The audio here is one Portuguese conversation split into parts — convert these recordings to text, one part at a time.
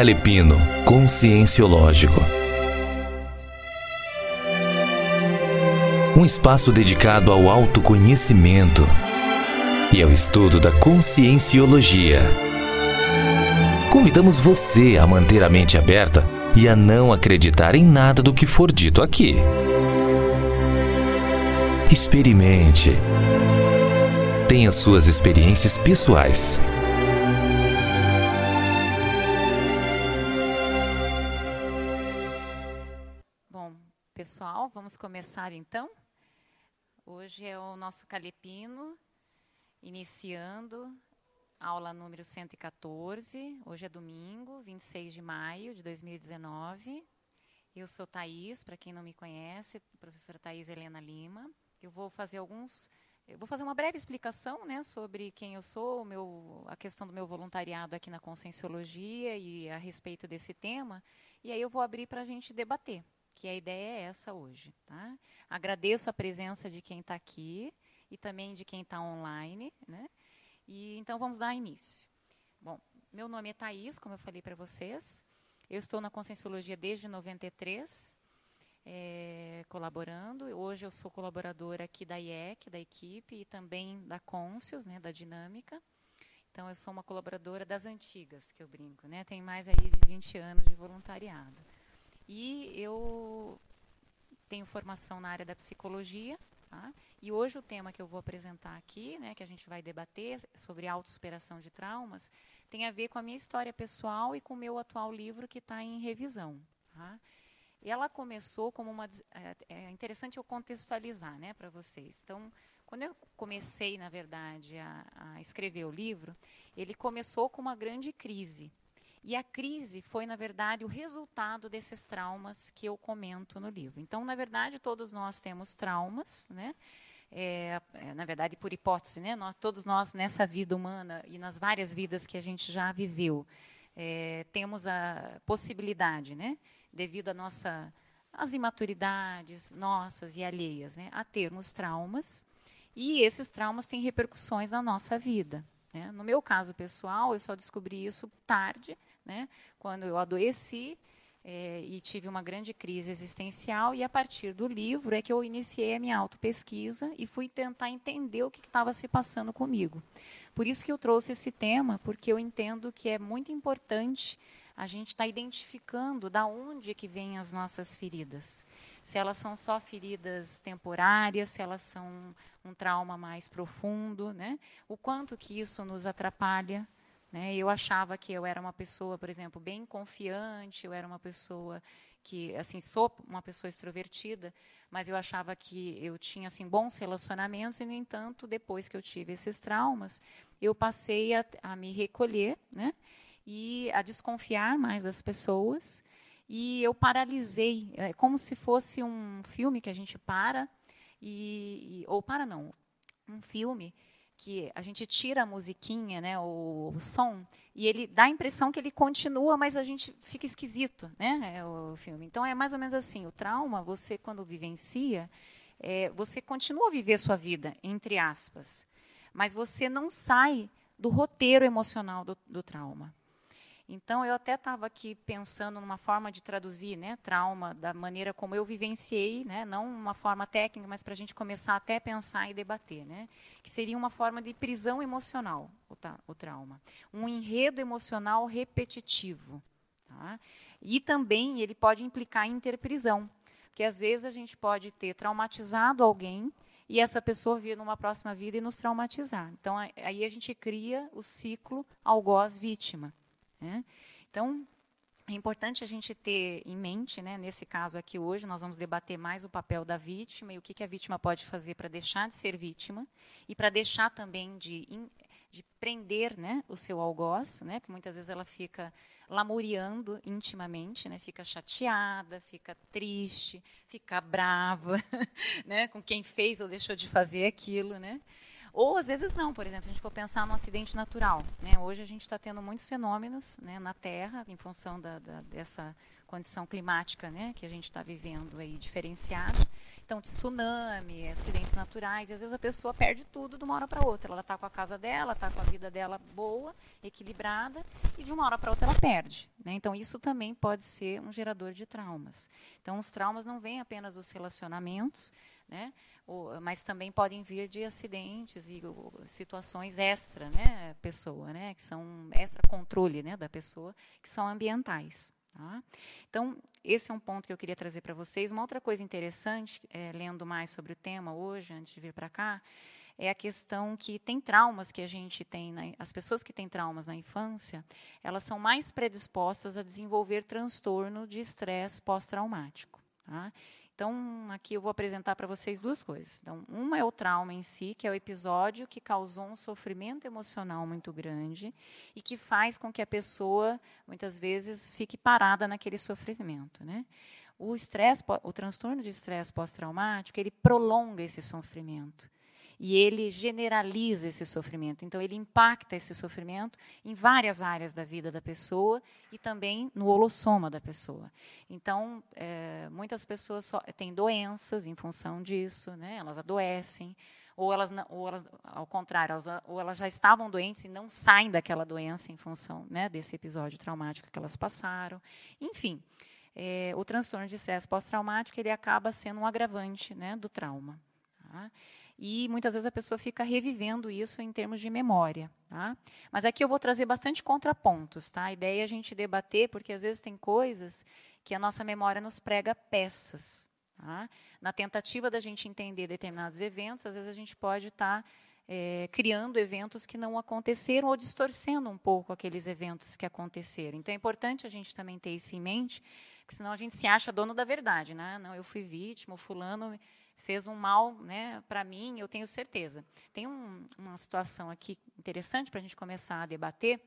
Calepino, Conscienciológico. Um espaço dedicado ao autoconhecimento e ao estudo da conscienciologia. Convidamos você a manter a mente aberta e a não acreditar em nada do que for dito aqui. Experimente. Tenha suas experiências pessoais. Começar então. Hoje é o nosso Calepino, iniciando aula número 114. Hoje é domingo, 26 de maio de 2019. Eu sou Thaís, para quem não me conhece, professora Thaís Helena Lima. Eu vou fazer alguns vou fazer uma breve explicação né, sobre quem eu sou, meu, a questão do meu voluntariado aqui na Conscienciologia e a respeito desse tema. E aí eu vou abrir para a gente debater, que a ideia é essa hoje. Tá? Agradeço a presença de quem está aqui e também de quem está online. Né? E, então vamos dar início. Bom, meu nome é Thaís, como eu falei para vocês. Eu estou na Conscienciologia desde 93 é, colaborando. Hoje eu sou colaboradora aqui da IEC, da equipe, e também da Conscius, né, da Dinâmica. Então, eu sou uma colaboradora das antigas, que eu brinco. Né? Tem mais aí de 20 anos de voluntariado. E eu tenho formação na área da psicologia. Tá? E hoje o tema que eu vou apresentar aqui, né, que a gente vai debater sobre autossuperação de traumas, tem a ver com a minha história pessoal e com o meu atual livro que está em revisão. Tá? Ela começou como uma. É, é interessante eu contextualizar né, para vocês. Então, quando eu comecei, na verdade, a, a, escrever o livro, ele começou com uma grande crise. E a crise foi, na verdade, o resultado desses traumas que eu comento no livro. Então, na verdade, todos nós temos traumas, né? É, é, na verdade, por hipótese, né? Nós, todos nós, nessa vida humana e nas várias vidas que a gente já viveu, é, temos a possibilidade, né? devido a nossa as imaturidades nossas e alheias, né, a termos traumas, e esses traumas têm repercussões na nossa vida. Né? No meu caso pessoal, eu só descobri isso tarde, né, quando eu adoeci é, e tive uma grande crise existencial, e a partir do livro é que eu iniciei a minha autopesquisa e fui tentar entender o que estava se passando comigo. Por isso que eu trouxe esse tema, porque eu entendo que é muito importante a gente está identificando da onde que vêm as nossas feridas. Se elas são só feridas temporárias, se elas são um trauma mais profundo, né? O quanto que isso nos atrapalha, né? Eu achava que eu era uma pessoa, por exemplo, bem confiante, eu era uma pessoa que, assim, sou uma pessoa extrovertida, mas eu achava que eu tinha, assim, bons relacionamentos e, no entanto, depois que eu tive esses traumas, eu passei a, a me recolher, né? e a desconfiar mais das pessoas. E eu paralisei, é como se fosse um filme que a gente para, e, e, ou para não, um filme que a gente tira a musiquinha, né, o, o, som, e ele dá a impressão que ele continua, mas a gente fica esquisito, né, é o filme. Então é mais ou menos assim, o trauma, você quando vivencia, é, você continua a viver sua vida, entre aspas, mas você não sai do roteiro emocional do, do trauma. Então, eu até estava aqui pensando numa forma de traduzir né, trauma da maneira como eu vivenciei, né, não uma forma técnica, mas para a gente começar até a pensar e debater, né, que seria uma forma de prisão emocional, o, o trauma. Um enredo emocional repetitivo. Tá? E também ele pode implicar interprisão, porque às vezes a gente pode ter traumatizado alguém e essa pessoa vir numa próxima vida e nos traumatizar. Então, aí a gente cria o ciclo algoz-vítima. Né? Então, é importante a gente ter em mente, né, nesse caso aqui hoje, nós vamos debater mais o papel da vítima e o que, que a vítima pode fazer para deixar de ser vítima e para deixar também de, de prender né, o seu algoz, né, porque muitas vezes ela fica lamuriando intimamente, né, fica chateada, fica triste, fica brava né, com quem fez ou deixou de fazer aquilo. Né? Ou às vezes não, por exemplo, se a gente for pensar no acidente natural. Né? Hoje a gente está tendo muitos fenômenos né, na Terra, em função da, da, dessa condição climática né, que a gente está vivendo aí diferenciada. Então, tsunami, acidentes naturais, e às vezes a pessoa perde tudo de uma hora para outra. Ela está com a casa dela, está com a vida dela boa, equilibrada, e de uma hora para outra ela perde. Né? Então, isso também pode ser um gerador de traumas. Então, os traumas não vêm apenas dos relacionamentos, né? Mas também podem vir de acidentes e situações extra, né, pessoa, né, que são extra controle, né, da pessoa, que são ambientais. Tá? Então, esse é um ponto que eu queria trazer para vocês. Uma outra coisa interessante, é, lendo mais sobre o tema hoje, antes de vir para cá, é a questão que tem traumas que a gente tem, na, as pessoas que têm traumas na infância, elas são mais predispostas a desenvolver transtorno de estresse pós-traumático. Tá? Então, aqui eu vou apresentar para vocês duas coisas. Então, uma é o trauma em si, que é o episódio que causou um sofrimento emocional muito grande e que faz com que a pessoa, muitas vezes, fique parada naquele sofrimento. Né? O estresse, o transtorno de estresse pós-traumático, ele prolonga esse sofrimento e ele generaliza esse sofrimento. Então, ele impacta esse sofrimento em várias áreas da vida da pessoa e também no holossoma da pessoa. Então, é, muitas pessoas só, têm doenças em função disso, né? elas adoecem, ou elas, ou elas ao contrário, ou elas já estavam doentes e não saem daquela doença em função né, desse episódio traumático que elas passaram. Enfim, é, o transtorno de estresse pós-traumático ele acaba sendo um agravante né, do trauma. Tá? E muitas vezes a pessoa fica revivendo isso em termos de memória. Tá? Mas aqui eu vou trazer bastante contrapontos. Tá? A ideia é a gente debater, porque às vezes tem coisas que a nossa memória nos prega peças. Tá? Na tentativa da gente entender determinados eventos, às vezes a gente pode estar tá, é, criando eventos que não aconteceram ou distorcendo um pouco aqueles eventos que aconteceram. Então é importante a gente também ter isso em mente, porque senão a gente se acha dono da verdade. Né? Não, eu fui vítima, o fulano fez um mal né, para mim, eu tenho certeza. Tem um, uma situação aqui interessante para a gente começar a debater,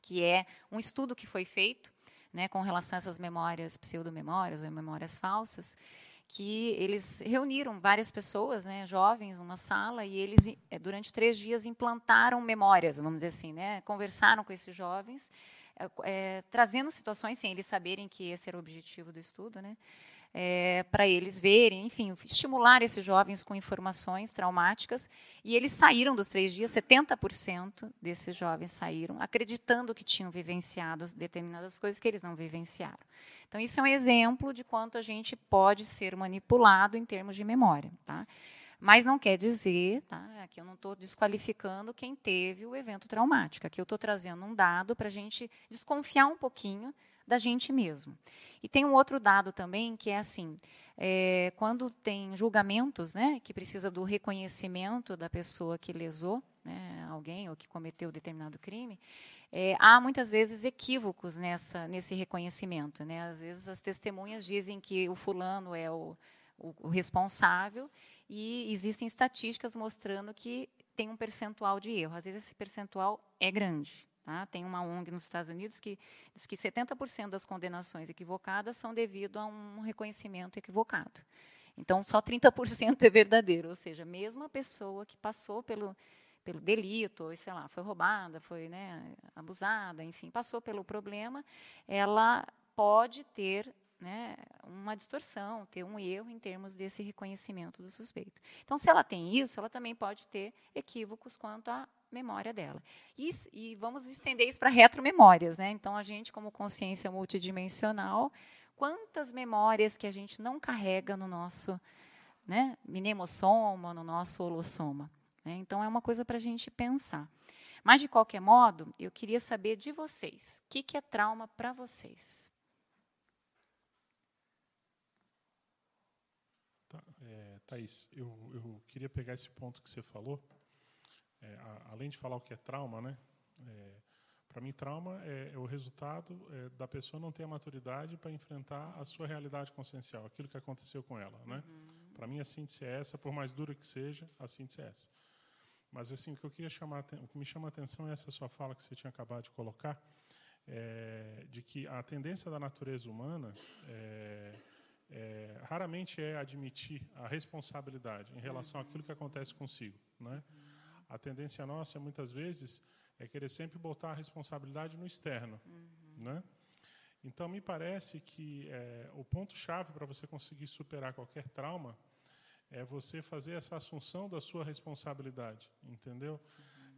que é um estudo que foi feito né, com relação a essas memórias, pseudomemórias ou memórias falsas, que eles reuniram várias pessoas, né, jovens, numa sala, e eles, eh, durante três dias, implantaram memórias, vamos dizer assim, né, conversaram com esses jovens, é, trazendo situações, sem eles saberem que esse era o objetivo do estudo, né, é, para eles verem, enfim, estimular esses jovens com informações traumáticas. E eles saíram dos três dias, 70% desses jovens saíram acreditando que tinham vivenciado determinadas coisas que eles não vivenciaram. Então, isso é um exemplo de quanto a gente pode ser manipulado em termos de memória. Tá? Mas não quer dizer, tá? aqui eu não estou desqualificando quem teve o evento traumático. Aqui eu estou trazendo um dado para a gente desconfiar um pouquinho da gente mesmo. E tem um outro dado também que é assim, é, quando tem julgamentos, né, que precisa do reconhecimento da pessoa que lesou né, alguém ou que cometeu determinado crime, é, há muitas vezes equívocos nessa, nesse reconhecimento. Né? Às vezes as testemunhas dizem que o fulano é o, o, o responsável e existem estatísticas mostrando que tem um percentual de erro. Às vezes esse percentual é grande. Tá? Tem uma ONG nos Estados Unidos que diz que 70% das condenações equivocadas são devido a um reconhecimento equivocado. Então, só 30% é verdadeiro, ou seja, mesmo a pessoa que passou pelo, pelo delito, ou, sei lá, foi roubada, foi né, abusada, enfim, passou pelo problema, ela pode ter né, uma distorção, ter um erro em termos desse reconhecimento do suspeito. Então, se ela tem isso, ela também pode ter equívocos quanto à memória dela. E, e vamos estender isso para retromemórias. Né? Então, a gente, como consciência multidimensional, quantas memórias que a gente não carrega no nosso né, mnemossoma, no nosso holossoma. Né? Então, é uma coisa para a gente pensar. Mas, de qualquer modo, eu queria saber de vocês. O que, que é trauma para vocês? Thaís, eu, eu queria pegar esse ponto que você falou, é, a, além de falar o que é trauma, né? É, para mim, trauma é, é o resultado é, da pessoa não ter a maturidade para enfrentar a sua realidade consciencial, aquilo que aconteceu com ela, né? Uhum. Para mim, a síntese é essa, por mais dura que seja, a síntese é essa. Mas assim, o que eu queria chamar, o que me chama a atenção é essa sua fala que você tinha acabado de colocar, é, de que a tendência da natureza humana é, é, raramente é admitir a responsabilidade em relação àquilo que acontece consigo. Né? A tendência nossa, muitas vezes, é querer sempre botar a responsabilidade no externo. Né? Então, me parece que é, o ponto-chave para você conseguir superar qualquer trauma é você fazer essa assunção da sua responsabilidade, entendeu?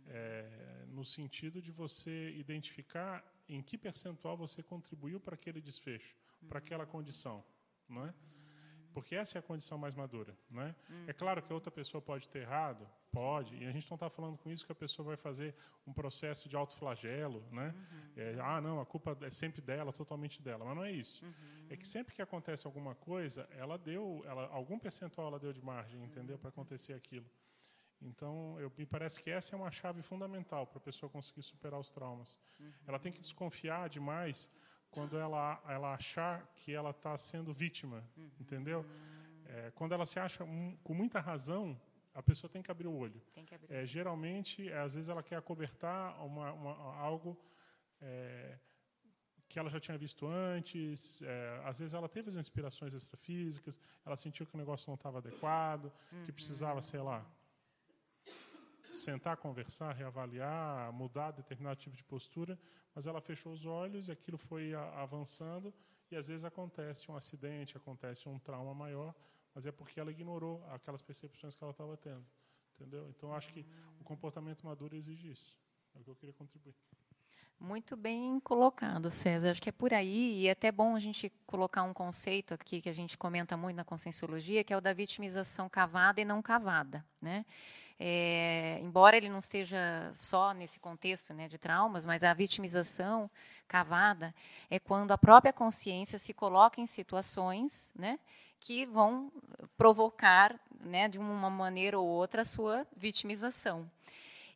É, no sentido de você identificar em que percentual você contribuiu para aquele desfecho, para aquela condição, não é? Porque essa é a condição mais madura, né? É claro que outra pessoa pode ter errado, pode, e a gente não está falando com isso que a pessoa vai fazer um processo de autoflagelo, né? É, ah, não, a culpa é sempre dela, totalmente dela, mas não é isso. É que sempre que acontece alguma coisa, ela deu, ela, algum percentual ela deu de margem, entendeu, para acontecer aquilo. Então, eu, me parece que essa é uma chave fundamental para a pessoa conseguir superar os traumas. Ela tem que desconfiar demais quando ela, ela achar que ela está sendo vítima, entendeu? É, quando ela se acha um, com muita razão, a pessoa tem que abrir o olho. Abrir. É, geralmente, é, às vezes ela quer acobertar uma, uma, algo é, que ela já tinha visto antes. É, às vezes ela teve as inspirações extrafísicas, ela sentiu que o negócio não estava adequado, uhum. que precisava, sei lá, sentar, conversar, reavaliar, mudar determinado tipo de postura, mas ela fechou os olhos e aquilo foi avançando e às vezes acontece um acidente, acontece um trauma maior, mas é porque ela ignorou aquelas percepções que ela estava tendo, entendeu? Então acho que o comportamento maduro exige isso. É o que eu queria contribuir. Muito bem colocado, César. Acho que é por aí, e é até bom a gente colocar um conceito aqui que a gente comenta muito na conscienciologia, que é o da vitimização cavada e não cavada. Né? É, embora ele não esteja só nesse contexto né, de traumas, mas a vitimização cavada é quando a própria consciência se coloca em situações né, que vão provocar, né, de uma maneira ou outra, a sua vitimização.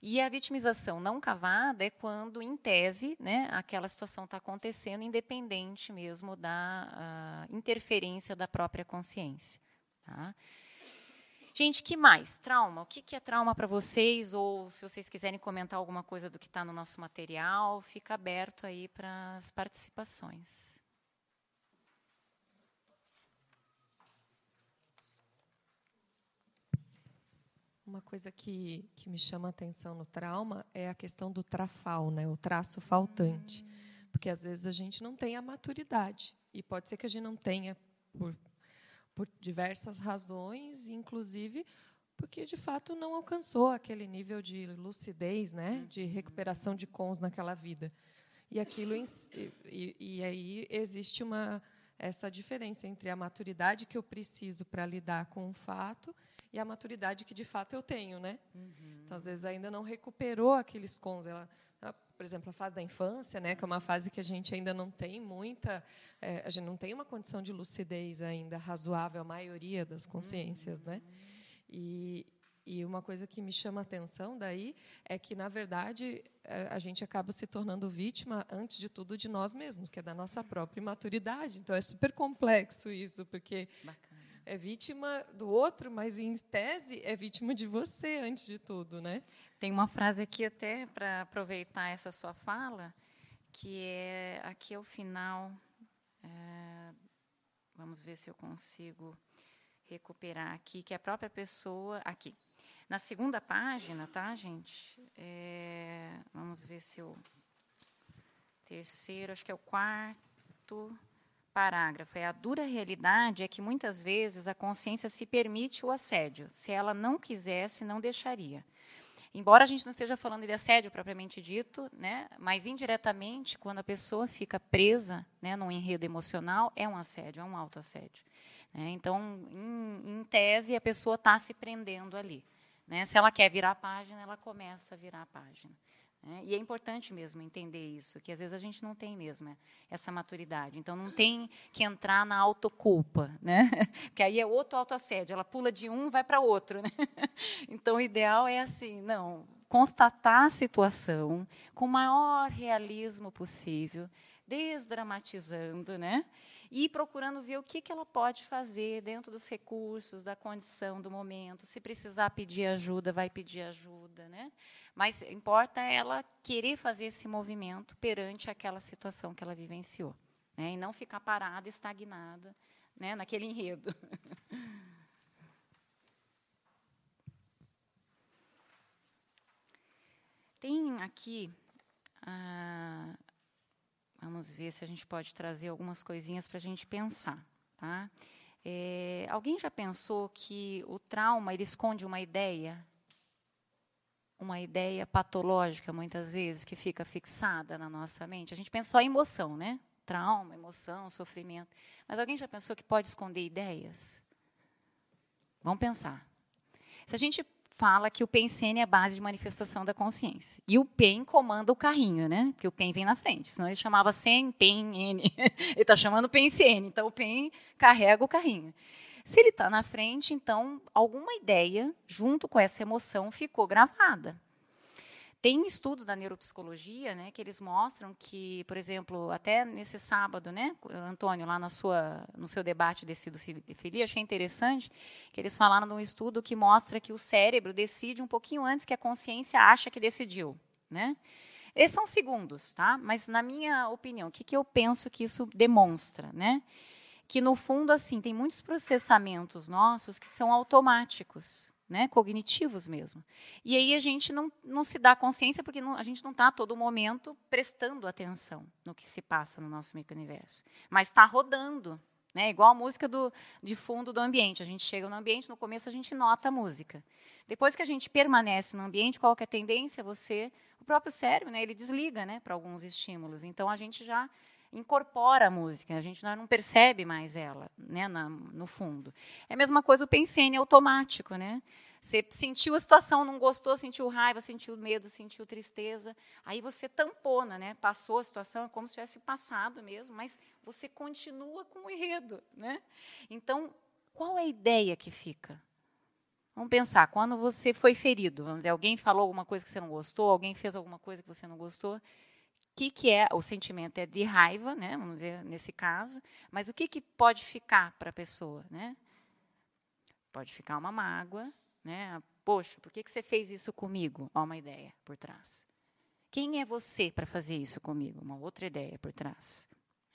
E a vitimização não cavada é quando, em tese, né, aquela situação está acontecendo, independente mesmo da interferência da própria consciência. Tá? Gente, que mais? Trauma. O que é trauma para vocês? Ou se vocês quiserem comentar alguma coisa do que está no nosso material, fica aberto aí para as participações. Uma coisa que, que me chama a atenção no trauma é a questão do trafal, né? o traço faltante. Porque às vezes a gente não tem a maturidade. E pode ser que a gente não tenha por por diversas razões, inclusive porque de fato não alcançou aquele nível de lucidez, né, de recuperação de cons naquela vida. E aquilo e, e aí existe uma essa diferença entre a maturidade que eu preciso para lidar com o fato e a maturidade que de fato eu tenho, né? Uhum. Então às vezes ainda não recuperou aqueles cons, ela por exemplo, a fase da infância, né, que é uma fase que a gente ainda não tem muita, é, a gente não tem uma condição de lucidez ainda razoável, a maioria das consciências, né? E, e uma coisa que me chama a atenção daí é que, na verdade, é, a gente acaba se tornando vítima, antes de tudo, de nós mesmos, que é da nossa própria imaturidade. Então, é super complexo isso, porque Bacana. é vítima do outro, mas, em tese, é vítima de você, antes de tudo. Né? Tem uma frase aqui até para aproveitar essa sua fala, que é aqui ao final. É, vamos ver se eu consigo recuperar aqui, que a própria pessoa. Aqui. Na segunda página, tá, gente? É, vamos ver se eu. Terceiro, acho que é o quarto parágrafo. É a dura realidade é que muitas vezes a consciência se permite o assédio. Se ela não quisesse, não deixaria. Embora a gente não esteja falando de assédio propriamente dito, né, mas indiretamente, quando a pessoa fica presa né, num enredo emocional, é um assédio, é um autoassédio. Né? Então, em, em, tese, a pessoa está se prendendo ali. Né? Se ela quer virar a página, ela começa a virar a página. Né? E é importante mesmo entender isso, que às vezes a gente não tem mesmo é, essa maturidade. Então, não tem que entrar na autoculpa, né? que aí é outro autoassédio, ela pula de um vai para outro. Né? Então, o ideal é assim, não, constatar a situação com o maior realismo possível, desdramatizando, né? E procurando ver o que, que ela pode fazer dentro dos recursos, da condição, do momento. Se precisar pedir ajuda, vai pedir ajuda. Né? Mas importa ela querer fazer esse movimento perante aquela situação que ela vivenciou. Né? E não ficar parada, estagnada né? naquele enredo. Tem aqui. Ah, vamos ver se a gente pode trazer algumas coisinhas para a gente pensar. Tá? É, alguém já pensou que o trauma ele esconde uma ideia? Uma ideia patológica, muitas vezes, que fica fixada na nossa mente. A gente pensa só em emoção, né? Trauma, emoção, sofrimento. Mas alguém já pensou que pode esconder ideias? Vamos pensar. Se a gente fala que o PEN-CN é a base de manifestação da consciência. E o PEN comanda o carrinho, né? Porque o PEN vem na frente. Senão ele chamava SEN, PEN, N. ele está chamando PEN-CN. Então o PEN carrega o carrinho. Se ele está na frente, então alguma ideia, junto com essa emoção, ficou gravada. Tem estudos da neuropsicologia, né, que eles mostram que, por exemplo, até nesse sábado, né, Antônio, lá na sua, no seu debate Decido Filia, achei interessante que eles falaram de um estudo que mostra que o cérebro decide um pouquinho antes que a consciência acha que decidiu, né? Esses são segundos, tá? Mas na minha opinião, o que, que eu penso que isso demonstra, né? Que no fundo, assim, tem muitos processamentos nossos que são automáticos né, cognitivos mesmo. E aí a gente não, não se dá consciência porque não, a gente não está a todo momento prestando atenção no que se passa no nosso micro-universo. Mas está rodando, né, igual a música do, de fundo do ambiente. A gente chega no ambiente, no começo a gente nota a música. Depois que a gente permanece no ambiente, qual é a tendência? Você, o próprio cérebro, né, ele desliga né, para alguns estímulos. Então a gente já incorpora a música, a gente não percebe mais ela, né, na, no fundo. É a mesma coisa o pensene automático, né? Você sentiu a situação, não gostou, sentiu raiva, sentiu medo, sentiu tristeza, aí você tampona, né? Passou a situação, é como se tivesse passado mesmo, mas você continua com o enredo, né? Então, qual é a ideia que fica? Vamos pensar, quando você foi ferido, vamos dizer, alguém falou alguma coisa que você não gostou, alguém fez alguma coisa que você não gostou, que, que é o sentimento é de raiva, né? Vamos dizer nesse caso, mas o que, que pode ficar para a pessoa, né? Pode ficar uma mágoa, né? Poxa, por que, que você fez isso comigo? Há uma ideia por trás. Quem é você para fazer isso comigo? Uma outra ideia por trás.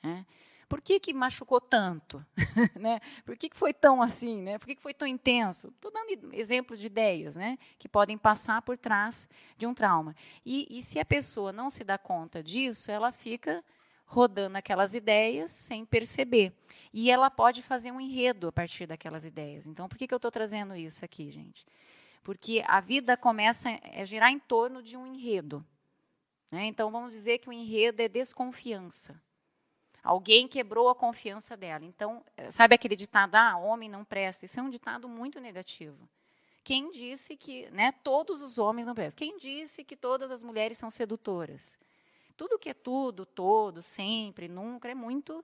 Né? Por que, que machucou tanto? né? Por que, que foi tão assim? Né? Por que, que foi tão intenso? Estou dando exemplos de ideias né? que podem passar por trás de um trauma. E, e se a pessoa não se dá conta disso, ela fica rodando aquelas ideias sem perceber. E ela pode fazer um enredo a partir daquelas ideias. Então, por que, que eu estou trazendo isso aqui, gente? Porque a vida começa a girar em torno de um enredo. Né? Então, vamos dizer que o enredo é desconfiança. Alguém quebrou a confiança dela. Então, sabe aquele ditado, ah, homem não presta? Isso é um ditado muito negativo. Quem disse que né, todos os homens não prestam? Quem disse que todas as mulheres são sedutoras? Tudo que é tudo, todo, sempre, nunca, é muito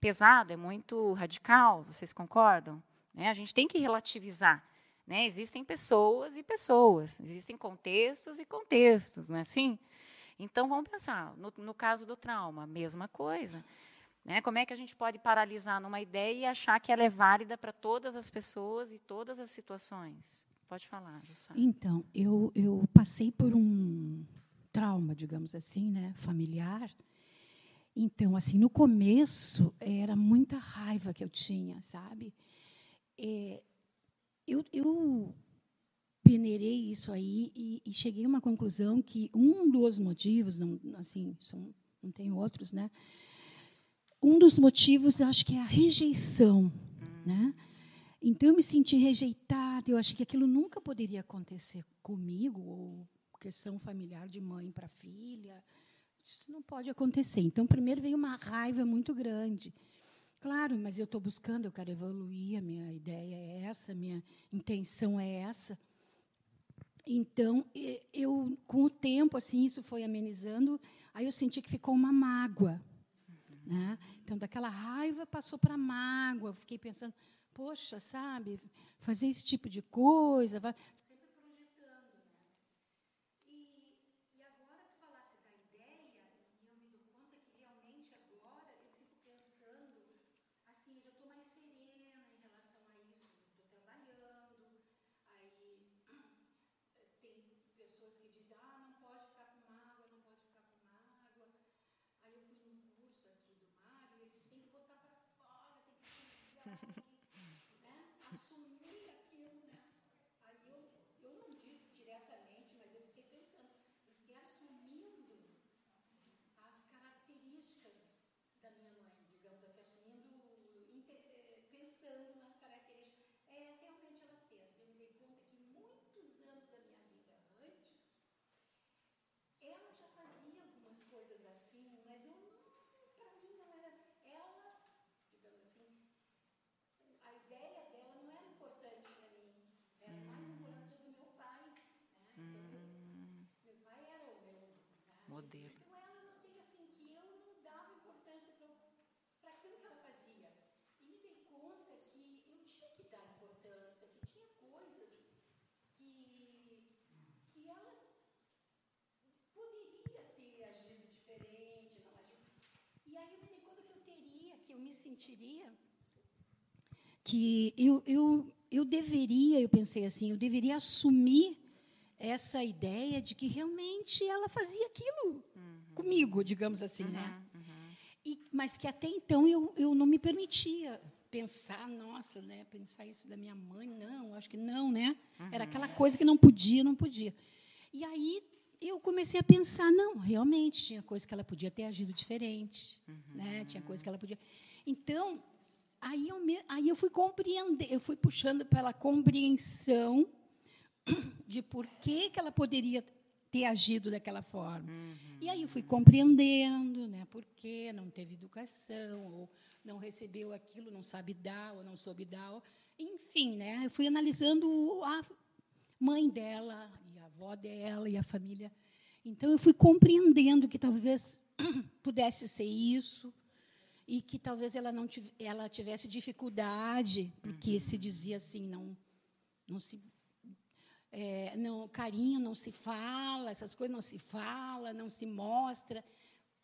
pesado, é muito radical. Vocês concordam? Né? A gente tem que relativizar. Né? Existem pessoas e pessoas, existem contextos e contextos, não é assim? Então, vamos pensar, no, no caso do trauma, mesma coisa. Né? Como é que a gente pode paralisar numa ideia e achar que ela é válida para todas as pessoas e todas as situações? Pode falar, Jussara. Então, eu, eu passei por um trauma, digamos assim, né, familiar. Então, assim, no começo era muita raiva que eu tinha, sabe? É, eu, eu peneirei isso aí e, e, cheguei a uma conclusão que um dos motivos, não, assim, são, não tem outros, né? Um dos motivos, acho que é a rejeição. Né? Então, eu me senti rejeitada, eu achei que aquilo nunca poderia acontecer comigo, ou questão familiar de mãe para filha. Isso não pode acontecer. Então, primeiro veio uma raiva muito grande. Claro, mas eu estou buscando, eu quero evoluir, a minha ideia é essa, a minha intenção é essa. Então, eu, com o tempo, assim, isso foi amenizando, aí eu senti que ficou uma mágoa. Né? Então, daquela raiva passou para mágoa. Eu fiquei pensando, poxa, sabe, fazer esse tipo de coisa. Vai... Sempre projetando. Né? E, e agora que falasse da ideia, e eu me dou conta que realmente agora eu fico pensando, assim, já estou mais serena em relação a isso, estou trabalhando, aí tem pessoas que dizem, ah, não pode ficar com mágoa, não pode ficar com mágoa. Aí eu fui num curso aqui do Mário, e ele disse, tem que botar para fora, tem que né? assumir aquilo. Né? Aí eu, eu não disse diretamente, mas eu fiquei pensando, eu fiquei assumindo as características da minha mãe, digamos assim, assumindo, pensando nas modelo. Então ela notei assim que eu não dava importância para aquilo que ela fazia. E me dei conta que eu tinha que dar importância, que tinha coisas que, que ela poderia ter agido diferente, não agiu. E aí eu me dei conta que eu teria, que eu me sentiria que eu, eu, eu deveria, eu pensei assim, eu deveria assumir essa ideia de que realmente ela fazia aquilo uhum. comigo, digamos assim, né? uhum, né? Uhum. E, mas que até então eu, eu não me permitia pensar, nossa, né? Pensar isso da minha mãe, não, acho que não, né? Era aquela coisa que não podia, não podia. E aí eu comecei a pensar, não, realmente tinha coisa que ela podia ter agido diferente, né? Tinha coisa que ela podia. Então Aí eu, me, aí eu fui compreender, eu fui puxando pela compreensão de por que, que ela poderia ter agido daquela forma. Uhum. E aí eu fui compreendendo, né, por que não teve educação, ou não recebeu aquilo, não sabe dar, ou não soube dar. Enfim, né, eu fui analisando a mãe dela, avó dela, e a família. Então eu fui compreendendo que talvez pudesse ser isso, e que talvez ela não tivesse, ela tivesse dificuldade, porque uhum. se dizia assim, não, não se é, não, carinho não se fala, essas coisas não se fala, não se mostra.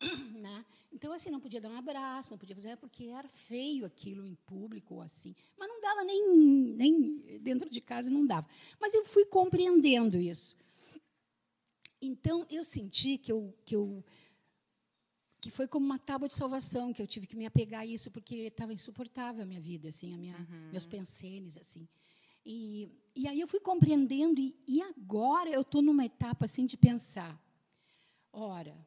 Né? Então, assim, não podia dar um abraço, não podia fazer, porque era feio aquilo em público ou assim. Mas não dava nem, nem dentro de casa, não dava. Mas eu fui compreendendo isso. Então, eu senti que eu, que eu que foi como uma tábua de salvação que eu tive que me apegar a isso porque estava insuportável a minha vida assim a minha uhum. meus pensenes assim e, e aí eu fui compreendendo e, e agora eu estou numa etapa assim de pensar ora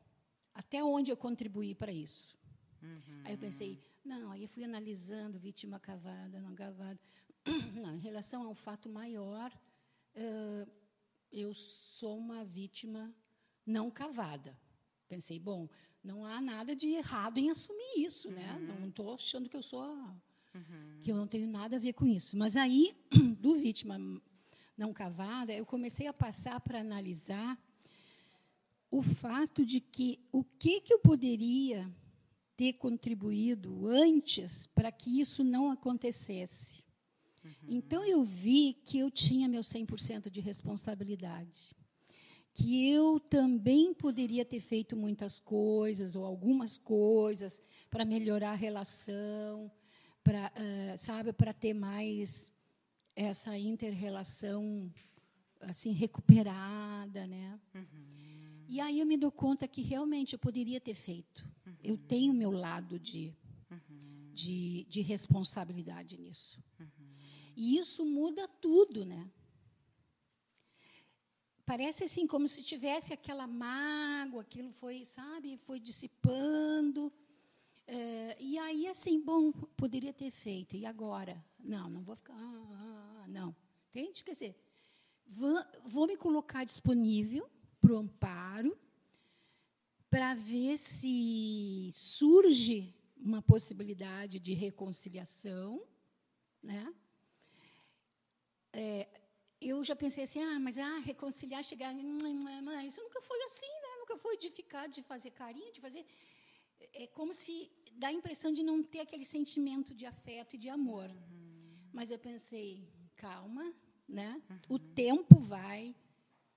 até onde eu contribuí para isso uhum. aí eu pensei não aí eu fui analisando vítima cavada não cavada não em relação ao fato maior uh, eu sou uma vítima não cavada pensei bom não há nada de errado em assumir isso, né? uhum. né? Não estou achando que eu sou uhum. que eu não tenho nada a ver com isso. Mas aí, do vítima não cavada, eu comecei a passar para analisar o fato de que o que que eu poderia ter contribuído antes para que isso não acontecesse. Uhum. Então eu vi que eu tinha meu 100% de responsabilidade que eu também poderia ter feito muitas coisas ou algumas coisas para melhorar a relação, para uh, sabe, para ter mais essa interrelação assim recuperada, né? Uhum. E aí eu me dou conta que realmente eu poderia ter feito. Uhum. Eu tenho meu lado de, uhum. de, de responsabilidade nisso. Uhum. E isso muda tudo, né? parece assim como se tivesse aquela mágoa, aquilo foi, sabe, foi dissipando. É, e aí, assim, bom, poderia ter feito. E agora? Não, não vou ficar. Ah, ah, ah não. Entende? Quer dizer, vou, vou me colocar disponível para o amparo, para ver se surge uma possibilidade de reconciliação, né? É, eu já pensei assim, ah, mas ah, reconciliar, chegar, mas isso nunca foi assim, né? Nunca foi de ficar, de fazer carinho, de fazer. É como se dá a impressão de não ter aquele sentimento de afeto e de amor. Uhum. Mas eu pensei, calma, né? Uhum. O tempo vai,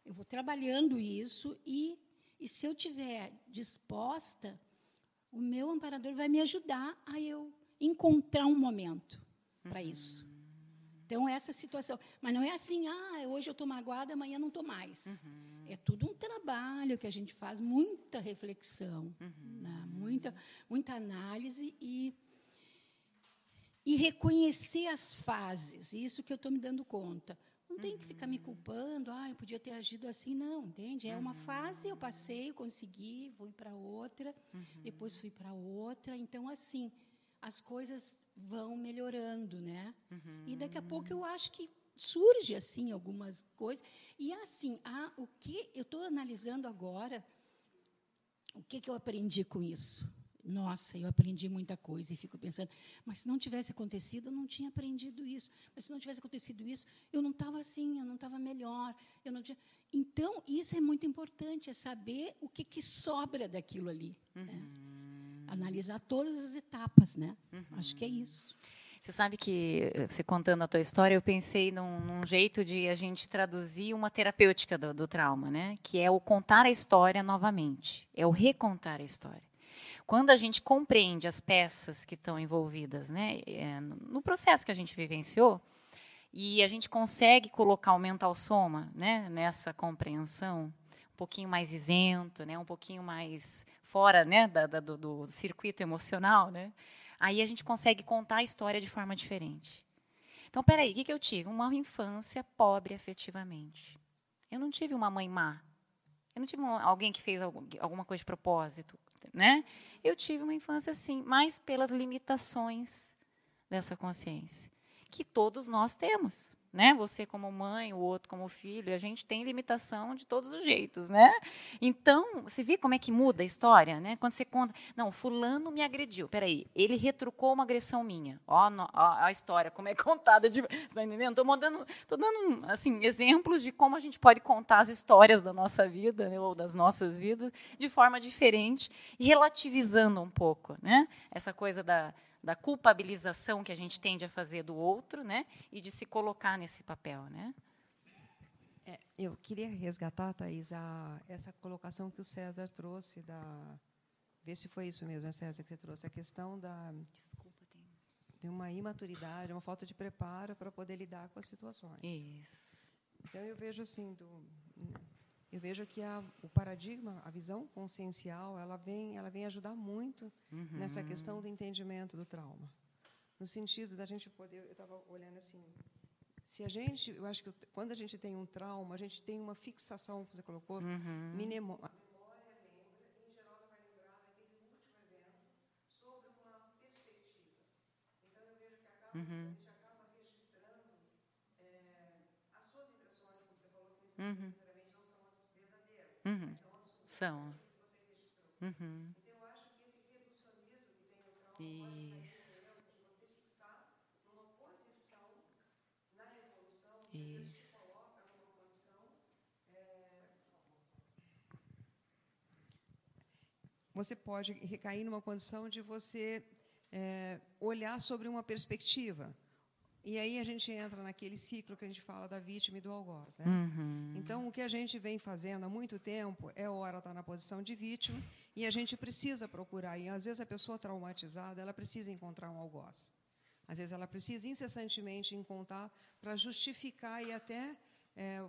eu vou trabalhando isso e, e se eu tiver disposta, o meu amparador vai me ajudar a eu encontrar um momento para isso. Então, essa situação. Mas não é assim, ah, hoje eu estou magoada, amanhã não estou mais. Uhum. É tudo um trabalho que a gente faz, muita reflexão, uhum. né? muita, muita análise e, e reconhecer as fases. Isso que eu estou me dando conta. Não tem que ficar me uhum. culpando, ah, eu podia ter agido assim, não, entende? É uma fase, eu passei, eu consegui, fui para outra, uhum. depois fui para outra. Então, assim, as coisas vão melhorando, né? Uhum. E daqui a pouco eu acho que surge assim algumas coisas. E assim, ah, o que eu estou analisando agora, o que, que eu aprendi com isso? Nossa, eu aprendi muita coisa e fico pensando, mas se não tivesse acontecido, eu não tinha aprendido isso. Mas se não tivesse acontecido isso, eu não estava assim, eu não estava melhor, eu não tinha. Então, isso é muito importante, é saber o que, que sobra daquilo ali. Né? Uhum. Né? Analisar todas as etapas, né? Uhum. Acho que é isso. Você sabe que, eh, você contando a tua história, eu pensei num, num jeito de a gente traduzir uma terapêutica do, do, trauma, né? Que é o contar a história novamente, é o recontar a história. Quando a gente compreende as peças que estão envolvidas, né, é, no processo que a gente vivenciou, e a gente consegue colocar o mental soma, né, nessa compreensão, um pouquinho mais isento, né, um pouquinho mais fora, né, da, da, do, do circuito emocional, né? Aí a gente consegue contar a história de forma diferente. Então, peraí, o que, que eu tive? Uma infância pobre afetivamente. Eu não tive uma mãe má. Eu não tive uma, alguém que fez alguma coisa de propósito, né? Eu tive uma infância assim, mas pelas limitações dessa consciência, que todos nós temos né? Você como mãe, o outro como filho, a gente tem limitação de todos os jeitos, né? Então, você vê como é que muda a história, né? Quando você conta, não, fulano me agrediu, peraí, ele retrucou uma agressão minha. Ó, ó a história, como é contada, de, você tá entendendo? Estou dando, tô dando, assim, exemplos de como a gente pode contar as histórias da nossa vida, né? ou das nossas vidas, de forma diferente e relativizando um pouco, né? Essa coisa da da culpabilização que a gente tende a fazer do outro, né, e de se colocar nesse papel, né? É, eu queria resgatar, Thais, a, essa colocação que o César trouxe da ver se foi isso mesmo, né, César, que você trouxe a questão da Desculpa, tem... de uma imaturidade, uma falta de preparo para poder lidar com as situações. Isso. Então eu vejo assim do eu vejo que a, o paradigma, a visão consciencial, ela vem, ela vem ajudar muito uhum. nessa questão do entendimento do trauma. No sentido da gente poder, eu estava olhando assim, se a gente, eu acho que quando a gente tem um trauma, a gente tem uma fixação, que você colocou, uhum. minimo, a memória lembra, em geral ela vai lembrar daquele último evento sobre uma perspectiva. Então eu vejo que acaba, uhum. a gente acaba registrando é, as suas impressões, como você falou, que uhum. Uhum. São. Uhum. Isso. você pode recair numa condição de você é, olhar sobre uma perspectiva. E aí a gente entra naquele ciclo que a gente fala da vítima e do algoz. Né? Uhum. Então, o que a gente vem fazendo há muito tempo é, hora, estar tá na posição de vítima e a gente precisa procurar. E, às vezes, a pessoa traumatizada ela precisa encontrar um algoz. Às vezes, ela precisa incessantemente encontrar para justificar e até é,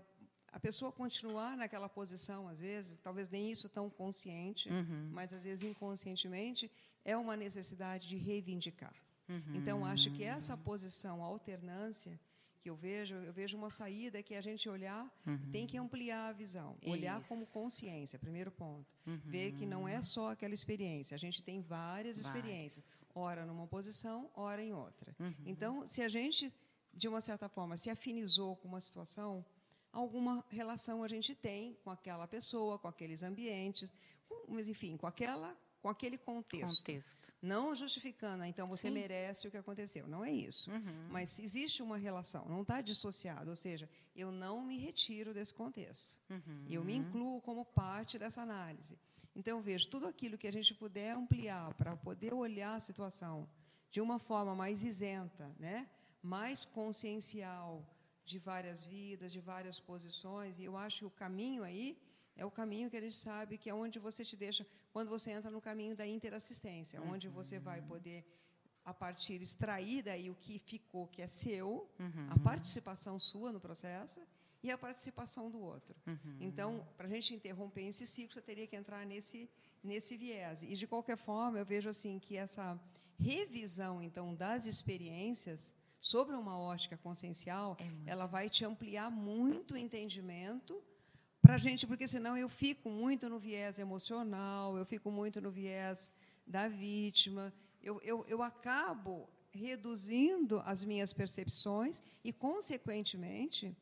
a pessoa continuar naquela posição, às vezes, talvez nem isso tão consciente, uhum. mas, às vezes, inconscientemente, é uma necessidade de reivindicar. Uhum. Então, acho que essa posição, a alternância, que eu vejo, eu vejo uma saída que a gente olhar, uhum. tem que ampliar a visão. Isso. Olhar como consciência, primeiro ponto. Uhum. Ver que não é só aquela experiência. A gente tem várias experiências. Ora numa posição, ora em outra. Uhum. Então, se a gente, de uma certa forma, se afinizou com uma situação, alguma relação a gente tem com aquela pessoa, com aqueles ambientes, com, mas enfim, com aquela com aquele contexto. contexto. Não justificando, então você Sim. merece o que aconteceu. Não é isso. Uhum. Mas existe uma relação, não está dissociado. Ou seja, eu não me retiro desse contexto. Uhum. Eu me incluo como parte dessa análise. Então, eu vejo tudo aquilo que a gente puder ampliar para poder olhar a situação de uma forma mais isenta, né? mais consciencial, de várias vidas, de várias posições. E eu acho que o caminho aí é o caminho que a gente sabe que é onde você te deixa, quando você entra no caminho da interassistência, uhum. onde você vai poder, a partir, extrair daí o que ficou, que é seu, uhum. a participação sua no processo e a participação do outro. Uhum. Então, para a gente interromper esse ciclo, você teria que entrar nesse, nesse viés. E, de qualquer forma, eu vejo assim que essa revisão, então, das experiências sobre uma ótica consciencial, é ela vai te ampliar muito o entendimento para a gente, porque senão eu fico muito no viés emocional, eu fico muito no viés da vítima, eu, eu, eu acabo reduzindo as minhas percepções e, consequentemente,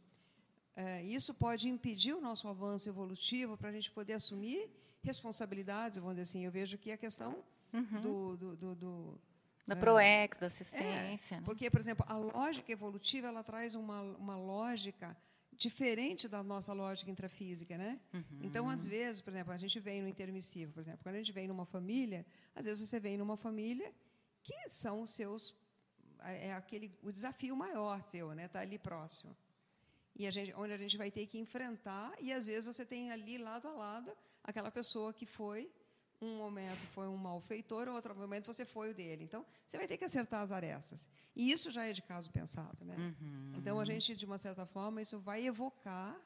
é, isso pode impedir o nosso avanço evolutivo para a gente poder assumir responsabilidades, vamos dizer assim. Eu vejo que a questão uhum. do, do, do, do da é, ProEx, da assistência. É, porque, por exemplo, a lógica evolutiva ela traz uma, uma lógica diferente da nossa lógica intrafísica, né? Então, às vezes, por exemplo, a gente vem no intermissivo, por exemplo, quando a gente vem numa família, às vezes você vem numa família que são os seus é aquele o desafio maior seu, né? Tá ali próximo. E a gente, onde a gente vai ter que enfrentar e às vezes você tem ali lado a lado aquela pessoa que foi um momento foi um malfeitor, outro momento você foi o dele. Então, você vai ter que acertar as arestas. E isso já é de caso pensado. Né? Uhum. Então, a gente, de uma certa forma, isso vai evocar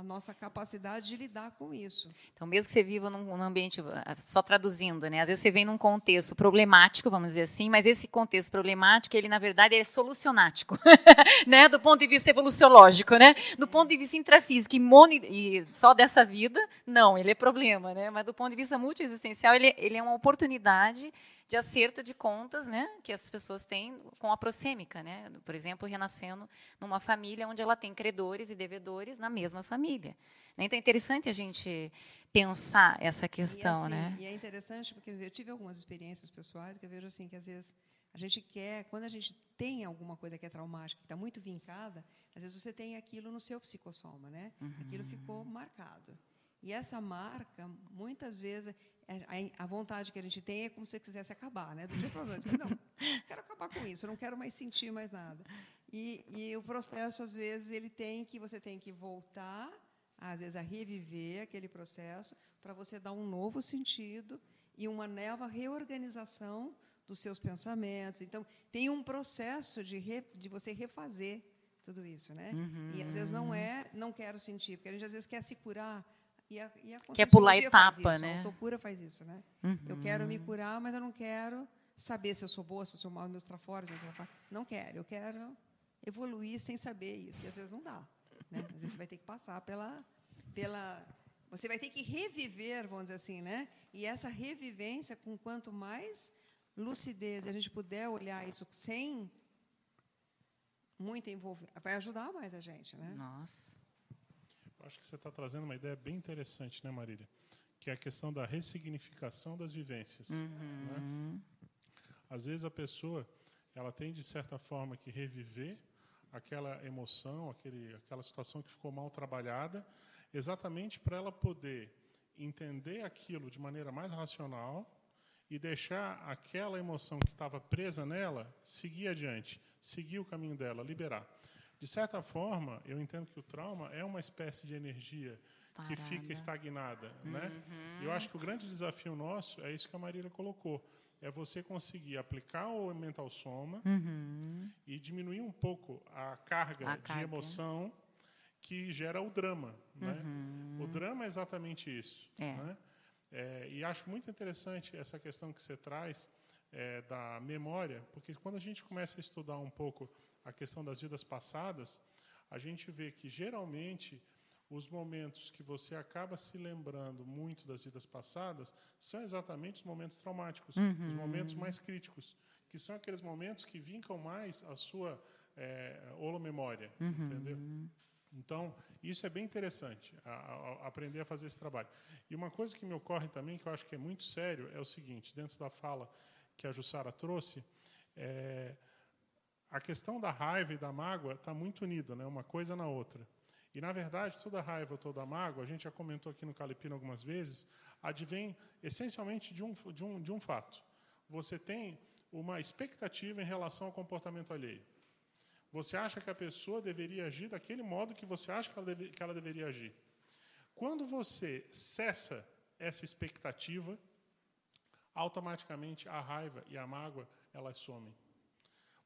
a nossa capacidade de lidar com isso. Então, mesmo que você viva num, num, ambiente, ah, só traduzindo, né? Às vezes você vem num contexto problemático, vamos dizer assim, mas esse contexto problemático, ele na verdade é solucionático, né? Do ponto de vista evoluciológico, né? Do ponto de vista intrafísico e, e só dessa vida, não, ele é problema, né? Mas do ponto de vista multiexistencial, ele, ele é uma oportunidade de acerto de contas, né, que as pessoas têm com a prosêmica, né? Por exemplo, renascendo numa família onde ela tem credores e devedores na mesma família. Né? Então é interessante a gente pensar essa questão, e assim, né? E é interessante porque eu tive algumas experiências pessoais que eu vejo assim que às vezes a gente quer, quando a gente tem alguma coisa que é traumática, que está muito vincada, às vezes você tem aquilo no seu psicossoma, né? Uhum. Aquilo ficou marcado. E essa marca, muitas vezes, é, a, vontade que a gente tem é como se você quisesse acabar, né? Do dia para noite. Não, quero acabar com isso, não quero mais sentir mais nada. E, e o processo, às vezes, ele tem que, você tem que voltar, às vezes, a reviver aquele processo para você dar um novo sentido e uma nova reorganização dos seus pensamentos. Então, tem um processo de, re, de você refazer tudo isso, né? Uhum. E às vezes não é, não quero sentir, porque a gente às vezes quer se curar e a, e a Quer pular etapa, né? A autocura faz isso, né? Uhum. Eu quero me curar, mas eu não quero saber se eu sou boa, se eu sou mal, meus trafores, meus trafores. Não quero. Eu quero evoluir sem saber isso. E às vezes não dá. Né? Às vezes você vai ter que passar pela, pela. Você vai ter que reviver, vamos dizer assim, né? E essa revivência, com quanto mais lucidez a gente puder olhar isso sem muita envolvimento, vai ajudar mais a gente, né? Nossa. Acho que você está trazendo uma ideia bem interessante, né, Marília? Que é a questão da ressignificação das vivências. Uhum. Né? Às vezes a pessoa ela tem, de certa forma, que reviver aquela emoção, aquele, aquela situação que ficou mal trabalhada, exatamente para ela poder entender aquilo de maneira mais racional e deixar aquela emoção que estava presa nela seguir adiante, seguir o caminho dela, liberar. De certa forma, eu entendo que o trauma é uma espécie de energia Parada. que fica estagnada. Né? Uhum. Né? Eu acho que o grande desafio nosso é isso que a Marília colocou. É você conseguir aplicar o mental soma uhum. e diminuir um pouco a carga a de carga. emoção que gera o drama. Né? Uhum. O drama é exatamente isso. É. Né? É, e acho muito interessante essa questão que você traz é, da memória, porque quando a gente começa a estudar um pouco a questão das vidas passadas, a gente vê que geralmente os momentos que você acaba se lembrando muito das vidas passadas são exatamente os momentos traumáticos, uhum. os momentos mais críticos, que são aqueles momentos que vincam mais a sua é, holomemória, uhum. entendeu? Então, isso é bem interessante, a, a, aprender a fazer esse trabalho. E uma coisa que me ocorre também, que eu acho que é muito sério, é o seguinte, dentro da fala que a Jussara trouxe, é, a questão da raiva e da mágoa está muito unida, né? uma coisa na outra. E, na verdade, toda raiva, toda mágoa, a gente já comentou aqui no Calepino algumas vezes, advém essencialmente de um, de um, de um fato. Você tem uma expectativa em relação ao comportamento alheio. Você acha que a pessoa deveria agir daquele modo que você acha que ela, deve, que ela deveria agir. Quando você cessa essa expectativa, automaticamente a raiva e a mágoa elas somem.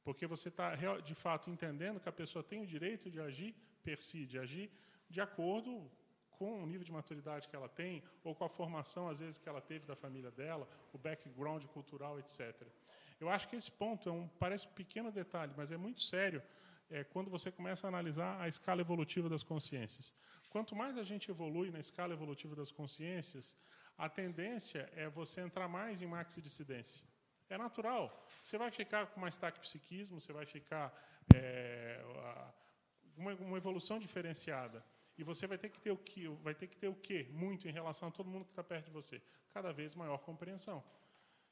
Porque você está, de fato, entendendo que a pessoa tem o direito de agir per si, de agir de acordo com o nível de maturidade que ela tem, ou com a formação, às vezes, que ela teve da família dela, o background cultural, etc. Eu acho que esse ponto é um, parece um pequeno detalhe, mas é muito sério é, quando você começa a analisar a escala evolutiva das consciências. Quanto mais a gente evolui na escala evolutiva das consciências, a tendência é você entrar mais em maxi-dissidência. É natural. Você vai ficar com mais taquipsiquismo, você vai ficar é, uma, uma, evolução diferenciada. E você vai ter que ter o que, vai ter que ter o quê? Muito em relação a todo mundo que está perto de você. Cada vez maior compreensão.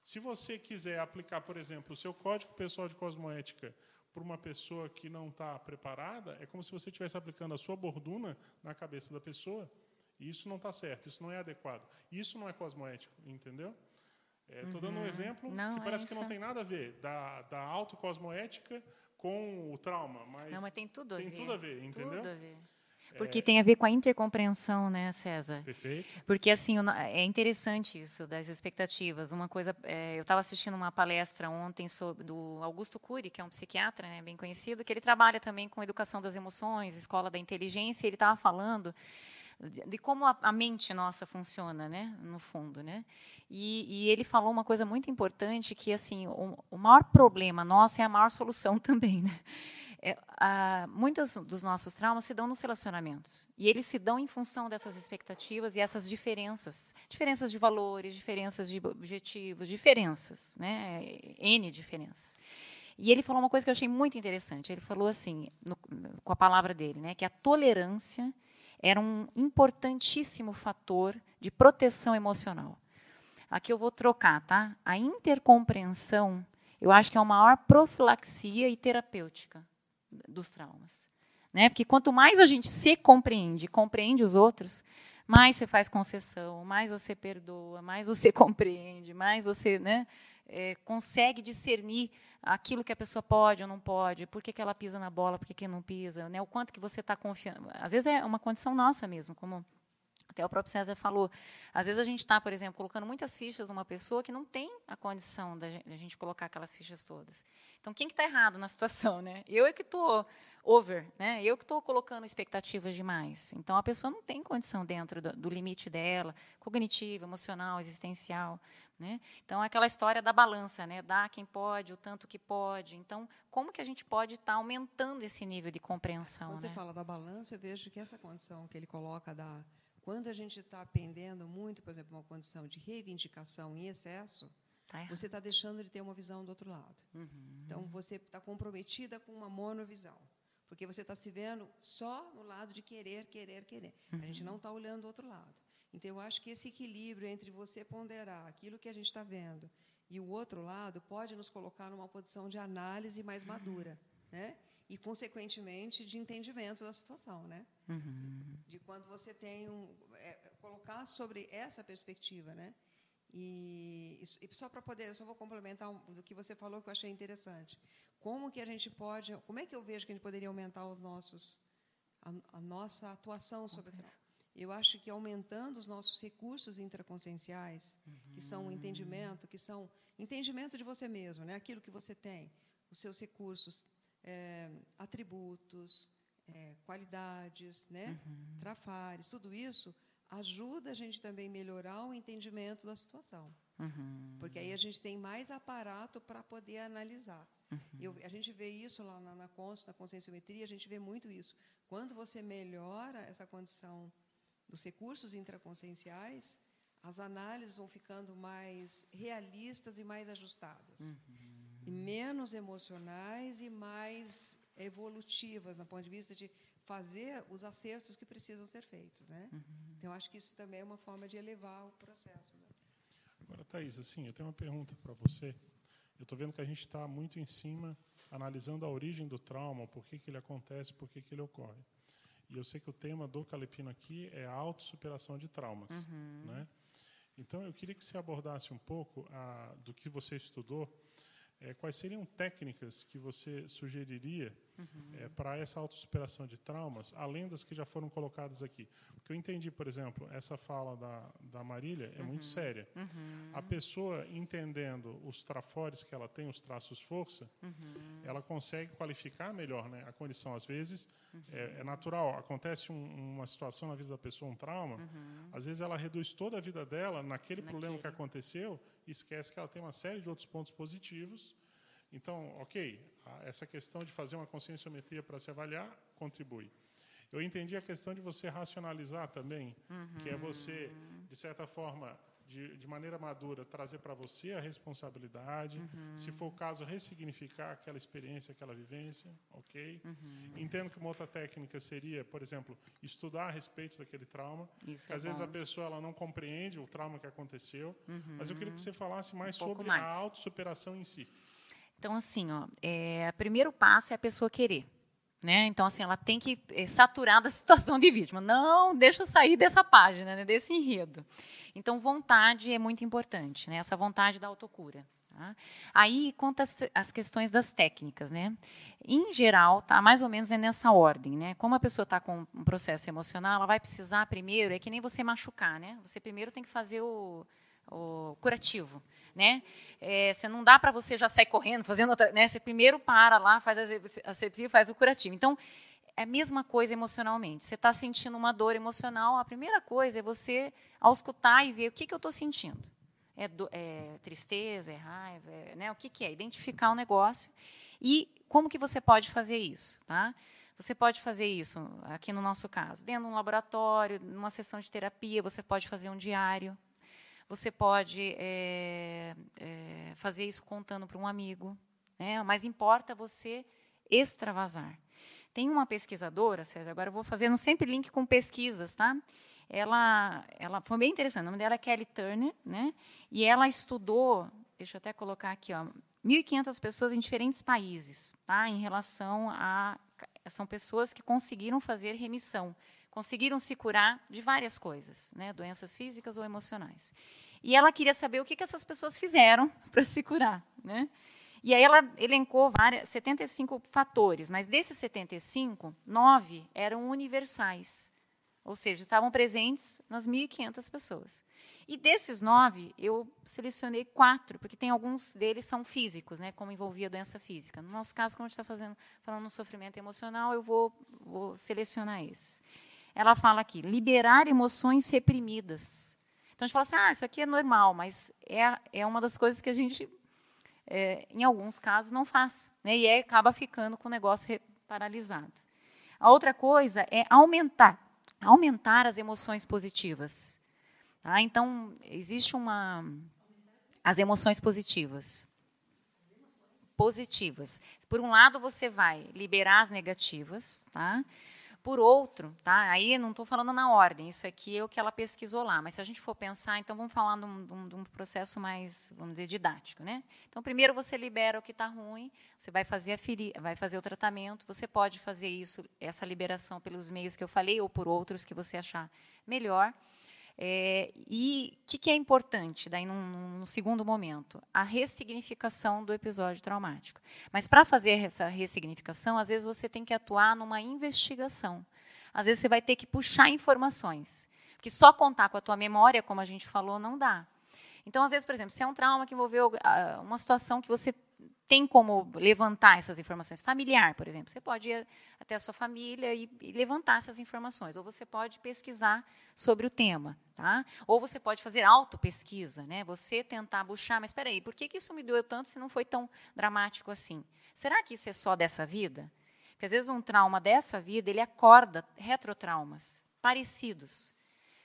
Se você quiser aplicar, por exemplo, o seu código pessoal de cosmoética para uma pessoa que não está preparada, é como se você estivesse aplicando a sua borduna na cabeça da pessoa. E isso não está certo, isso não é adequado. Isso não é cosmoético, entendeu? Estou é, dando um uhum. exemplo não, que é parece é que não tem nada a ver da, da autocosmoética com o trauma, mas, não, mas tem tudo a tem ver. tudo a ver, entendeu? Tudo a ver. Porque é... tem a ver com a intercompreensão, né, César? Perfeito. Porque, assim, é interessante isso, das expectativas. Uma coisa, é, eu estava assistindo uma palestra ontem sobre, do Augusto Cury, que é um psiquiatra né, bem conhecido, que ele trabalha também com educação das emoções, escola da inteligência, e ele estava falando de como a, a, mente nossa funciona, né, no fundo, né? E, e, ele falou uma coisa muito importante que assim o, o maior problema nosso é a maior solução também, né? É, a, muitos dos nossos traumas se dão nos relacionamentos. E eles se dão em função dessas expectativas e essas diferenças. Diferenças de valores, diferenças de objetivos, diferenças, né? N diferenças. E ele falou uma coisa que eu achei muito interessante. Ele falou assim, no, com a palavra dele, né, que a tolerância era um importantíssimo fator de proteção emocional. Aqui eu vou trocar, tá? A intercompreensão, eu acho que é a maior profilaxia e terapêutica dos traumas. Né? Porque quanto mais a gente se compreende, compreende os outros, mais você faz concessão, mais você perdoa, mais você compreende, mais você né, é, consegue discernir aquilo que a pessoa pode ou não pode, por que, que ela pisa na bola, por que, que não pisa, né, o quanto que você está confiando. Às vezes é uma condição nossa mesmo, como até o próprio César falou. Às vezes a gente está, por exemplo, colocando muitas fichas numa pessoa que não tem a condição da gente colocar aquelas fichas todas. Então, quem que está errado na situação? Né? Eu é que estou over, né? eu que estou colocando expectativas demais. Então, a pessoa não tem condição dentro do, do limite dela, cognitivo, emocional, existencial. Né? Então, é aquela história da balança, né? dá quem pode, o tanto que pode. Então, como que a gente pode estar tá aumentando esse nível de compreensão? Quando né? você fala da balança, eu vejo que essa condição que ele coloca da quando a gente está pendendo muito, por exemplo, uma condição de reivindicação em excesso, Tá você está deixando de ter uma visão do outro lado. Uhum. Então, você está comprometida com uma monovisão. Porque você está se vendo só no lado de querer, querer, querer. Uhum. A gente não está olhando do outro lado. Então, eu acho que esse equilíbrio entre você ponderar aquilo que a gente está vendo e o outro lado pode nos colocar numa posição de análise mais madura, né? E, consequentemente, de entendimento da situação, né? Uhum. De quando você tem um... É, colocar sobre essa perspectiva, né? E, e só para poder, eu só vou complementar um, do que você falou que eu achei interessante. Como que a gente pode, como é que eu vejo que a gente poderia aumentar os nossos, a, a nossa atuação sobre okay. Eu acho que aumentando os nossos recursos intraconscienciais, uhum. que são o entendimento, que são entendimento de você mesmo, né? Aquilo que você tem, os seus recursos, é, atributos, é, qualidades, né? Uhum. Trafares, tudo isso ajuda a gente também a melhorar o entendimento da situação. Uhum. Porque aí a gente tem mais aparato para poder analisar. Uhum. Eu, a gente vê isso lá na, na, na conscienciometria, a gente vê muito isso. Quando você melhora essa condição dos recursos intraconscienciais, as análises vão ficando mais realistas e mais ajustadas. Uhum. E menos emocionais e mais evolutivas, do ponto de vista de fazer os acertos que precisam ser feitos. Né? Uhum. Então, acho que isso também é uma forma de elevar o processo. Né? Agora, Thais, assim, eu tenho uma pergunta para você. Eu estou vendo que a gente está muito em cima, analisando a origem do trauma, por que, que ele acontece, por que, que ele ocorre. E eu sei que o tema do Calepino aqui é a autossuperação de traumas. Uhum. Né? Então, eu queria que você abordasse um pouco a, do que você estudou, é, quais seriam técnicas que você sugeriria uhum. é, para essa autossuperação de traumas, além das que já foram colocadas aqui? Porque eu entendi, por exemplo, essa fala da, da Marília é uhum. muito séria. Uhum. A pessoa, entendendo os trafores que ela tem, os traços força, uhum. ela consegue qualificar melhor né, a condição. Às vezes, é, é, natural, acontece um, uma situação na vida da pessoa, um trauma, uhum. às vezes ela reduz toda a vida dela naquele, naquele. problema que aconteceu e esquece que ela tem uma série de outros pontos positivos. Então, ok, essa questão de fazer uma conscienciometria para se avaliar contribui. Eu entendi a questão de você racionalizar também, uhum. que é você, de certa forma, de, de maneira madura, trazer para você a responsabilidade, uhum. se for o caso, ressignificar aquela experiência, aquela vivência, ok? Uhum. Entendo que uma outra técnica seria, por exemplo, estudar a respeito daquele trauma, Isso que é às bom. vezes a pessoa ela não compreende o trauma que aconteceu, mas eu queria que você falasse mais um sobre mais. a autossuperação em si. Então, assim, ó, é, primeiro passo é a pessoa querer. Né? Então, assim, ela tem que é, saturar da situação de vítima. Não deixa sair dessa página, né, desse enredo. Então, vontade é muito importante, né? essa vontade da autocura. Tá? Aí, conta as, as, questões das técnicas. Né? Em geral, tá mais ou menos é nessa ordem. Né? Como a pessoa está com um processo emocional, ela vai precisar primeiro, é que nem você machucar. Né? Você primeiro tem que fazer o, o curativo né? É, você não dá para você já sair correndo, fazendo outra, né? Você primeiro para lá, faz a asepsia, faz o curativo. Então, é a mesma coisa emocionalmente. Você está sentindo uma dor emocional, a primeira coisa é você auscultar e ver o que, que eu estou sentindo. É, do, é, tristeza, é raiva, é, né? O que, que é? Identificar o negócio e como que você pode fazer isso, tá? Você pode fazer isso, aqui no nosso caso, dentro de um laboratório, numa sessão de terapia, você pode fazer um diário, você pode é, é, fazer isso contando para um amigo, né? mas importa você extravasar. Tem uma pesquisadora, César, agora eu vou fazendo sempre link com pesquisas, tá? Ela, ela foi bem interessante. O nome dela é Kelly Turner, né? E ela estudou, deixa eu até colocar aqui, ó, 1.500 pessoas em diferentes países, tá? Em relação a são pessoas que conseguiram fazer remissão, conseguiram se curar de várias coisas, né? Doenças físicas ou emocionais. E ela queria saber o que, que essas pessoas fizeram para se curar. Né? E aí ela elencou várias, 75 fatores, mas desses 75, nove eram universais. Ou seja, estavam presentes nas 1.500 pessoas. E desses nove, eu selecionei quatro, porque tem alguns deles são físicos, né, como envolvia doença física. No nosso caso, como a gente está fazendo, falando no sofrimento emocional, eu vou, vou selecionar esses. Ela fala aqui, liberar emoções reprimidas. Então a gente fala assim, ah, isso aqui é normal, mas é, é uma das coisas que a gente, é, em alguns casos, não faz. Né? E é, acaba ficando com o negócio paralisado. A outra coisa é aumentar, aumentar as emoções positivas. Tá? Então, existe uma. As emoções positivas. Positivas. Por um lado, você vai liberar as negativas, tá? Por outro, tá? aí não estou falando na ordem, isso aqui é o que ela pesquisou lá, mas se a gente for pensar, então vamos falar de um, de um, processo mais, vamos dizer, didático. Né? Então, primeiro você libera o que está ruim, você vai fazer, a feri vai fazer o tratamento, você pode fazer isso, essa liberação pelos meios que eu falei ou por outros que você achar melhor. É, e o que, que, é importante daí num, num, segundo momento? A ressignificação do episódio traumático. Mas para fazer essa ressignificação, às vezes você tem que atuar numa investigação. Às vezes você vai ter que puxar informações. Porque só contar com a tua memória, como a gente falou, não dá. Então, às vezes, por exemplo, se é um trauma que envolveu uh, uma situação que você tem como levantar essas informações. Familiar, por exemplo. Você pode ir até a sua família e, e, levantar essas informações. Ou você pode pesquisar sobre o tema. Tá? Ou você pode fazer autopesquisa. Né? Você tentar buscar, mas espera aí, por que, que isso me doeu tanto se não foi tão dramático assim? Será que isso é só dessa vida? Porque às vezes um trauma dessa vida, ele acorda retrotraumas parecidos.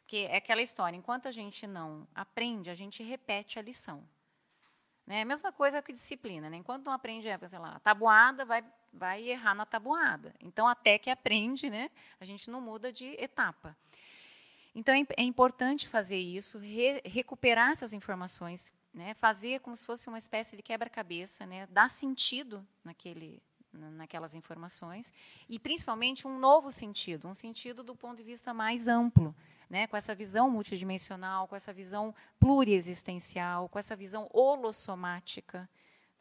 Porque é aquela história, enquanto a gente não aprende, a gente repete a lição. Né? Mesma coisa que disciplina. Né? Enquanto não aprende, sei lá, a tabuada, vai, vai errar na tabuada. Então, até que aprende, né? a gente não muda de etapa. Então, é, é importante fazer isso, re, recuperar essas informações, né? fazer como se fosse uma espécie de quebra-cabeça, né? dar sentido naquele, naquelas informações e principalmente um novo sentido, um sentido do ponto de vista mais amplo, né, com essa visão multidimensional, com essa visão pluriexistencial, com essa visão holossomática.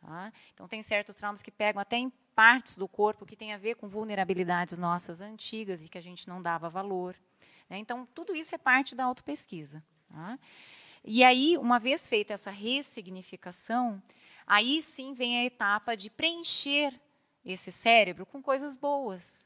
Tá? Então, tem certos traumas que pegam até em partes do corpo que tem a ver com vulnerabilidades nossas antigas e que a gente não dava valor. Né? Então, tudo isso é parte da autopesquisa. Tá? E aí, uma vez feita essa ressignificação, aí sim vem a etapa de preencher esse cérebro com coisas boas,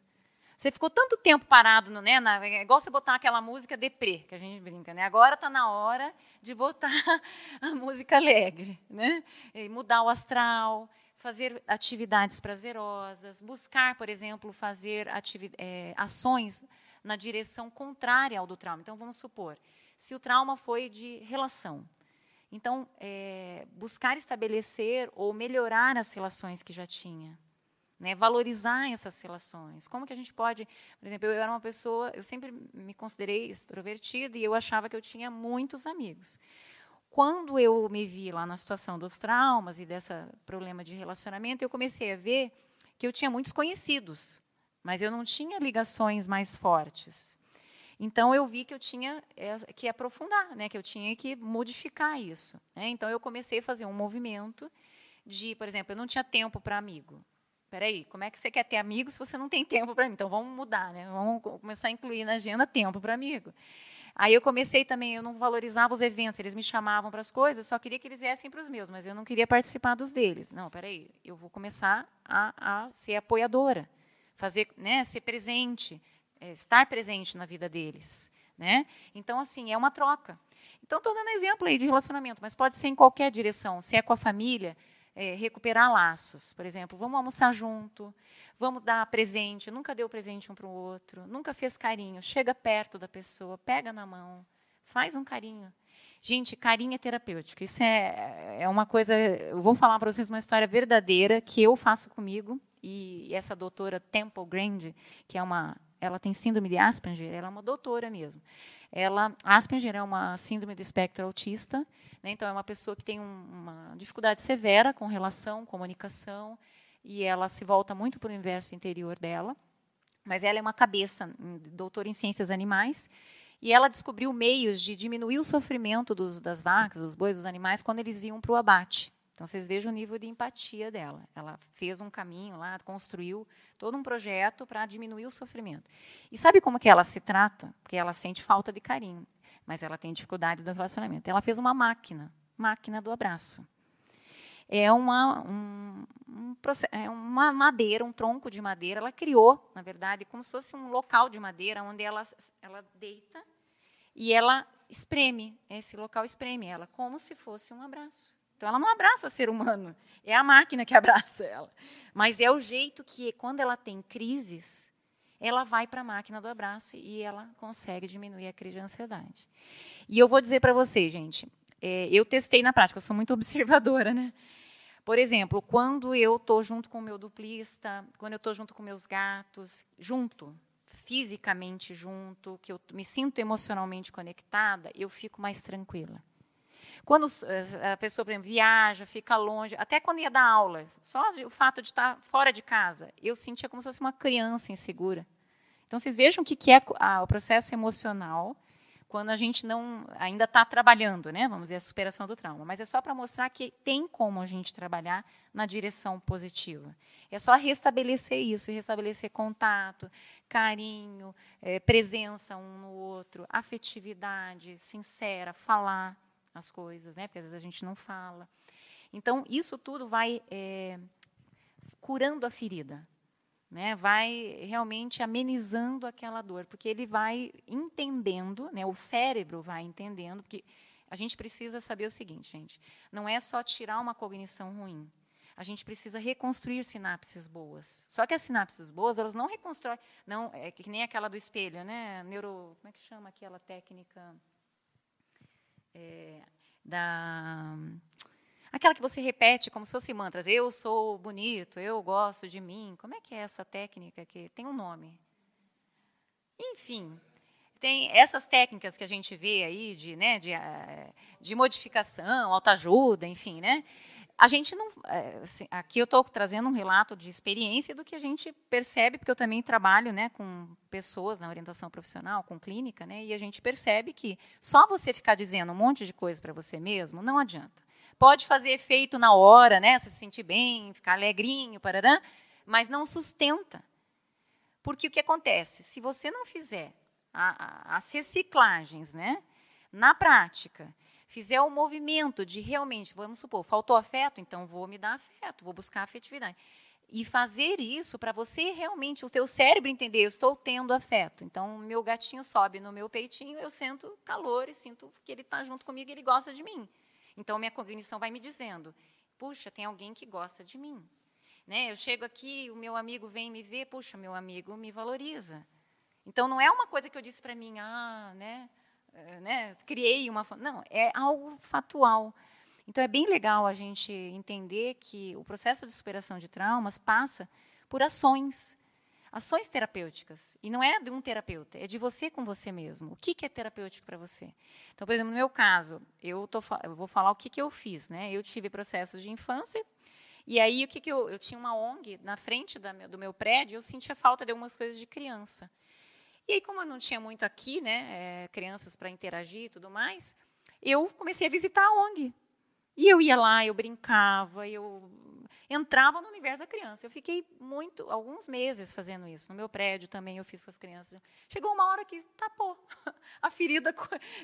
você ficou tanto tempo parado, né? Na, é igual você botar aquela música deprê, que a gente brinca, né? Agora está na hora de botar a música alegre, né? E mudar o astral, fazer atividades prazerosas, buscar, por exemplo, fazer é, ações na direção contrária ao do trauma. Então, vamos supor, se o trauma foi de relação, então, é, buscar estabelecer ou melhorar as relações que já tinha. Né, valorizar essas relações. Como que a gente pode, por exemplo, eu era uma pessoa, eu sempre me considerei extrovertida e eu achava que eu tinha muitos amigos. quando eu me vi lá na situação dos traumas e desse problema de relacionamento, eu comecei a ver que eu tinha muitos conhecidos, mas eu não tinha ligações mais fortes. Então eu vi que eu tinha é, que aprofundar, né, que eu tinha que modificar isso. Né? Então eu comecei a fazer um movimento de, por exemplo, eu não tinha tempo para amigo. Peraí, como é que você quer ter amigos se você não tem tempo para mim? Então vamos mudar, né? Vamos começar a incluir na agenda tempo para amigo. Aí eu comecei também, eu não valorizava os eventos, eles me chamavam para as coisas, eu só queria que eles viessem para os meus, mas eu não queria participar dos deles. Não, peraí, eu vou começar a, a ser apoiadora, fazer, né, ser presente, é, estar presente na vida deles. Né? Então, assim, é uma troca. Então, estou dando exemplo aí de relacionamento, mas pode ser em qualquer direção. Se é com a família, é, recuperar laços. Por exemplo, vamos almoçar junto, vamos dar presente. Nunca deu presente um para o outro, nunca fez carinho. Chega perto da pessoa, pega na mão, faz um carinho. Gente, carinho é terapêutico. Isso é, é uma coisa. Eu vou falar para vocês uma história verdadeira que eu faço comigo. E essa doutora Temple Grande, que é uma. Ela tem síndrome de Asperger, ela é uma doutora mesmo. Ela, Asperger é uma síndrome do espectro autista, né, então é uma pessoa que tem um, uma dificuldade severa com relação, comunicação, e ela se volta muito para o universo interior dela. Mas ela é uma cabeça, doutora em ciências animais, e ela descobriu meios de diminuir o sofrimento dos, das vacas, dos bois, dos animais, quando eles iam para o abate. Então, vocês vejam o nível de empatia dela. Ela fez um caminho lá, construiu todo um projeto para diminuir o sofrimento. E sabe como que ela se trata? Porque ela sente falta de carinho, mas ela tem dificuldade do relacionamento. Ela fez uma máquina, máquina do abraço. É uma, um, um, é uma madeira, um tronco de madeira. Ela criou, na verdade, como se fosse um local de madeira onde ela, ela deita e ela espreme. Esse local espreme ela, como se fosse um abraço. Então, ela não abraça ser humano, é a máquina que abraça ela. Mas é o jeito que, quando ela tem crises, ela vai para a máquina do abraço e ela consegue diminuir a crise de ansiedade. E eu vou dizer para vocês, gente, é, eu testei na prática, eu sou muito observadora, né? Por exemplo, quando eu estou junto com o meu duplista, quando eu estou junto com meus gatos, junto, fisicamente junto, que eu me sinto emocionalmente conectada, eu fico mais tranquila. Quando eh, a pessoa, exemplo, viaja, fica longe, até quando ia dar aula, só o fato de estar fora de casa, eu sentia como se fosse uma criança insegura. Então, vocês vejam o que é o processo emocional quando a gente não ainda está trabalhando, né? Vamos dizer, a superação do trauma. Mas é só para mostrar que tem como a gente trabalhar na direção positiva. É só restabelecer isso, restabelecer contato, carinho, é, presença um no outro, afetividade sincera, falar as coisas, né? Porque às vezes a gente não fala. Então, isso tudo vai é, curando a ferida, né? vai realmente amenizando aquela dor, porque ele vai entendendo, né? o cérebro vai entendendo, porque a gente precisa saber o seguinte, gente: não é só tirar uma cognição ruim. A gente precisa reconstruir sinapses boas. Só que as sinapses boas, elas não reconstroem. Não, é que nem aquela do espelho, né? Neuro. Como é que chama aquela técnica? É, da aquela que você repete como se fosse mantras. Eu sou bonito, eu gosto de mim. Como é que é essa técnica que tem um nome? Enfim, tem essas técnicas que a gente vê aí de, né, de, eh, de modificação, autoajuda, enfim, né? A gente não. É, assim, aqui eu estou trazendo um relato de experiência do que a gente percebe, porque eu também trabalho né, com pessoas na orientação profissional, com clínica, né, e a gente percebe que só você ficar dizendo um monte de coisa para você mesmo não adianta. Pode fazer efeito na hora, né, se sentir bem, ficar alegrinho, parará, mas não sustenta. Porque o que acontece? Se você não fizer a, a, as reciclagens né, na prática, fizer o movimento de realmente, vamos supor, faltou afeto, então vou me dar afeto, vou buscar afetividade. E fazer isso para você realmente, o teu cérebro entender, eu estou tendo afeto. Então, meu gatinho sobe no meu peitinho, eu sinto calor e sinto que ele está junto comigo e ele gosta de mim. Então, minha cognição vai me dizendo, puxa, tem alguém que gosta de mim. Né? Eu chego aqui, o meu amigo vem me ver, puxa, meu amigo me valoriza. Então, não é uma coisa que eu disse para mim, ah, né? Eh, né, criei uma. Não, é algo fatual. Então, é bem legal a gente entender que o processo de superação de traumas passa por ações. ações terapêuticas. E não é de um terapeuta, é de você com você mesmo. O que, que é terapêutico para você? Então, por exemplo, no meu caso, eu, tô, eu vou falar o que, que eu fiz. Né? Eu tive processos de infância, e aí o que, que eu, eu tinha uma ONG na frente da, do meu prédio, eu sentia falta de algumas coisas de criança. E aí, como eu não tinha muito aqui, né, é, crianças para interagir e tudo mais, eu comecei a visitar a ONG. E eu ia lá, eu brincava, eu entrava no universo da criança. Eu fiquei muito, alguns meses fazendo isso. No meu prédio também eu fiz com as crianças. Chegou uma hora que tapou a ferida,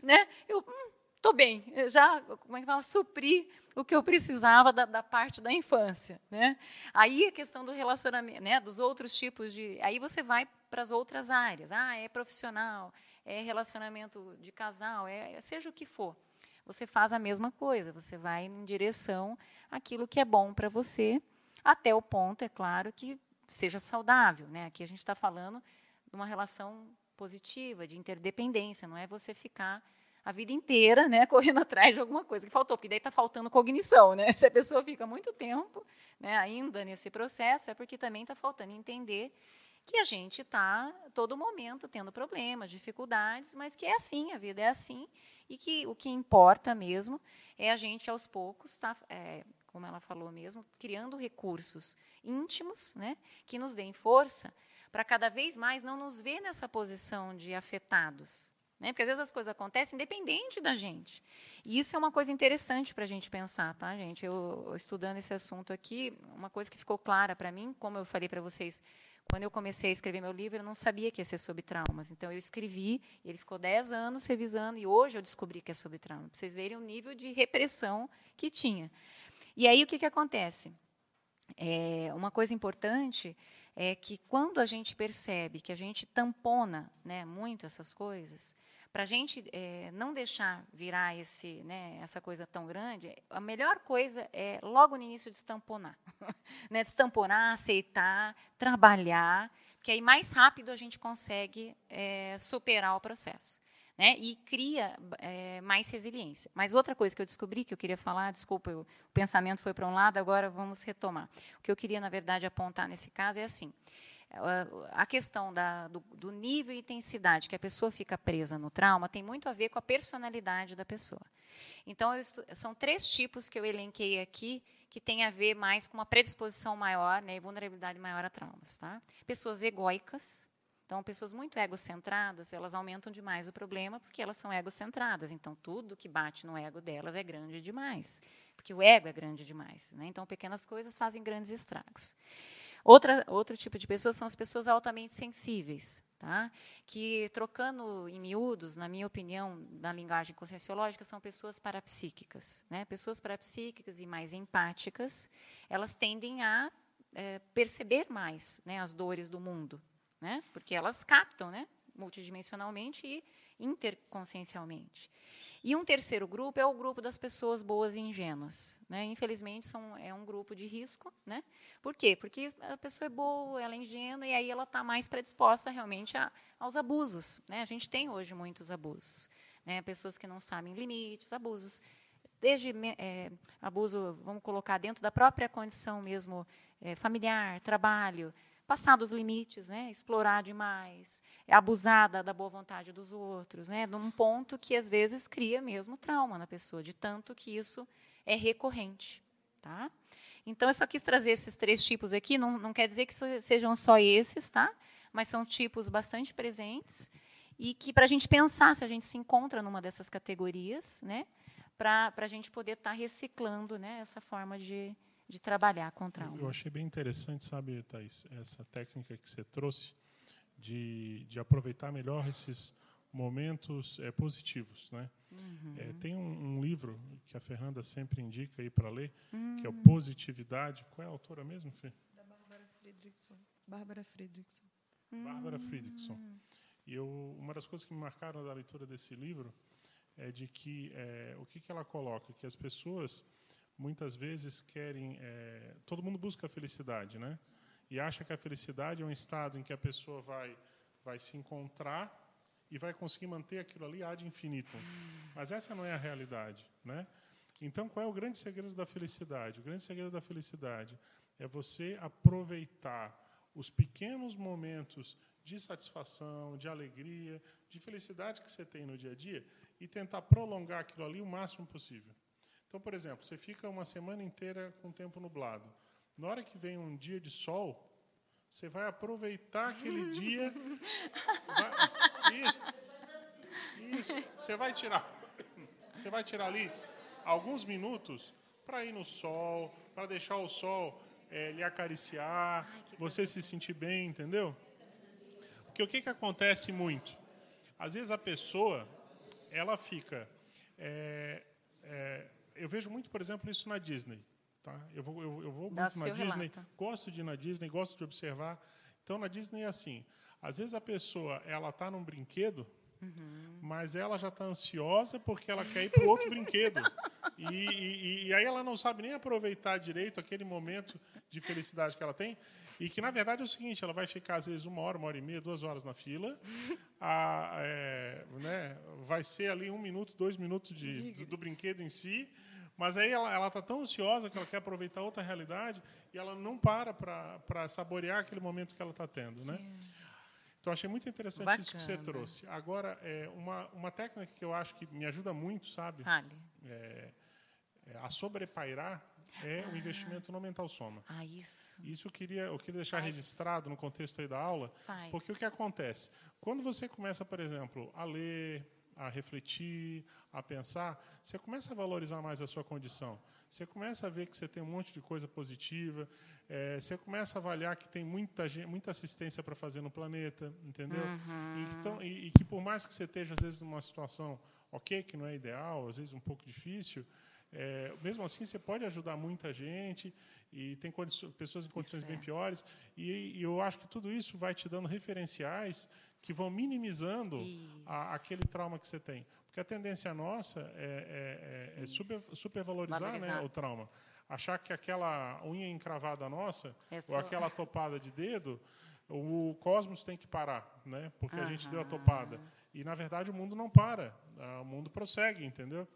né? Eu hum, bem, eu já, como é que fala, supri o que eu precisava da, da, parte da infância, né? Aí a questão do relacionamento, né? Dos outros tipos de, aí você vai para as outras áreas. Ah, é profissional, é relacionamento de casal, é seja o que for você faz a mesma coisa, você vai em direção àquilo que é bom para você, até o ponto, é claro, que seja saudável. Né? Aqui a gente está falando de uma relação positiva, de interdependência, não é você ficar a vida inteira né, correndo atrás de alguma coisa que faltou, porque daí está faltando cognição. Né? Se a pessoa fica muito tempo né, ainda nesse processo, é porque também está faltando entender que a gente está todo momento tendo problemas, dificuldades, mas que é assim, a vida é assim, e que o que importa mesmo é a gente, aos poucos, tá, é, como ela falou mesmo, criando recursos íntimos né, que nos deem força para cada vez mais não nos ver nessa posição de afetados. Né? Porque às vezes as coisas acontecem independente da gente. E isso é uma coisa interessante para a gente pensar, tá, gente? Eu, estudando esse assunto aqui, uma coisa que ficou clara para mim, como eu falei para vocês quando eu comecei a escrever meu livro, eu não sabia que ia ser sobre traumas. Então, eu escrevi, ele ficou 10 anos revisando, e hoje eu descobri que é sobre trauma. Para vocês verem o nível de repressão que tinha. E aí, o que, que acontece? É, uma coisa importante é que, quando a gente percebe que a gente tampona né, muito essas coisas, para a gente é, não deixar virar esse, né, essa coisa tão grande, a melhor coisa é logo no início destamponar. né, destamponar, aceitar, trabalhar, que aí mais rápido a gente consegue é, superar o processo. Né, e cria é, mais resiliência. Mas outra coisa que eu descobri, que eu queria falar, desculpa, eu, o pensamento foi para um lado, agora vamos retomar. O que eu queria, na verdade, apontar nesse caso é assim: a questão da, do, do, nível e intensidade que a pessoa fica presa no trauma tem muito a ver com a personalidade da pessoa. Então, são três tipos que eu elenquei aqui que tem a ver mais com uma predisposição maior né, e vulnerabilidade maior a traumas. Tá? Pessoas egóicas. Então, pessoas muito egocentradas, elas aumentam demais o problema porque elas são egocentradas. Então, tudo que bate no ego delas é grande demais. Porque o ego é grande demais. Né? Então, pequenas coisas fazem grandes estragos. Outra, outro tipo de pessoas são as pessoas altamente sensíveis, tá? que, trocando em miúdos, na minha opinião, na linguagem conscienciológica, são pessoas parapsíquicas. Né? Pessoas parapsíquicas e mais empáticas, elas tendem a é, perceber mais né, as dores do mundo, né? porque elas captam né, multidimensionalmente e interconsciencialmente. E um terceiro grupo é o grupo das pessoas boas e ingênuas. Né? Infelizmente, são, é um grupo de risco. Né? Por quê? Porque a pessoa é boa, ela é ingênua, e aí ela está mais predisposta realmente a, aos abusos. Né? A gente tem hoje muitos abusos. Né? Pessoas que não sabem limites, abusos. Desde é, abuso, vamos colocar dentro da própria condição mesmo é, familiar, trabalho, passar dos limites, né? explorar demais, abusar da, da boa vontade dos outros, né? num ponto que às vezes cria mesmo trauma na pessoa, de tanto que isso é recorrente. Tá? Então, eu só quis trazer esses três tipos aqui, não, não quer dizer que sejam só esses, tá? mas são tipos bastante presentes e que para a gente pensar se a gente se encontra numa dessas categorias, né? para a gente poder estar tá reciclando né? essa forma de, de trabalhar com trauma. Eu achei bem interessante, sabe, Thais, essa técnica que você trouxe de, de aproveitar melhor esses momentos é, positivos, né? Uhum. É, tem um, um, livro que a Fernanda sempre indica aí para ler, uhum. que é o Positividade. Qual é a autora mesmo, Fê? Da Bárbara Friedrichson. Bárbara Friedrichson. Uhum. Bárbara Friedrichson. E eu, uma das coisas que me marcaram da leitura desse livro é de que é, o que, que ela coloca, que as pessoas muitas vezes querem. É, todo mundo busca a felicidade, né? E acha que a felicidade é um estado em que a pessoa vai, vai se encontrar e vai conseguir manter aquilo ali ad infinitum. Mas essa não é a realidade, né? Então, qual é o grande segredo da felicidade? O grande segredo da felicidade é você aproveitar os pequenos momentos de satisfação, de alegria, de felicidade que você tem no dia a dia e tentar prolongar aquilo ali o máximo possível. Então, por exemplo, você fica uma semana inteira com o tempo nublado. Na hora que vem um dia de sol, você vai aproveitar aquele dia. Vai, isso. Isso. Você vai tirar. Você vai tirar ali alguns minutos para ir no sol, para deixar o sol é, lhe acariciar, Ai, você se sentir bem, entendeu? Porque o que, que acontece muito? Às vezes a pessoa, ela fica. É, é, eu vejo muito, por exemplo, isso na Disney. Tá? Eu vou, eu, eu vou muito na Disney, relato. gosto de ir na Disney, gosto de observar. Então, na Disney é assim. Às vezes a pessoa ela está num brinquedo, uhum. mas ela já está ansiosa porque ela quer ir para outro brinquedo. E, e, e, aí ela não sabe nem aproveitar direito aquele momento de felicidade que ela tem. E que, na verdade, é o seguinte, ela vai ficar, às vezes, uma hora, uma hora e meia, duas horas na fila. A, é, né, vai ser ali um minuto, dois minutos de, do, do brinquedo em si. Mas aí ela está tão ansiosa que ela quer aproveitar outra realidade e ela não para para saborear aquele momento que ela está tendo. Né? Então, achei muito interessante Bacana. isso que você trouxe. Agora, é, uma, uma técnica que eu acho que me ajuda muito, sabe? É, é, a sobrepairar é ah. o investimento no mental soma. Ah, isso. Isso eu queria, eu queria deixar Faz. registrado no contexto aí da aula, Faz. porque o que acontece? Quando você começa, por exemplo, a ler, a refletir, a pensar, você começa a valorizar mais a sua condição. Você começa a ver que você tem um monte de coisa positiva. É, você começa a avaliar que tem muita, muita assistência para fazer no planeta, entendeu? Uhum. E, então, e, e, que por mais que você esteja às vezes numa situação ok, que não é ideal, às vezes um pouco difícil, é, mesmo assim você pode ajudar muita gente e tem pessoas em condições é. bem piores. E, e, eu acho que tudo isso vai te dando referenciais que vão minimizando a, aquele trauma que você tem. Porque a tendência nossa é, é, é, é super, supervalorizar né, o trauma. Achar que aquela unha encravada nossa, é ou aquela topada de dedo, o cosmos tem que parar, né? porque a gente deu a topada. E, na verdade, o mundo não para, o mundo prossegue, entendeu?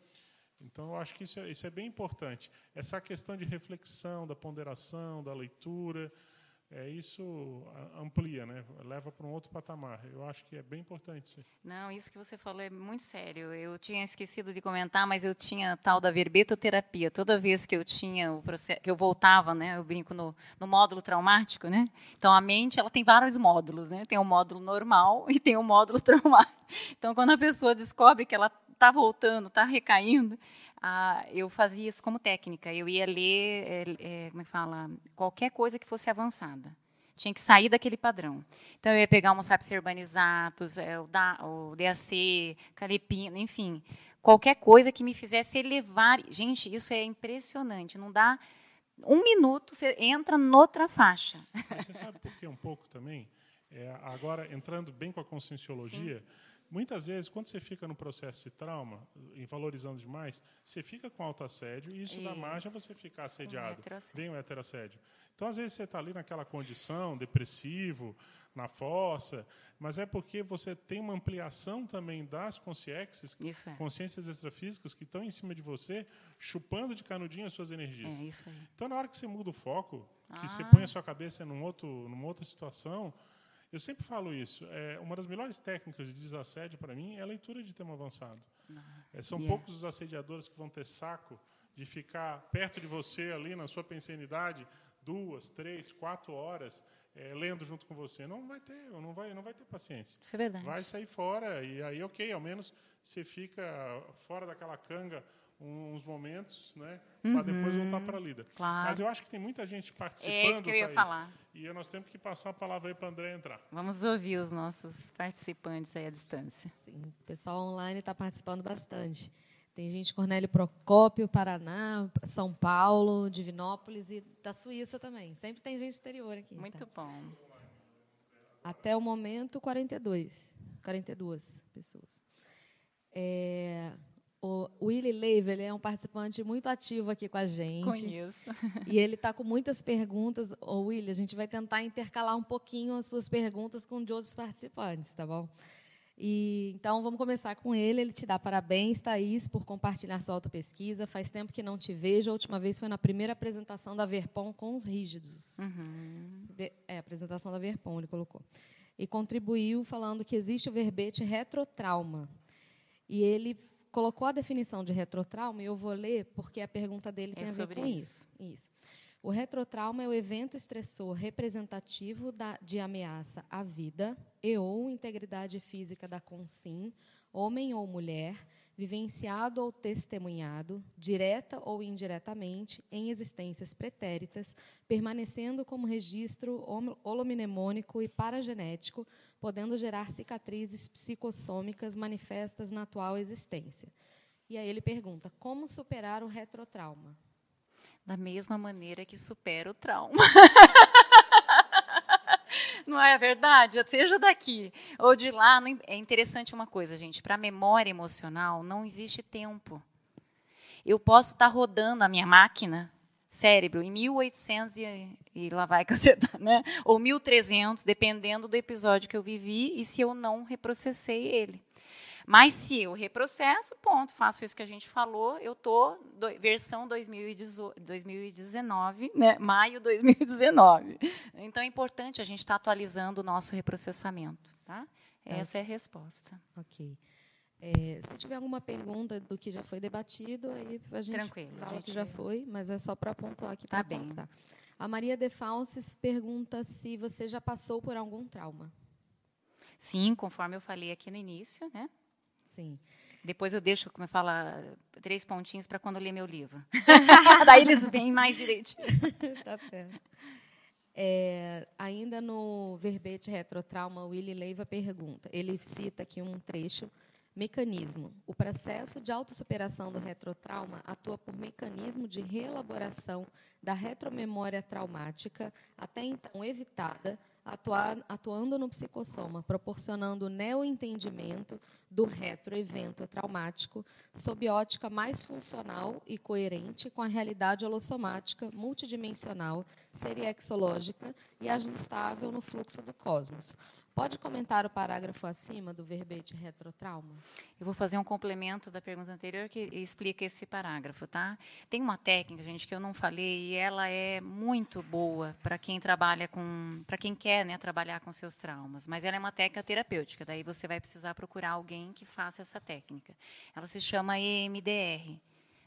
Então, eu acho que isso é, isso é bem importante. Essa questão de reflexão, da ponderação, da leitura, é, isso amplia, né? leva para um outro patamar. Eu acho que é bem importante isso. Não, isso que você falou é muito sério. Eu tinha esquecido de comentar, mas eu tinha tal da verbetoterapia. Toda vez que eu tinha o processo, que eu voltava, né? Eu brinco no, no módulo traumático, né? Então a mente ela tem vários módulos, né? Tem o módulo normal e tem o módulo traumático. Então quando a pessoa descobre que ela está voltando, está recaindo, ah, eu fazia isso como técnica. Eu ia ler, é, é, como é que fala, qualquer coisa que fosse avançada. Tinha que sair daquele padrão. Então, eu ia pegar Homo sapiens urbanizatus, é, o, da, o DAC, Calepino, enfim. Qualquer coisa que me fizesse elevar. Gente, isso é impressionante. Não dá um minuto, você entra noutra faixa. Mas você sabe por que um pouco também? É, agora, entrando bem com a conscienciologia, Sim Muitas vezes, quando você fica no processo de trauma, em valorizando demais, você fica com autoassédio e isso, isso. dá margem a você ficar assediado. Vem o heterassédio. Então, às vezes, você está ali naquela condição, depressivo, na força, mas é porque você tem uma ampliação também das consciências, é. consciências extrafísicas que estão em cima de você, chupando de canudinho as suas energias. É então, na hora que você muda o foco, que ah. você põe a sua cabeça num outro, numa outra situação, eu sempre falo isso. É, uma das melhores técnicas de desassédio para mim é a leitura de tema avançado. É, são yeah. poucos os assediadores que vão ter saco de ficar perto de você ali na sua pensenidade duas, três, quatro horas é, lendo junto com você. Não vai ter, não vai, não vai ter paciência. Isso é verdade. Vai sair fora e aí, ok, ao menos você fica fora daquela canga uns momentos, né, uhum. para depois voltar para a lida. Claro. Mas eu acho que tem muita gente participando. É isso que eu ia Thaís, falar. E nós temos que passar a palavra aí para André entrar. Vamos ouvir os nossos participantes aí à distância. Sim, o pessoal online está participando bastante. Tem gente Cornélio Procópio, Paraná, São Paulo, Divinópolis e da Suíça também. Sempre tem gente exterior aqui. Muito tá? bom. Até o momento, 42. 42 pessoas. É, o Willy Leiva, ele é um participante muito ativo aqui com a gente. Conheço. E ele está com muitas perguntas. Ô, Willy, a gente vai tentar intercalar um pouquinho as suas perguntas com de outros participantes, tá bom? E, então, vamos começar com ele. Ele te dá parabéns, Thaís, por compartilhar sua autopesquisa. Faz tempo que não te vejo. A última vez foi na primeira apresentação da Verpom com os rígidos. Uhum. É, apresentação da Verpom, ele colocou. E contribuiu falando que existe o verbete retrotrauma. E ele colocou a definição de retrotrauma, e eu vou ler porque a pergunta dele tem é a ver com isso. isso. isso. O retrotrauma é o evento estressor representativo da, de ameaça à vida e ou integridade física da consim, homem ou mulher, vivenciado ou testemunhado, direta ou indiretamente, em existências pretéritas, permanecendo como registro holomnemônico e paragenético, podendo gerar cicatrizes psicossômicas manifestas na atual existência. E aí ele pergunta: como superar o retrotrauma? da mesma maneira que supera o trauma. não é verdade? Seja daqui ou de lá. É interessante uma coisa, gente. Para a memória emocional, não existe tempo. Eu posso estar tá rodando a minha máquina, cérebro, em 1800 e, e lá vai cacetar, né? Ou 1300, dependendo do episódio que eu vivi e se eu não reprocessei ele. Mas se eu reprocesso, ponto, faço isso que a gente falou, eu estou versão 2019, né, maio 2019. Então é importante a gente estar tá atualizando o nosso reprocessamento. Tá? Essa é a resposta. Ok. É, se tiver alguma pergunta do que já foi debatido, aí a gente Tranquilo, fala gente... que já foi, mas é só para pontuar aqui. Tá bem. Tá. A Maria de Falses pergunta se você já passou por algum trauma. Sim, conforme eu falei aqui no início, né? Sim. Depois eu deixo, como eu falo, três pontinhos para quando eu ler meu livro. Daí eles vêm mais direitinho. tá certo. É, ainda no verbete retrotrauma, Willy Leiva pergunta, ele cita aqui um trecho, mecanismo. O processo de autossuperação do retrotrauma atua por mecanismo de reelaboração da retromemória traumática, até então evitada, atuar, atuando no psicossoma, proporcionando neoentendimento do retroevento traumático sob ótica mais funcional e coerente com a realidade holossomática, multidimensional, seriexológica e ajustável no fluxo do cosmos. Pode comentar o parágrafo acima do verbete retrotrauma? Eu vou fazer um complemento da pergunta anterior que explica esse parágrafo, tá? Tem uma técnica, gente, que eu não falei e ela é muito boa para quem trabalha com, para quem quer, né, trabalhar com seus traumas, mas ela é uma técnica terapêutica, daí você vai precisar procurar alguém que faça essa técnica. Ela se chama EMDR,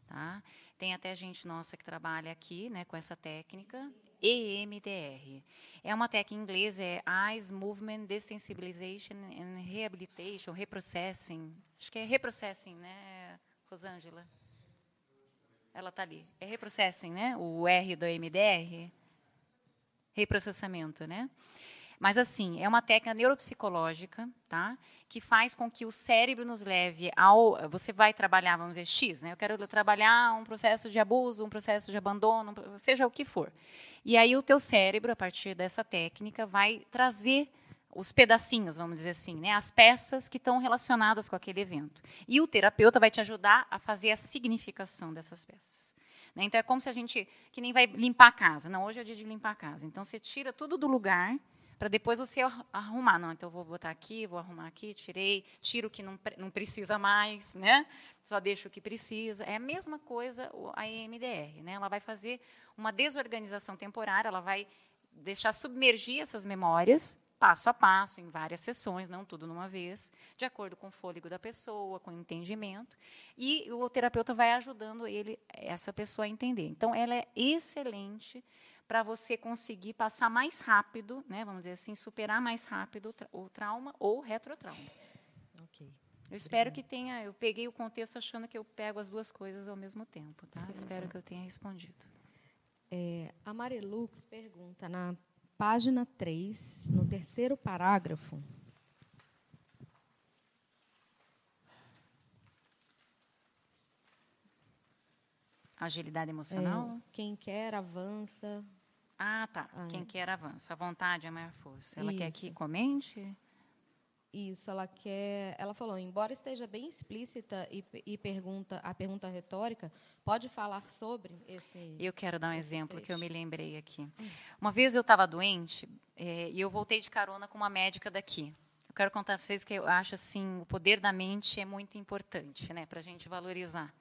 tá? Tem até gente nossa que trabalha aqui, né, com essa técnica EMDR. É uma técnica em inglês, é Eyes Movement Desensibilization and Rehabilitation, Reprocessing. Acho que é Reprocessing, né, Rosângela? Ela está ali. É Reprocessing, né? O R do EMDR. Reprocessamento, né? Mas, assim, é uma técnica neuropsicológica, tá? que faz com que o cérebro nos leve ao. Você vai trabalhar, vamos dizer, X, né? Eu quero trabalhar um processo de abuso, um processo de abandono, seja o que for. E aí o teu cérebro, a partir dessa técnica, vai trazer os pedacinhos, vamos dizer assim, né? as peças que estão relacionadas com aquele evento. E o terapeuta vai te ajudar a fazer a significação dessas peças. Né? Então é como se a gente, que nem vai limpar a casa. Não, hoje é dia de limpar a casa. Então você tira tudo do lugar para depois você arrumar. Não, então eu vou botar aqui, vou arrumar aqui, tirei, tiro o que não, não precisa mais, né? só deixo o que precisa. É a mesma coisa a EMDR. Né? Ela vai fazer uma desorganização temporária, ela vai deixar submergir essas memórias passo a passo, em várias sessões, não tudo numa vez, de acordo com o fôlego da pessoa, com o entendimento, e o terapeuta vai ajudando ele, essa pessoa a entender. Então, ela é excelente para você conseguir passar mais rápido, né, vamos dizer assim, superar mais rápido o, tra o trauma ou retrotrauma. Ok. Eu espero que tenha. Eu peguei o contexto achando que eu pego as duas coisas ao mesmo tempo, tá? Sim, espero sim. que eu tenha respondido. É, a Marilux pergunta na página 3, no terceiro parágrafo. Agilidade emocional? É, quem quer avança, ah, tá. Ah, Quem é. quer avança. A vontade é a maior força. Ela quer que Isso. comente? Isso, ela quer. Ela falou, embora esteja bem explícita e, e pergunta a pergunta retórica, pode falar sobre esse. Eu quero dar um exemplo que eu me trecho. lembrei aqui. Uma vez eu estava doente eh, e eu voltei de carona com uma médica daqui. Eu quero contar para vocês que eu acho assim, o poder da mente é muito importante, né, para a gente valorizar.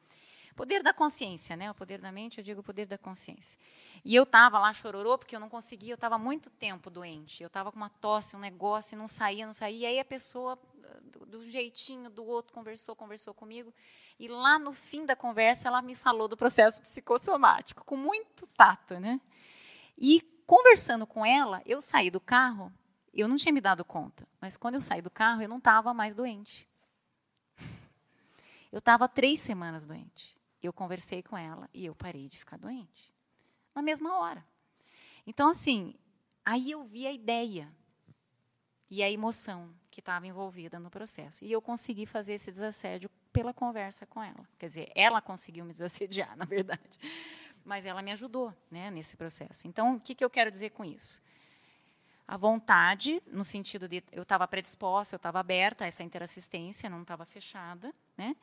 Poder da consciência, né? O poder da mente, eu digo o poder da consciência. E eu estava lá chororô porque eu não conseguia, eu estava muito tempo doente. Eu estava com uma tosse, um negócio, e não saía, não saía. E aí a pessoa, do, do jeitinho do outro, conversou, conversou comigo. E lá no fim da conversa, ela me falou do processo psicossomático, com muito tato, né? E conversando com ela, eu saí do carro eu não tinha me dado conta, mas quando eu saí do carro, eu não estava mais doente. Eu estava três semanas doente. Eu conversei com ela e eu parei de ficar doente. Na mesma hora. Então, assim, aí eu vi a ideia e a emoção que estava envolvida no processo. E eu consegui fazer esse desassédio pela conversa com ela. Quer dizer, ela conseguiu me desassediar, na verdade. Mas ela me ajudou né, nesse processo. Então, o que, que eu quero dizer com isso? a vontade, no sentido de eu estava predisposta, eu estava aberta a essa interassistência, não estava fechada, né?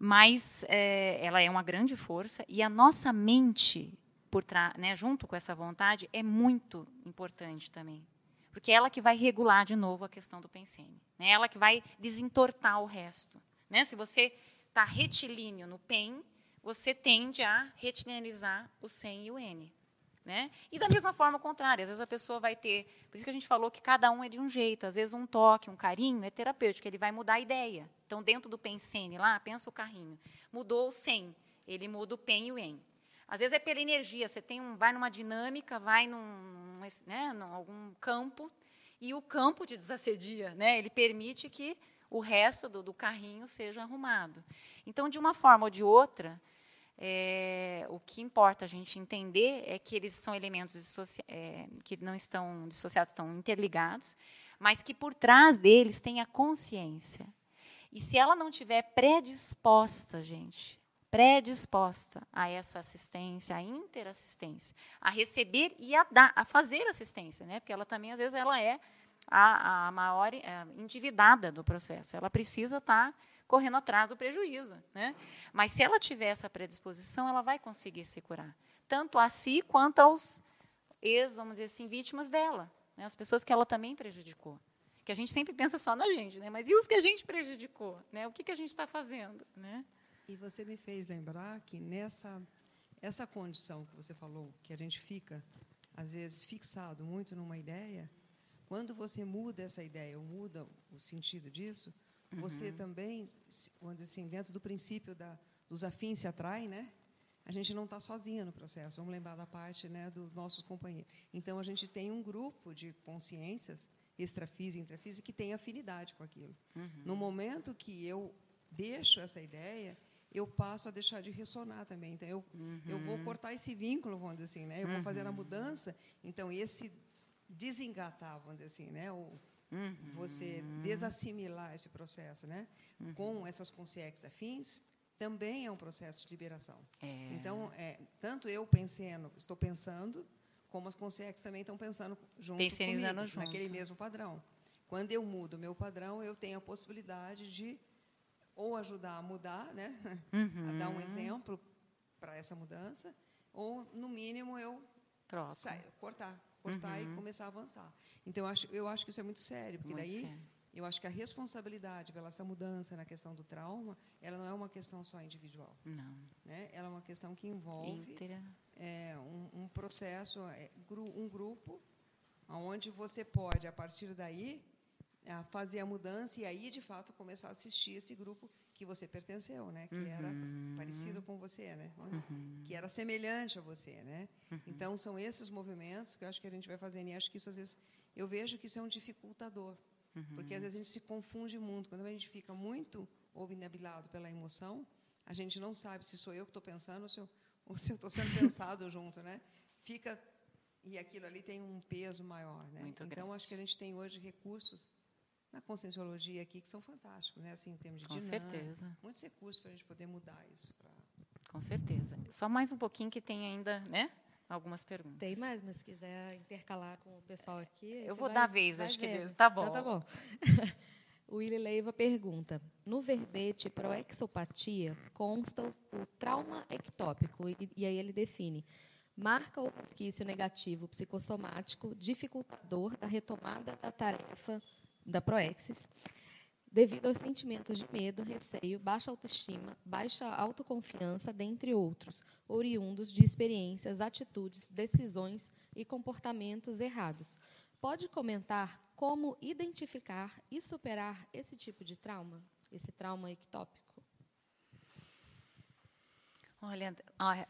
Mas é, ela é uma grande força e a nossa mente, por né, junto com essa vontade, é muito importante também. Porque é ela que vai regular de novo a questão do pensene. Né? Ela que vai desentortar o resto. Né? Se você está retilíneo no PEN, você tende a retilinearizar o SEM e o N. Né? E da mesma forma, o contrário. Às vezes a pessoa vai ter. Por isso que a gente falou que cada um é de um jeito. Às vezes um toque, um carinho é terapêutico, ele vai mudar a ideia. Então, dentro do pensene lá, pensa o carrinho. Mudou o sem, ele muda o pen e o em. Às vezes é pela energia. Você tem um, vai numa dinâmica, vai num, né, num algum campo, e o campo te desassedia. Né? Ele permite que o resto do, do carrinho seja arrumado. Então, de uma forma ou de outra, é, o que importa a gente entender é que eles são elementos é, que não estão dissociados, estão interligados, mas que por trás deles tem a consciência. E se ela não tiver predisposta, gente, predisposta a essa assistência, a interassistência, a receber e a dar, a fazer assistência, né? Porque ela também às vezes ela é a, a maior a é, endividada do processo. Ela precisa estar tá correndo atrás do prejuízo. Né? Mas se ela tiver essa predisposição, ela vai conseguir se curar. Tanto a si quanto aos ex, vamos dizer assim, vítimas dela. Né? As pessoas que ela também prejudicou. Que a gente sempre pensa só na gente, né? mas e os que a gente prejudicou? Né? O que, que a gente está fazendo? Né? E você me fez lembrar que nessa essa condição que você falou, que a gente fica, às vezes, fixado muito numa ideia, quando você muda essa ideia, ou muda o sentido disso, você uhum. também, quando assim, dentro do princípio da, dos afins se atraem, né? A gente não está sozinha no processo. Vamos lembrar da parte né, dos nossos companheiros. Então, a gente tem um grupo de consciências, extrafísica e intrafísica, que tem afinidade com aquilo. Uhum. No momento que eu deixo essa ideia, eu passo a deixar de ressonar também. Então, eu, uhum. eu vou uhum. cortar esse vínculo, vamos dizer assim. Né? Eu vou fazer a uhum. mudança. Então, esse desengatar, vamos dizer assim, né? O, Uhum. Você desassimilar esse processo, né? Uhum. Com essas consciências afins, também é um processo de liberação. É. Então, é, tanto eu pensando, estou pensando, como as consciências também estão pensando junto comigo, junto. naquele mesmo padrão. Quando eu mudo o meu padrão, eu tenho a possibilidade de ou ajudar a mudar, né? Uhum. a dar um exemplo para essa mudança, ou, no mínimo, eu sair, cortar cortar uhum. e começar a avançar. Então, eu acho, eu acho que isso é muito sério, porque muito daí sério. eu acho que a responsabilidade pela essa mudança na questão do trauma, ela não é uma questão só individual. Não. Né? Ela é uma questão que envolve é, um, um, processo, é, um grupo, onde você pode, a partir daí, fazer a mudança e aí, de fato, começar a assistir esse grupo que você pertenceu, né? Que uhum. era parecido com você, né? Uhum. Que era semelhante a você, né? Uhum. Então são esses movimentos que eu acho que a gente vai fazendo e acho que isso às vezes eu vejo que isso é um dificultador, porque às vezes a gente se confunde muito quando a gente fica muito obnubilado pela emoção, a gente não sabe se sou eu que estou pensando ou se eu ou se eu estou sendo pensado junto, né? Fica e aquilo ali tem um peso maior, né? Muito então grande. acho que a gente tem hoje recursos na conscienciologia aqui que são fantásticos, né? Assim, em termos de Com dinâmica, certeza. muitos recursos para a gente poder mudar isso. Pra... Com certeza. Só mais um pouquinho que tem ainda, né? Algumas perguntas. Tem mais, mas se quiser intercalar com o pessoal aqui. Eu vou vai, dar vez, acho ver. que tá bom. Então, tá bom. o Willy Leiva pergunta: no verbete proexopatia consta o trauma ectópico, e, e aí ele define marca o resquício negativo psicossomático dificultador da retomada da tarefa da Proexis, devido aos sentimentos de medo, receio, baixa autoestima, baixa autoconfiança, dentre outros, oriundos de experiências, atitudes, decisões e comportamentos errados. Pode comentar como identificar e superar esse tipo de trauma, esse trauma ectópico? Olha,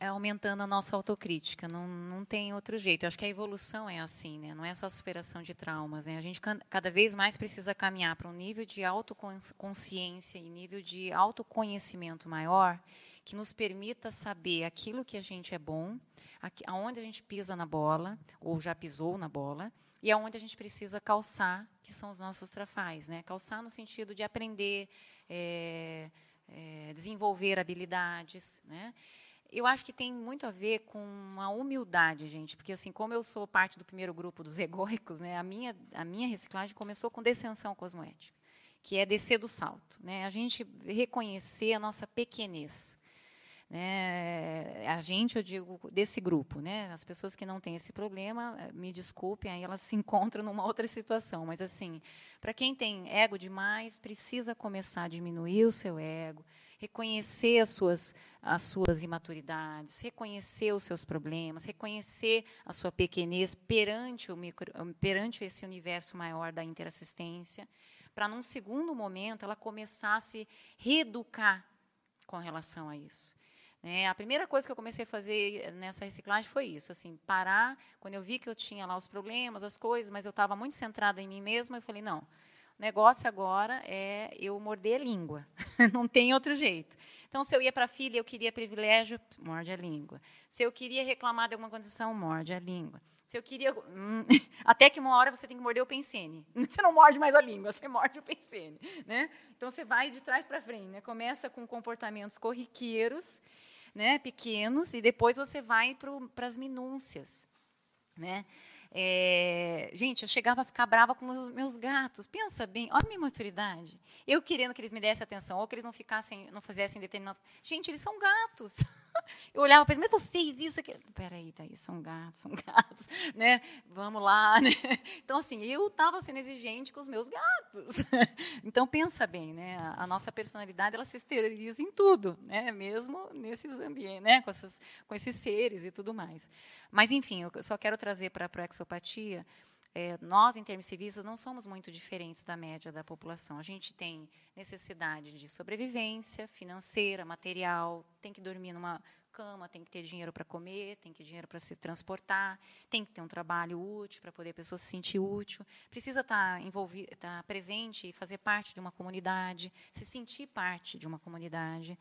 é aumentando a nossa autocrítica, não, não tem outro jeito. Eu acho que a evolução é assim, né? não é só a superação de traumas. Né? A gente cada vez mais precisa caminhar para um nível de autoconsciência e nível de autoconhecimento maior que nos permita saber aquilo que a gente é bom, aonde a gente pisa na bola, ou já pisou na bola, e aonde a gente precisa calçar, que são os nossos trafais. Né? Calçar no sentido de aprender. É, é, desenvolver habilidades, né? Eu acho que tem muito a ver com a humildade, gente, porque assim, como eu sou parte do primeiro grupo dos egóicos, né, a minha a minha reciclagem começou com descensão cosmoética, que é descer do salto, né? A gente reconhecer a nossa pequenez, né? A gente, eu digo, desse grupo, né? As pessoas que não têm esse problema, me desculpem, aí elas se encontram numa outra situação, mas assim, para quem tem ego demais, precisa começar a diminuir o seu ego, reconhecer as suas, as suas imaturidades, reconhecer os seus problemas, reconhecer a sua pequenez perante, o micro, perante esse universo maior da interassistência, para, num segundo momento, ela começar a se reeducar com relação a isso. É, a primeira coisa que eu comecei a fazer nessa reciclagem foi isso, assim, parar, quando eu vi que eu tinha lá os problemas, as coisas, mas eu estava muito centrada em mim mesma, eu falei, não, o negócio agora é eu morder a língua, não tem outro jeito. Então, se eu ia para a filha, eu queria privilégio, morde a língua. Se eu queria reclamar de alguma condição, morde a língua. Se eu queria. Hum, até que uma hora você tem que morder o pensene. Você não morde mais a língua, você morde o pensene. Né? Então você vai de trás para frente. Né? Começa com comportamentos corriqueiros né, pequenos, e depois você vai para as minúcias. Né? É, gente, eu chegava a ficar brava com os meus gatos. Pensa bem, olha a minha maturidade. Eu querendo que eles me dessem atenção, ou que eles não ficassem, não fizessem determinados. Gente, eles são gatos. Eu olhava para eles, mas vocês, isso aqui. Peraí, Thaís, são gatos, são gatos, né? Vamos lá, né? Então, assim, eu estava sendo exigente com os meus gatos. Então, pensa bem, né? A nossa personalidade, ela se esteriliza em tudo, né? Mesmo nesses ambientes, né? Com, essas, com esses seres e tudo mais. Mas, enfim, eu só quero trazer para a proexopatia é, nós, intermissivistas, não somos muito diferentes da média da população. A gente tem necessidade de sobrevivência financeira, material, tem que dormir numa cama, tem que ter dinheiro para comer, tem que ter dinheiro para se transportar, tem que ter um trabalho útil para poder a pessoa se sentir útil, precisa estar tá envolvido, estar tá presente e fazer parte de uma comunidade, se sentir parte de uma comunidade.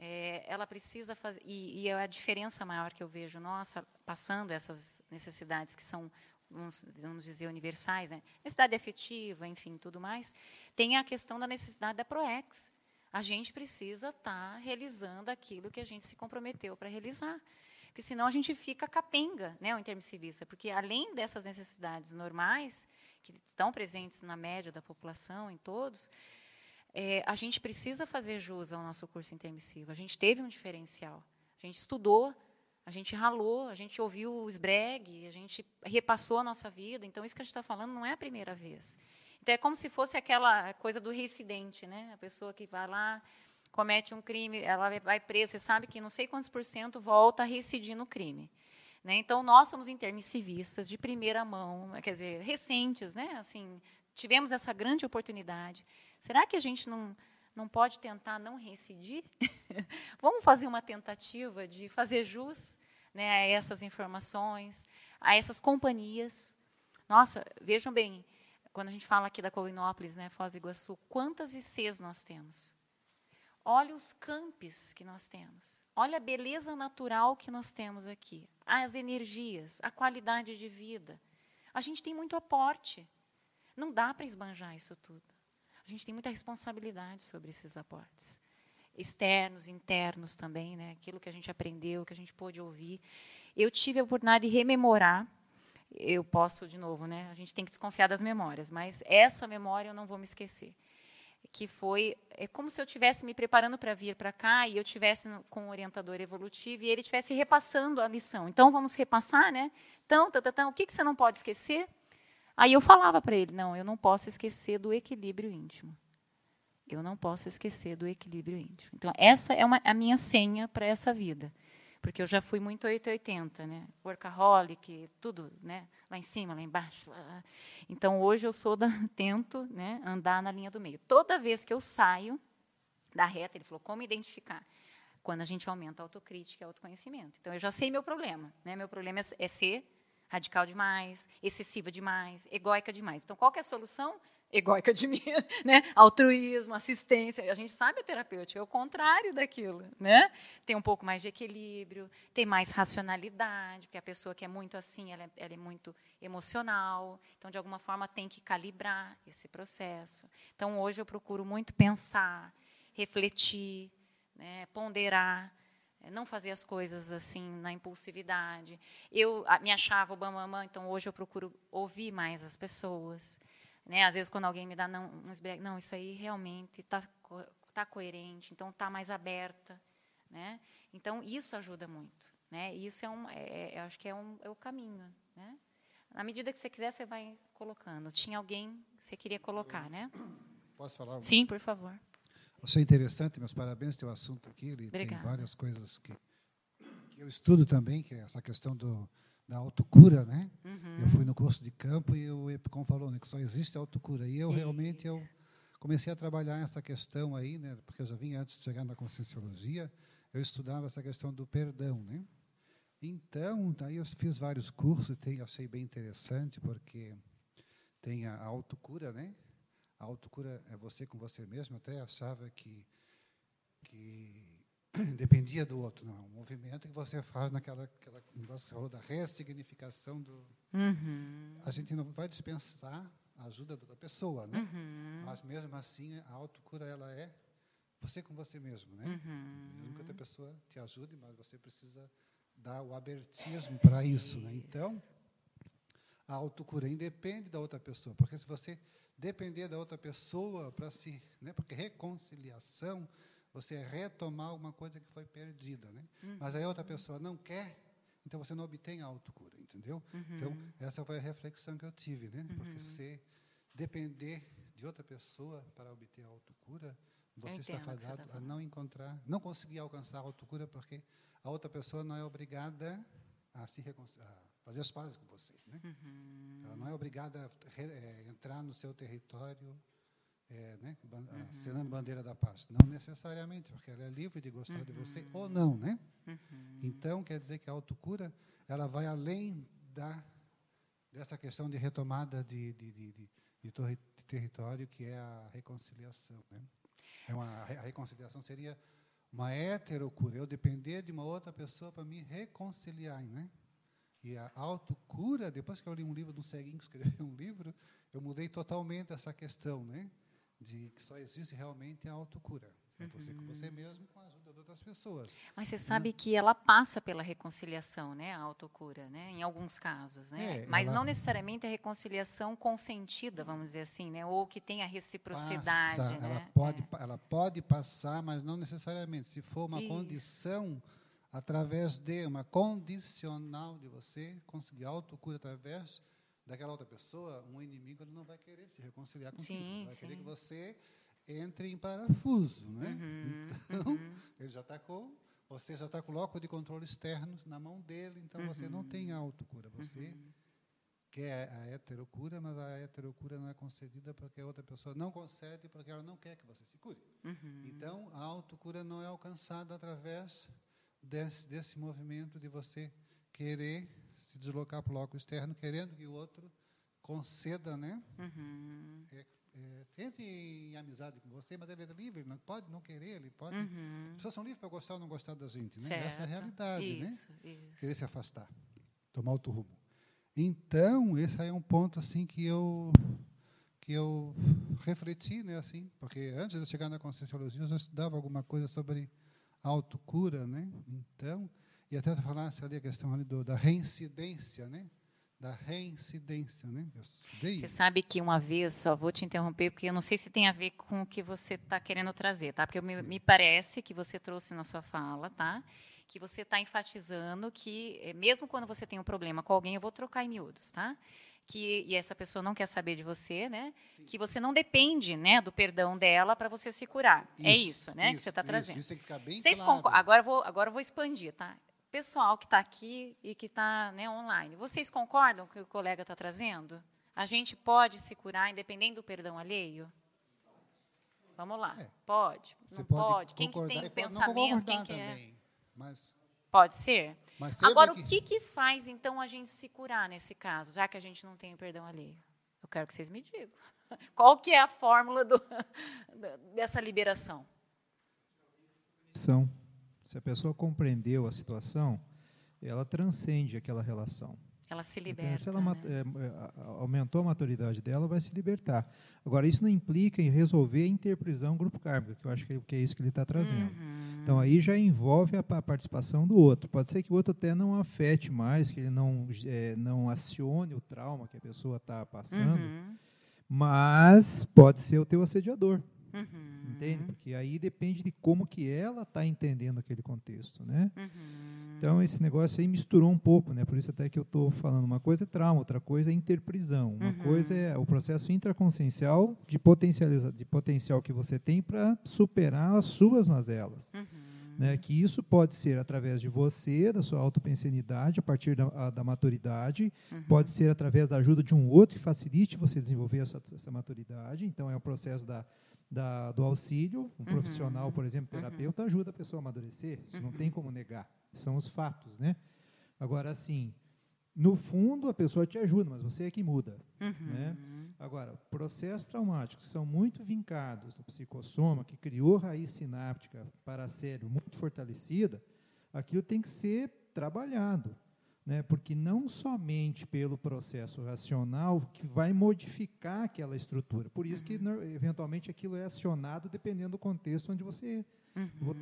É, ela precisa fazer e, e a diferença maior que eu vejo nossa passando essas necessidades que são vamos, vamos dizer, universais, né? necessidade afetiva, enfim, tudo mais, tem a questão da necessidade da ProEx. A gente precisa estar tá realizando aquilo que a gente se comprometeu para realizar. Porque senão a gente fica capenga, né, o intermissivista. Porque além dessas necessidades normais, que estão presentes na média da população, em todos, é, a gente precisa fazer jus ao nosso curso intermissivo. A gente teve um diferencial. A gente estudou a gente ralou, a gente ouviu o esbregue, a gente repassou a nossa vida. Então, isso que a gente está falando não é a primeira vez. Então, é como se fosse aquela coisa do reincidente, né? A pessoa que vai lá, comete um crime, ela vai presa, você sabe que não sei quantos por cento volta a reincidir no crime. Né? Então, nós somos intermissivistas de primeira mão, quer dizer, recentes, né? Assim, tivemos essa grande oportunidade. Será que a gente não não pode tentar não reincidir? Vamos fazer uma tentativa de fazer jus né, a essas informações, a essas companhias. Nossa, vejam bem, quando a gente fala aqui da Colinópolis, né, Foz do Iguaçu, quantas ICs nós temos? Olha os campos que nós temos. Olha a beleza natural que nós temos aqui. As energias, a qualidade de vida. A gente tem muito aporte. Não dá para esbanjar isso tudo. A gente tem muita responsabilidade sobre esses aportes. Externos, internos também, né? aquilo que a gente aprendeu, que a gente pôde ouvir. Eu tive a oportunidade de rememorar, eu posso, de novo, né? a gente tem que desconfiar das memórias, mas essa memória eu não vou me esquecer que foi é como se eu estivesse me preparando para vir para cá e eu tivesse com um orientador evolutivo e ele estivesse repassando a lição. Então vamos repassar, né? Então, então, então o que, que você não pode esquecer? Aí eu falava para ele: não, eu não posso esquecer do equilíbrio íntimo. Eu não posso esquecer do equilíbrio íntimo. Então, essa é uma, a minha senha para essa vida. Porque eu já fui muito 880, né? Workaholic, tudo, né? Lá em cima, lá embaixo. Lá. Então, hoje eu sou da, tento né, andar na linha do meio. Toda vez que eu saio da reta, ele falou, como identificar? Quando a gente aumenta a autocrítica e autoconhecimento. Então, eu já sei meu problema. Né? Meu problema é, é ser radical demais, excessiva demais, egóica demais. Então, qual é a solução? egóica de mim, né? altruísmo, assistência. A gente sabe a terapêutica, é o contrário daquilo. Né? Tem um pouco mais de equilíbrio, tem mais racionalidade, porque a pessoa que é muito assim, ela é, ela é muito emocional. Então, de alguma forma, tem que calibrar esse processo. Então, hoje eu procuro muito pensar, refletir, né? ponderar, não fazer as coisas assim na impulsividade. Eu me achava o bamamã, então hoje eu procuro ouvir mais as pessoas. Né? Às vezes, quando alguém me dá não, um esbrega, não, isso aí realmente está tá coerente, então está mais aberta. Né? Então, isso ajuda muito. Né? Isso é um, é, é, acho que é, um, é o caminho. Né? Na medida que você quiser, você vai colocando. Tinha alguém que você queria colocar, né? Posso falar? Sim, por favor. Você é interessante, meus parabéns, teu assunto aqui. Ele Obrigada. tem várias coisas que, que eu estudo também, que é essa questão do, da autocura, né? Uhum. Eu fui no curso de campo e o Epicom falou né, que só existe autocura. E eu realmente eu comecei a trabalhar essa questão aí, né? Porque eu já vinha antes de chegar na conscienciologia, eu estudava essa questão do perdão, né? Então, daí eu fiz vários cursos e achei bem interessante porque tem a autocura, né? A autocura é você com você mesmo. Eu até achava que que dependia do outro, não. É um movimento que você faz naquela aquela negócio que você falou da ressignificação do. Uhum. A gente não vai dispensar a ajuda da pessoa, né? Uhum. Mas mesmo assim, a autocura ela é você com você mesmo, né? Uhum. Mesmo que outra pessoa te ajude, mas você precisa dar o abertismo para isso, né? Então, a autocura independe da outra pessoa, porque se você depender da outra pessoa para se, né? Porque reconciliação você retomar alguma coisa que foi perdida, né? Uhum. Mas aí a outra pessoa não quer, então você não obtém a autocura, entendeu? Uhum. Então, essa foi a reflexão que eu tive, né? Porque se você depender de outra pessoa para obter a autocura, você está entendo o que você fadado tá a não encontrar, não conseguir alcançar a autocura porque a outra pessoa não é obrigada a se reconciliar, fazer as pazes com você, né? Uhum. Ela não é obrigada a re- eh, entrar no seu território é, né, ban- Uhum. acenando bandeira da paz. Não necessariamente, porque ela é livre de gostar de você Uhum. ou não, né? Então, quer dizer que a autocura, ela vai além da, dessa questão de retomada de, de, de, de, de torre- território, que é a reconciliação, né? É uma, a reconciliação seria uma heterocura, eu depender de uma outra pessoa para me reconciliar, né? E a autocura, depois que eu li um livro de um ceguinho que escreveu um livro, eu mudei totalmente essa questão, né? De que só existe realmente a autocura. É você com você mesmo com a ajuda de outras pessoas. Mas você sabe que ela passa pela reconciliação, né? A autocura, né? Em alguns casos, né? É, Mas ela- não necessariamente a reconciliação consentida, vamos dizer assim, né? Ou que tenha reciprocidade, Passa, né? ela, pode, É. ela pode passar, mas não necessariamente. Se for uma condição, através de uma condicional de você conseguir autocura através daquela outra pessoa, um inimigo ele não vai querer se reconciliar contigo. Sim, vai querer sim. que você entre em parafuso. Né? Uhum, Então, ele já está com. Você já está com o loco de controle externo na mão dele, então você não tem Uhum. autocura. Você quer a heterocura, mas a heterocura não é concedida porque a outra pessoa não concede porque ela não quer que você se cure. Uhum. Então, a autocura não é alcançada através desse, desse movimento de você querer se deslocar para o loco externo, querendo que o outro conceda, né? Uhum. É, é, entre em amizade com você, mas ele é livre, não pode não querer, ele pode. Uhum. As pessoas são livres para gostar ou não gostar da gente, né? Essa é a Certo. realidade, né? Isso, isso. Querer se afastar, tomar outro rumo. Então, esse aí é um ponto assim que eu que eu refleti, né, assim, porque antes de eu chegar na conscienciologia, eu já estudava alguma coisa sobre autocura, né? Então, e até falasse ali a questão ali do, da reincidência, né? Da reincidência, né? Você sabe que uma vez, só vou te interromper, porque eu não sei se tem a ver com o que você está querendo trazer, tá? Porque me, me parece que você trouxe na sua fala, tá? Que você está enfatizando que, eh, mesmo quando você tem um problema com alguém, eu vou trocar em miúdos, tá? Que e essa pessoa não quer saber de você, né? Sim. Que você não depende, né, do perdão dela para você se curar. É isso, é isso, né, isso, que você está trazendo. Isso tem que ficar bem Vocês claro. Agora eu vou agora vou expandir, tá? Pessoal que está aqui e que está né, online, vocês concordam com o que o colega está trazendo? A gente pode se curar independente do perdão alheio? Vamos lá. É. Pode? Não pode? pode. Quem que tem pensamento? Quem que é? Mas Pode ser? Agora, que... o que, que faz, então, a gente se curar nesse caso, já que a gente não tem o perdão alheio? Eu quero que vocês me digam. Qual que é a fórmula do, dessa liberação? Se a pessoa compreendeu a situação, ela transcende aquela relação. Ela se liberta. Então, se ela né? é, aumentou a maturidade dela, vai se libertar. Agora, isso não implica em resolver a interprisão grupo kármico, que eu acho que é isso que ele está trazendo. Uhum. Então, aí já envolve a, a, participação do outro. Pode ser que o outro até não afete mais, que ele não, é, não acione o trauma que a pessoa está passando, uhum. mas pode ser o teu assediador. Uhum. Entende? Porque aí depende de como que ela está entendendo aquele contexto, né? Uhum. Então esse negócio aí misturou um pouco, né? Por isso até que eu estou falando uma coisa é trauma, outra coisa é interprisão, uma uhum. coisa é o processo intraconsciencial de potencializa, de potencial que você tem para superar as suas mazelas. Uhum. Né, que isso pode ser através de você, da sua autopensenidade, a partir da, a, da maturidade, uhum. pode ser através da ajuda de um outro que facilite você desenvolver essa, essa maturidade. Então, é o processo da da, do auxílio, um uhum. profissional, por exemplo, uhum. terapeuta, uhum. ajuda a pessoa a amadurecer. Isso uhum. não tem como negar. São os fatos, né? Agora, assim, no fundo, a pessoa te ajuda, mas você é que muda. Uhum. Né? Agora, processos traumáticos são muito vincados no psicossoma, que criou raiz sináptica para cérebro muito fortalecida, aquilo tem que ser trabalhado né, porque não somente pelo processo racional que vai modificar aquela estrutura. Por isso que, uhum. eventualmente, aquilo é acionado dependendo do contexto onde você, uhum. você entrou.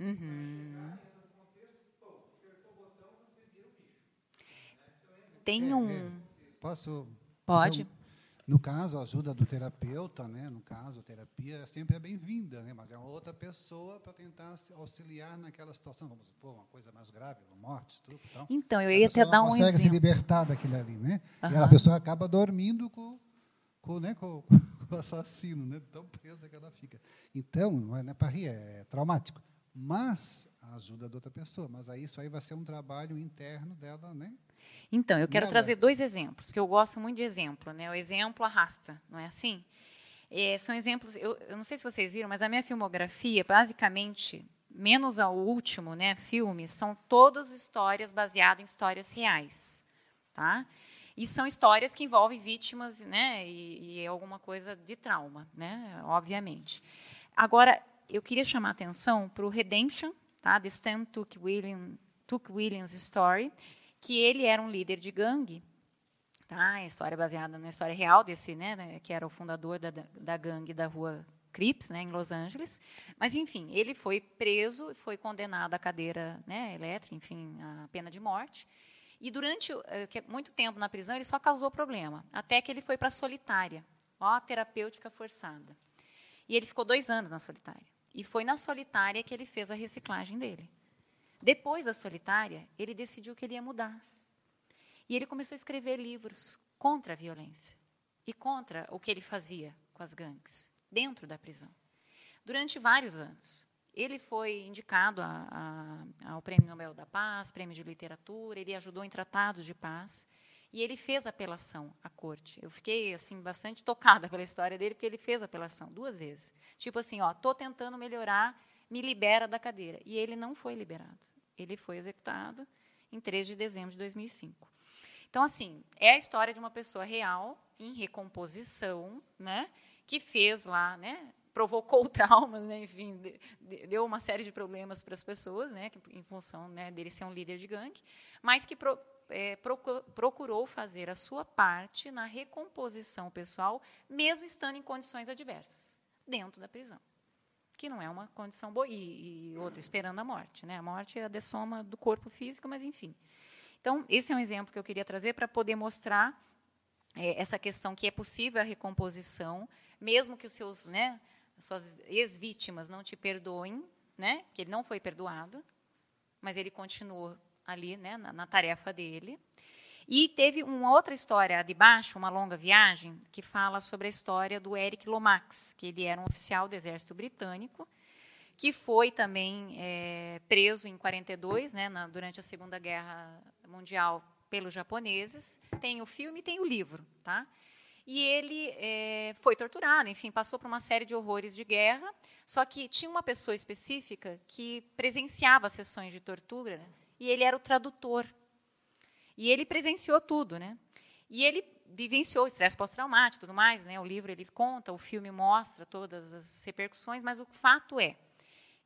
Uhum. Eventualmente, tem. É, é, um. É. Posso? Pode. Então, no caso, a ajuda do terapeuta, né? No caso, a terapia sempre é bem-vinda, né? Mas é uma outra pessoa para tentar auxiliar naquela situação. Vamos supor uma coisa mais grave, uma morte, estupro, então. Então, eu ia até dar um consegue exemplo. se libertar daquilo ali, né? Uhum. E a pessoa acaba dormindo com, com, né, com, com o assassino, né? Tão presa que ela fica. Então, não é, não é para rir, é traumático. Mas a ajuda da outra pessoa. Mas aí isso aí vai ser um trabalho interno dela, né? Então, eu quero trazer dois exemplos, porque eu gosto muito de exemplo. Né? O exemplo arrasta, não é assim? É, são exemplos, eu, eu, não sei se vocês viram, mas a minha filmografia, basicamente, menos ao último né, filme, são todas histórias baseadas em histórias reais. Tá? E são histórias que envolvem vítimas né, e, e alguma coisa de trauma, né, obviamente. Agora, eu queria chamar a atenção para o Redemption, tá, The Stan Tuck, William, Tuck Williams Story, que ele era um líder de gangue, tá? A história baseada na história real desse, né, né, que era o fundador da, da gangue da rua Crips, né, em Los Angeles. Mas, enfim, ele foi preso e foi condenado à cadeira né, elétrica, enfim, à pena de morte. E durante eh, muito tempo na prisão, ele só causou problema, até que ele foi para a solitária, ó, terapêutica forçada. E ele ficou dois anos na solitária. E foi na solitária que ele fez a reciclagem dele. Depois da solitária, ele decidiu que ele ia mudar. E ele começou a escrever livros contra a violência e contra o que ele fazia com as gangues, dentro da prisão. Durante vários anos. Ele foi indicado a, a, ao Prêmio Nobel da Paz, Prêmio de Literatura, ele ajudou em tratados de paz. E ele fez apelação à corte. Eu fiquei assim bastante tocada pela história dele, porque ele fez apelação duas vezes. Tipo assim, ó, tô tentando melhorar, me libera da cadeira. E ele não foi liberado. Ele foi executado em 3 de dezembro de 2005. Então, assim, é a história de uma pessoa real, em recomposição, né, que fez lá, né, provocou traumas, né, enfim, deu uma série de problemas para as pessoas, né, em função né, dele ser um líder de gangue, mas que pro, é, procurou fazer a sua parte na recomposição pessoal, mesmo estando em condições adversas, dentro da prisão que não é uma condição boa, e, e outra, esperando a morte. Né? A morte é a dessoma do corpo físico, mas enfim. Então, esse é um exemplo que eu queria trazer para poder mostrar é, essa questão que é possível a recomposição, mesmo que os seus, né, suas ex-vítimas não te perdoem, né, que ele não foi perdoado, mas ele continuou ali, né, na, na tarefa dele. E teve uma outra história de baixo, uma longa viagem, que fala sobre a história do Eric Lomax, que ele era um oficial do exército britânico, que foi também é, preso em 42, né, na, durante a Segunda Guerra Mundial, pelos japoneses. Tem o filme e tem o livro, tá? E ele é, foi torturado, enfim, passou por uma série de horrores de guerra. Só que tinha uma pessoa específica que presenciava sessões de tortura e ele era o tradutor. E ele presenciou tudo, né? E ele vivenciou estresse pós-traumático, tudo mais, né? O livro ele conta, o filme mostra todas as repercussões, mas o fato é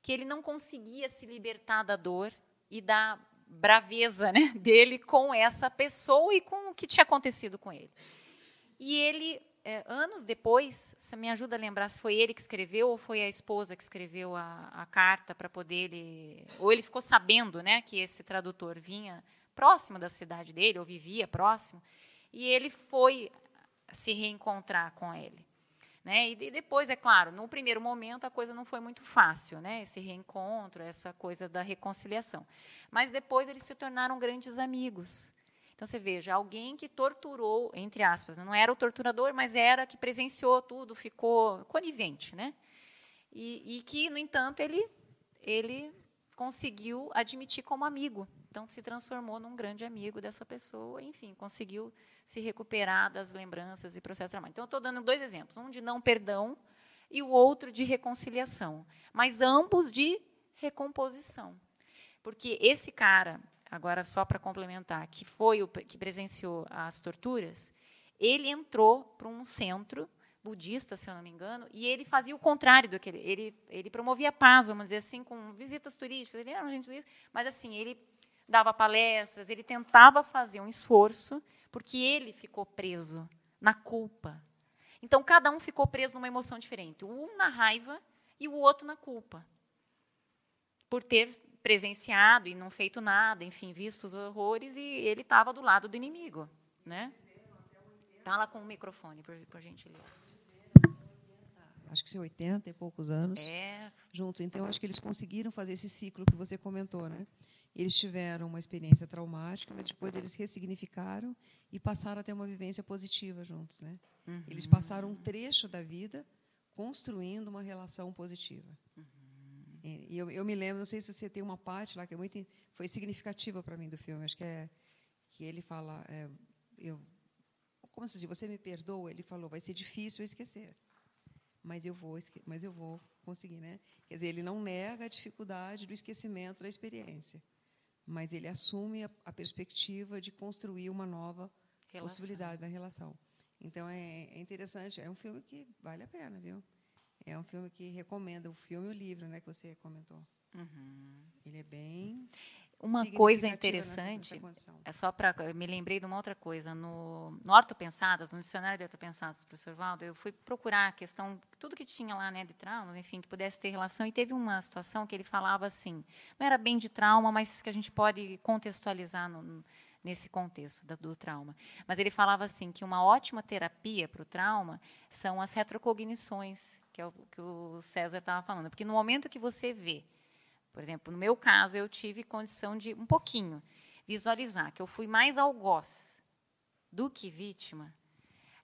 que ele não conseguia se libertar da dor e da braveza, né, dele com essa pessoa e com o que tinha acontecido com ele. E ele, é, anos depois, você me ajuda a lembrar se foi ele que escreveu ou foi a esposa que escreveu a, a carta para poder ele, ou ele ficou sabendo, né, que esse tradutor vinha próximo da cidade dele ou vivia próximo, e ele foi se reencontrar com ele. Né? E depois, é claro, no primeiro momento a coisa não foi muito fácil, né? esse reencontro, essa coisa da reconciliação. Mas depois eles se tornaram grandes amigos. Então você veja, alguém que torturou, entre aspas, né? não era o torturador, mas era que presenciou tudo, ficou conivente, né? E, e que, no entanto, ele, ele conseguiu admitir como amigo. Então se transformou num grande amigo dessa pessoa, enfim, conseguiu se recuperar das lembranças e processos traumáticos. Então eu estou dando dois exemplos, um de não perdão e o outro de reconciliação, mas ambos de recomposição. Porque esse cara, agora só para complementar, que foi o que presenciou as torturas, ele entrou para um centro budista, se eu não me engano, e ele fazia o contrário do que ele, ele, ele promovia paz, vamos dizer assim, com visitas turísticas, ele era um gente mas assim, ele dava palestras, ele tentava fazer um esforço, porque ele ficou preso na culpa. Então cada um ficou preso numa emoção diferente, um na raiva e o outro na culpa. Por ter presenciado e não feito nada, enfim, visto os horrores, e ele estava do lado do inimigo. Né? Fala com o microfone, por, por gentileza. Acho que 80 e poucos anos é. juntos. Então, acho que eles conseguiram fazer esse ciclo que você comentou. Né? Eles tiveram uma experiência traumática, mas depois eles ressignificaram e passaram a ter uma vivência positiva juntos. Né? Uhum. Eles passaram um trecho da vida construindo uma relação positiva. Uhum. E eu, eu, me lembro, não sei se você tem uma parte lá que é muito foi significativa para mim do filme. Acho que é que ele fala, é, eu, como se diz, você me perdoa? Ele falou, vai ser difícil esquecer, mas eu vou, mas eu vou conseguir, né? Quer dizer, ele não nega a dificuldade do esquecimento da experiência, mas ele assume a, a perspectiva de construir uma nova relação. possibilidade da relação. Então é, é interessante, é um filme que vale a pena, viu? É um filme que recomenda o filme e o livro, né, que você comentou. Uhum. Ele é bem uma coisa interessante é só para me lembrei de uma outra coisa no no Ortopensadas, no dicionário de Ortopensadas do professor Valdo, eu fui procurar a questão tudo que tinha lá, né, de trauma, enfim, que pudesse ter relação e teve uma situação que ele falava assim, não era bem de trauma, mas que a gente pode contextualizar no, nesse contexto do, do trauma. Mas ele falava assim que uma ótima terapia para o trauma são as retrocognições que é o que o César estava falando. Porque no momento que você vê, por exemplo, no meu caso, eu tive condição de, um pouquinho, visualizar que eu fui mais algoz do que vítima,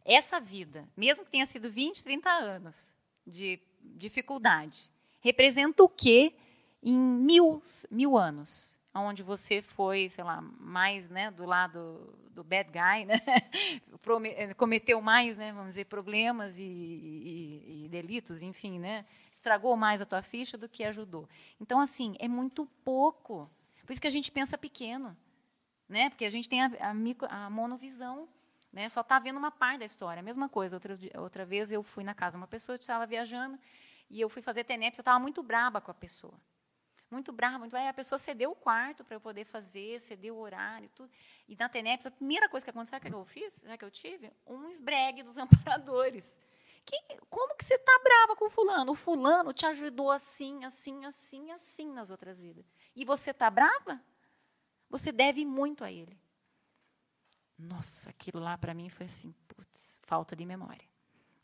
essa vida, mesmo que tenha sido 20, 30 anos de dificuldade, representa o quê em mil, mil anos? onde você foi, sei lá, mais né, do lado do bad guy, né? Eh, cometeu mais, né, vamos dizer, problemas e, e, e, delitos, enfim, né? Estragou mais a tua ficha do que ajudou. Então, assim, é muito pouco. Por isso que a gente pensa pequeno, né? porque a gente tem a, a, micro, a monovisão, né? só está vendo uma parte da história. A mesma coisa, outra, outra vez eu fui na casa de uma pessoa, estava viajando, e eu fui fazer TENEP, eu estava muito braba com a pessoa muito brava, muito a pessoa cedeu o quarto para eu poder fazer, cedeu o horário, tudo. E na TENEPS, a primeira coisa que aconteceu, sabe que eu fiz? Sabe que eu tive? Um esbregue dos amparadores. Que, como que você está brava com fulano? O fulano te ajudou assim, assim, assim, assim nas outras vidas. E você está brava? Você deve muito a ele. Nossa, aquilo lá para mim foi assim, putz, falta de memória.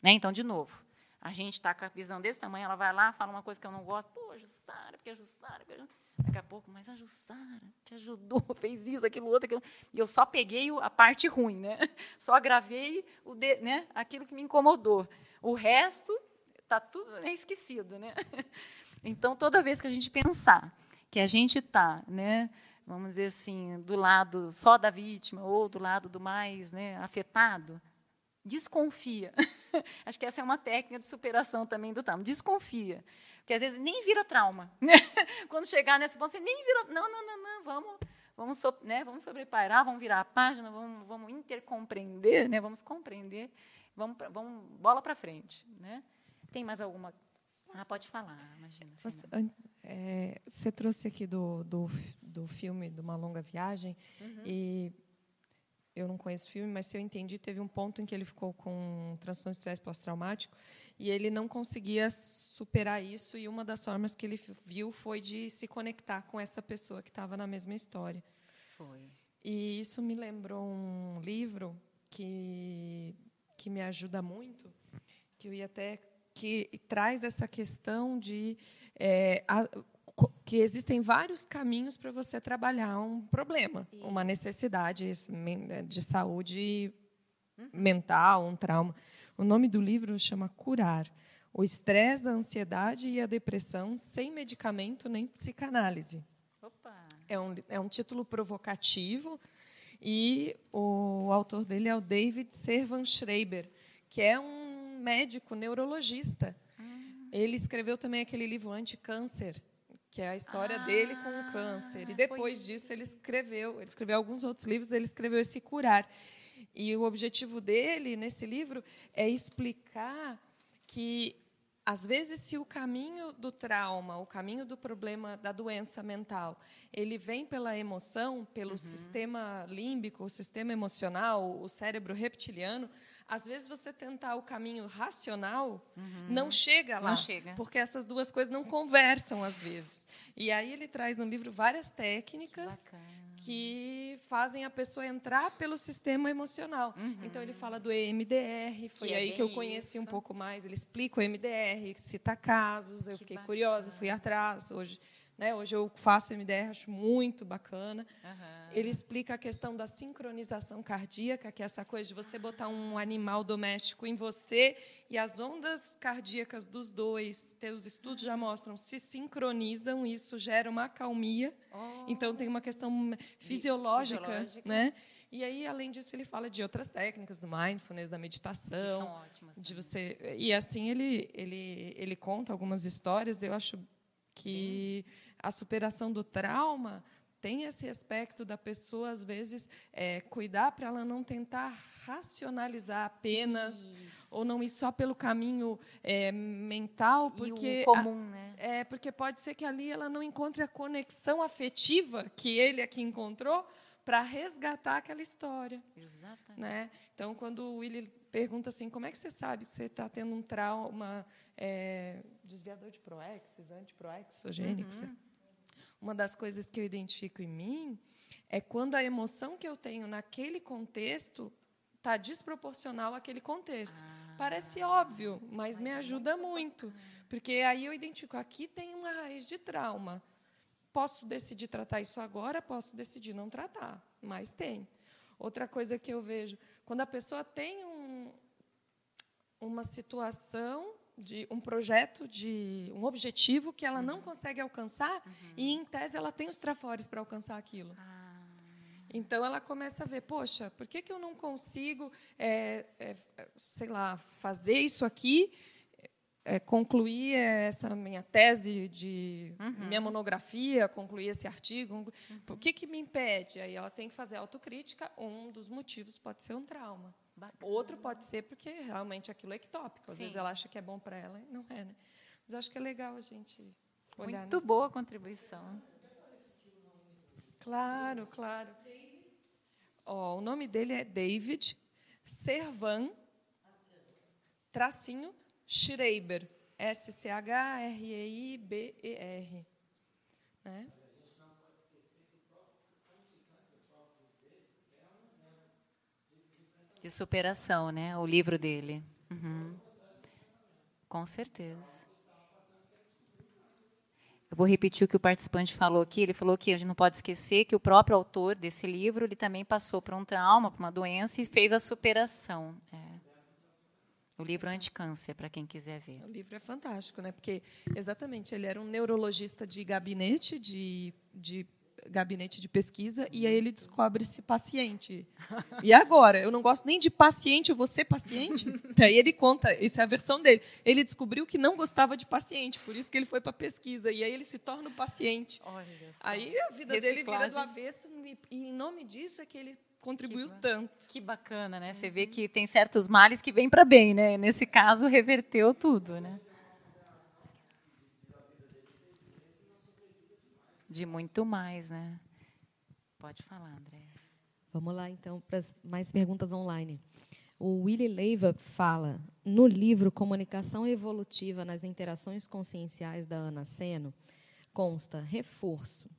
Né? Então, de novo, a gente está com a visão desse tamanho, ela vai lá, fala uma coisa que eu não gosto, pô, Jussara, porque Jussara, porque Jussara. Daqui a pouco, mas a Jussara te ajudou, fez isso, aquilo, outro, aquilo. E eu só peguei a parte ruim, né? Só gravei o de, né? aquilo que me incomodou. O resto está tudo né, esquecido, né? Então, toda vez que a gente pensar que a gente está, né, vamos dizer assim, do lado só da vítima ou do lado do mais né, afetado, desconfia. Acho que essa é uma técnica de superação também do trauma. Desconfia. Porque às vezes nem vira trauma. Né? Quando chegar nesse ponto, você nem vira. Não, não, não, não, vamos. Vamos, so, né, vamos sobrepairar, vamos virar a página, vamos, vamos intercompreender, né, vamos compreender, vamos, vamos bola para frente. Né? Tem mais alguma ah, pode falar, imagina. Você, é, você trouxe aqui do, do, do filme de uma longa viagem uhum. e eu não conheço o filme, mas se eu entendi, teve um ponto em que ele ficou com transtorno de estresse pós-traumático e ele não conseguia superar isso e uma das formas que ele viu foi de se conectar com essa pessoa que estava na mesma história. Foi. E isso me lembrou um livro que que me ajuda muito, que eu ia até que traz essa questão de é, a, que existem vários caminhos para você trabalhar um problema, uma necessidade de saúde uhum. mental, um trauma. O nome do livro chama Curar: O estresse, a ansiedade e a depressão sem medicamento nem psicanálise. Opa. É um, é um título provocativo e o autor dele é o David Servan Schreiber, que é um médico neurologista. Ele escreveu também aquele livro Anticâncer, que é a história ah, dele com o câncer. E depois disso ele escreveu, ele escreveu alguns outros livros, ele escreveu esse Curar. E o objetivo dele nesse livro é explicar que às vezes se o caminho do trauma, o caminho do problema da doença mental, ele vem pela emoção, pelo uhum. sistema límbico, o sistema emocional, o cérebro reptiliano, às vezes você tentar o caminho racional uhum. não chega lá, não chega. porque essas duas coisas não conversam às vezes. E aí ele traz no livro várias técnicas que fazem a pessoa entrar pelo sistema emocional. Uhum. Então ele fala do EMDR, foi que aí é que eu conheci isso. um pouco mais. Ele explica o EMDR, cita casos, eu que fiquei bacana. curiosa, fui atrás hoje né? Hoje eu faço MDR, acho muito bacana. Uhum. Ele explica a questão da sincronização cardíaca, que é essa coisa de você botar um animal doméstico em você e as ondas cardíacas dos dois, os estudos já mostram, se sincronizam, isso gera uma acalmia. Oh. Então tem uma questão fisiológica, fisiológica. né? E aí, além disso, ele fala de outras técnicas do mindfulness, da meditação, ótimas, de você. E assim ele ele ele conta algumas histórias. Eu acho que a superação do trauma tem esse aspecto da pessoa, às vezes, é, cuidar para ela não tentar racionalizar apenas, ou não ir só pelo caminho é, mental, porque comum, né? é porque pode ser que ali ela não encontre a conexão afetiva que ele aqui encontrou para resgatar aquela história. Exatamente. Né? Então, quando o Willy pergunta assim, como é que você sabe que você está tendo um trauma é, desviador de proexes, antiproexogênicos? Uhum uma das coisas que eu identifico em mim é quando a emoção que eu tenho naquele contexto está desproporcional àquele contexto. Ah, Parece óbvio, mas me ajuda muito, porque aí eu identifico aqui tem uma raiz de trauma. Posso decidir tratar isso agora, posso decidir não tratar, mas tem. Outra coisa que eu vejo, quando a pessoa tem um, uma situação de um projeto, de um objetivo que ela uhum. não consegue alcançar uhum. e, em tese, ela tem os trafores para alcançar aquilo. Ah. Então, ela começa a ver, poxa, por que, que eu não consigo, é, é, sei lá, fazer isso aqui, é, concluir essa minha tese de uhum. minha monografia, concluir esse artigo? Uhum. Por que, que me impede? Aí ela tem que fazer autocrítica. Um dos motivos pode ser um trauma. Bacana. Outro pode ser porque realmente aquilo é ectópico. Às Sim. vezes ela acha que é bom para ela e não é. Né? Mas acho que é legal a gente olhar Muito boa contribuição. Claro, claro. Ó, o nome dele é David Servan, tracinho Schreiber. S-C-H-R-E-I-B-E-R. Né? De superação, né? O livro dele. Uhum. Com certeza. Eu vou repetir o que o participante falou aqui. Ele falou que a gente não pode esquecer que o próprio autor desse livro ele também passou por um trauma, por uma doença e fez a superação. É. O livro Anticâncer, para quem quiser ver. O livro é fantástico, né? Porque exatamente ele era um neurologista de gabinete de, de gabinete de pesquisa e aí ele descobre-se paciente. E agora? Eu não gosto nem de paciente, eu vou ser paciente? Aí ele conta, isso é a versão dele. Ele descobriu que não gostava de paciente, por isso que ele foi para pesquisa. E aí ele se torna o paciente. Olha, aí a vida dele vira do avesso e em nome disso é que ele contribuiu que, tanto. Que bacana, né? Você vê que tem certos males que vêm para bem, né? Nesse caso, reverteu tudo, né? De muito mais, né? Pode falar, André. Vamos lá, então, para mais perguntas online. O Willy Leiva fala, no livro Comunicação Evolutiva nas Interações Conscienciais da Ana Seno, consta reforço.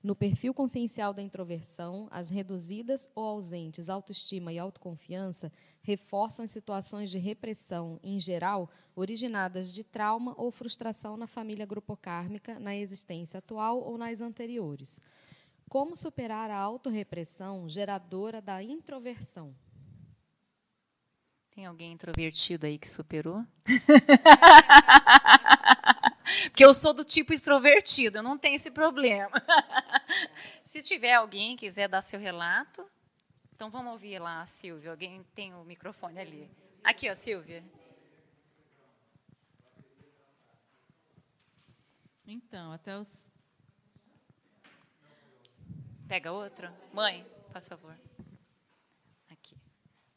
No perfil consciencial da introversão, as reduzidas ou ausentes autoestima e autoconfiança reforçam as situações de repressão, em geral, originadas de trauma ou frustração na família grupocármica, na existência atual ou nas anteriores. Como superar a autorrepressão geradora da introversão? Tem alguém introvertido aí que superou? Porque eu sou do tipo extrovertido, eu não tenho esse problema. Se tiver alguém que quiser dar seu relato, então vamos ouvir lá, Silvia. Alguém tem o microfone ali. Aqui, ó, Silvia. Então, até os. Pega outro. Mãe, faz favor. Aqui.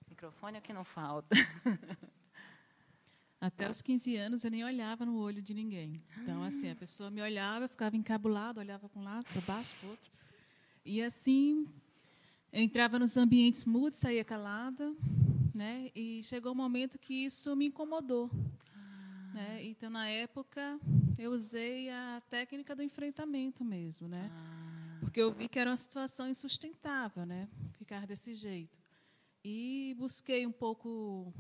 Microfone é o que não falta. Até os 15 anos eu nem olhava no olho de ninguém. Então, assim, a pessoa me olhava, eu ficava encabulada, olhava para um lado, para baixo, para o outro. E assim, eu entrava nos ambientes mudos, saía calada, né? E chegou um momento que isso me incomodou. Ah. Né? Então, na época, eu usei a técnica do enfrentamento mesmo, né? Ah. Porque eu vi que era uma situação insustentável, né? Ficar desse jeito. E busquei um pouco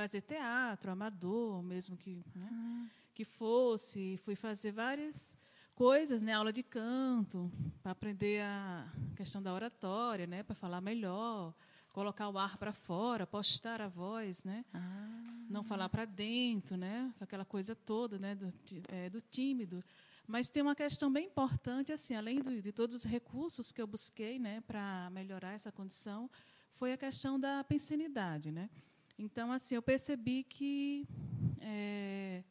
fazer teatro, amador, mesmo que, né, ah. que fosse. Fui fazer várias coisas, né, aula de canto, para aprender a questão da oratória, né, para falar melhor, colocar o ar para fora, postar a voz, né, ah. não falar para dentro, né, aquela coisa toda, né, do, é, do tímido. Mas tem uma questão bem importante, assim, além de, de todos os recursos que eu busquei, né, para melhorar essa condição, foi a questão da pensenidade, né. Então, assim, eu percebi que é,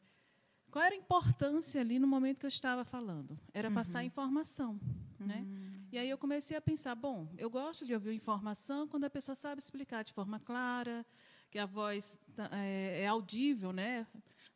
qual era a importância ali no momento que eu estava falando? Era uhum. passar informação, uhum. né? E aí eu comecei a pensar, bom, eu gosto de ouvir informação quando a pessoa sabe explicar de forma clara, que a voz tá, é, é audível, né?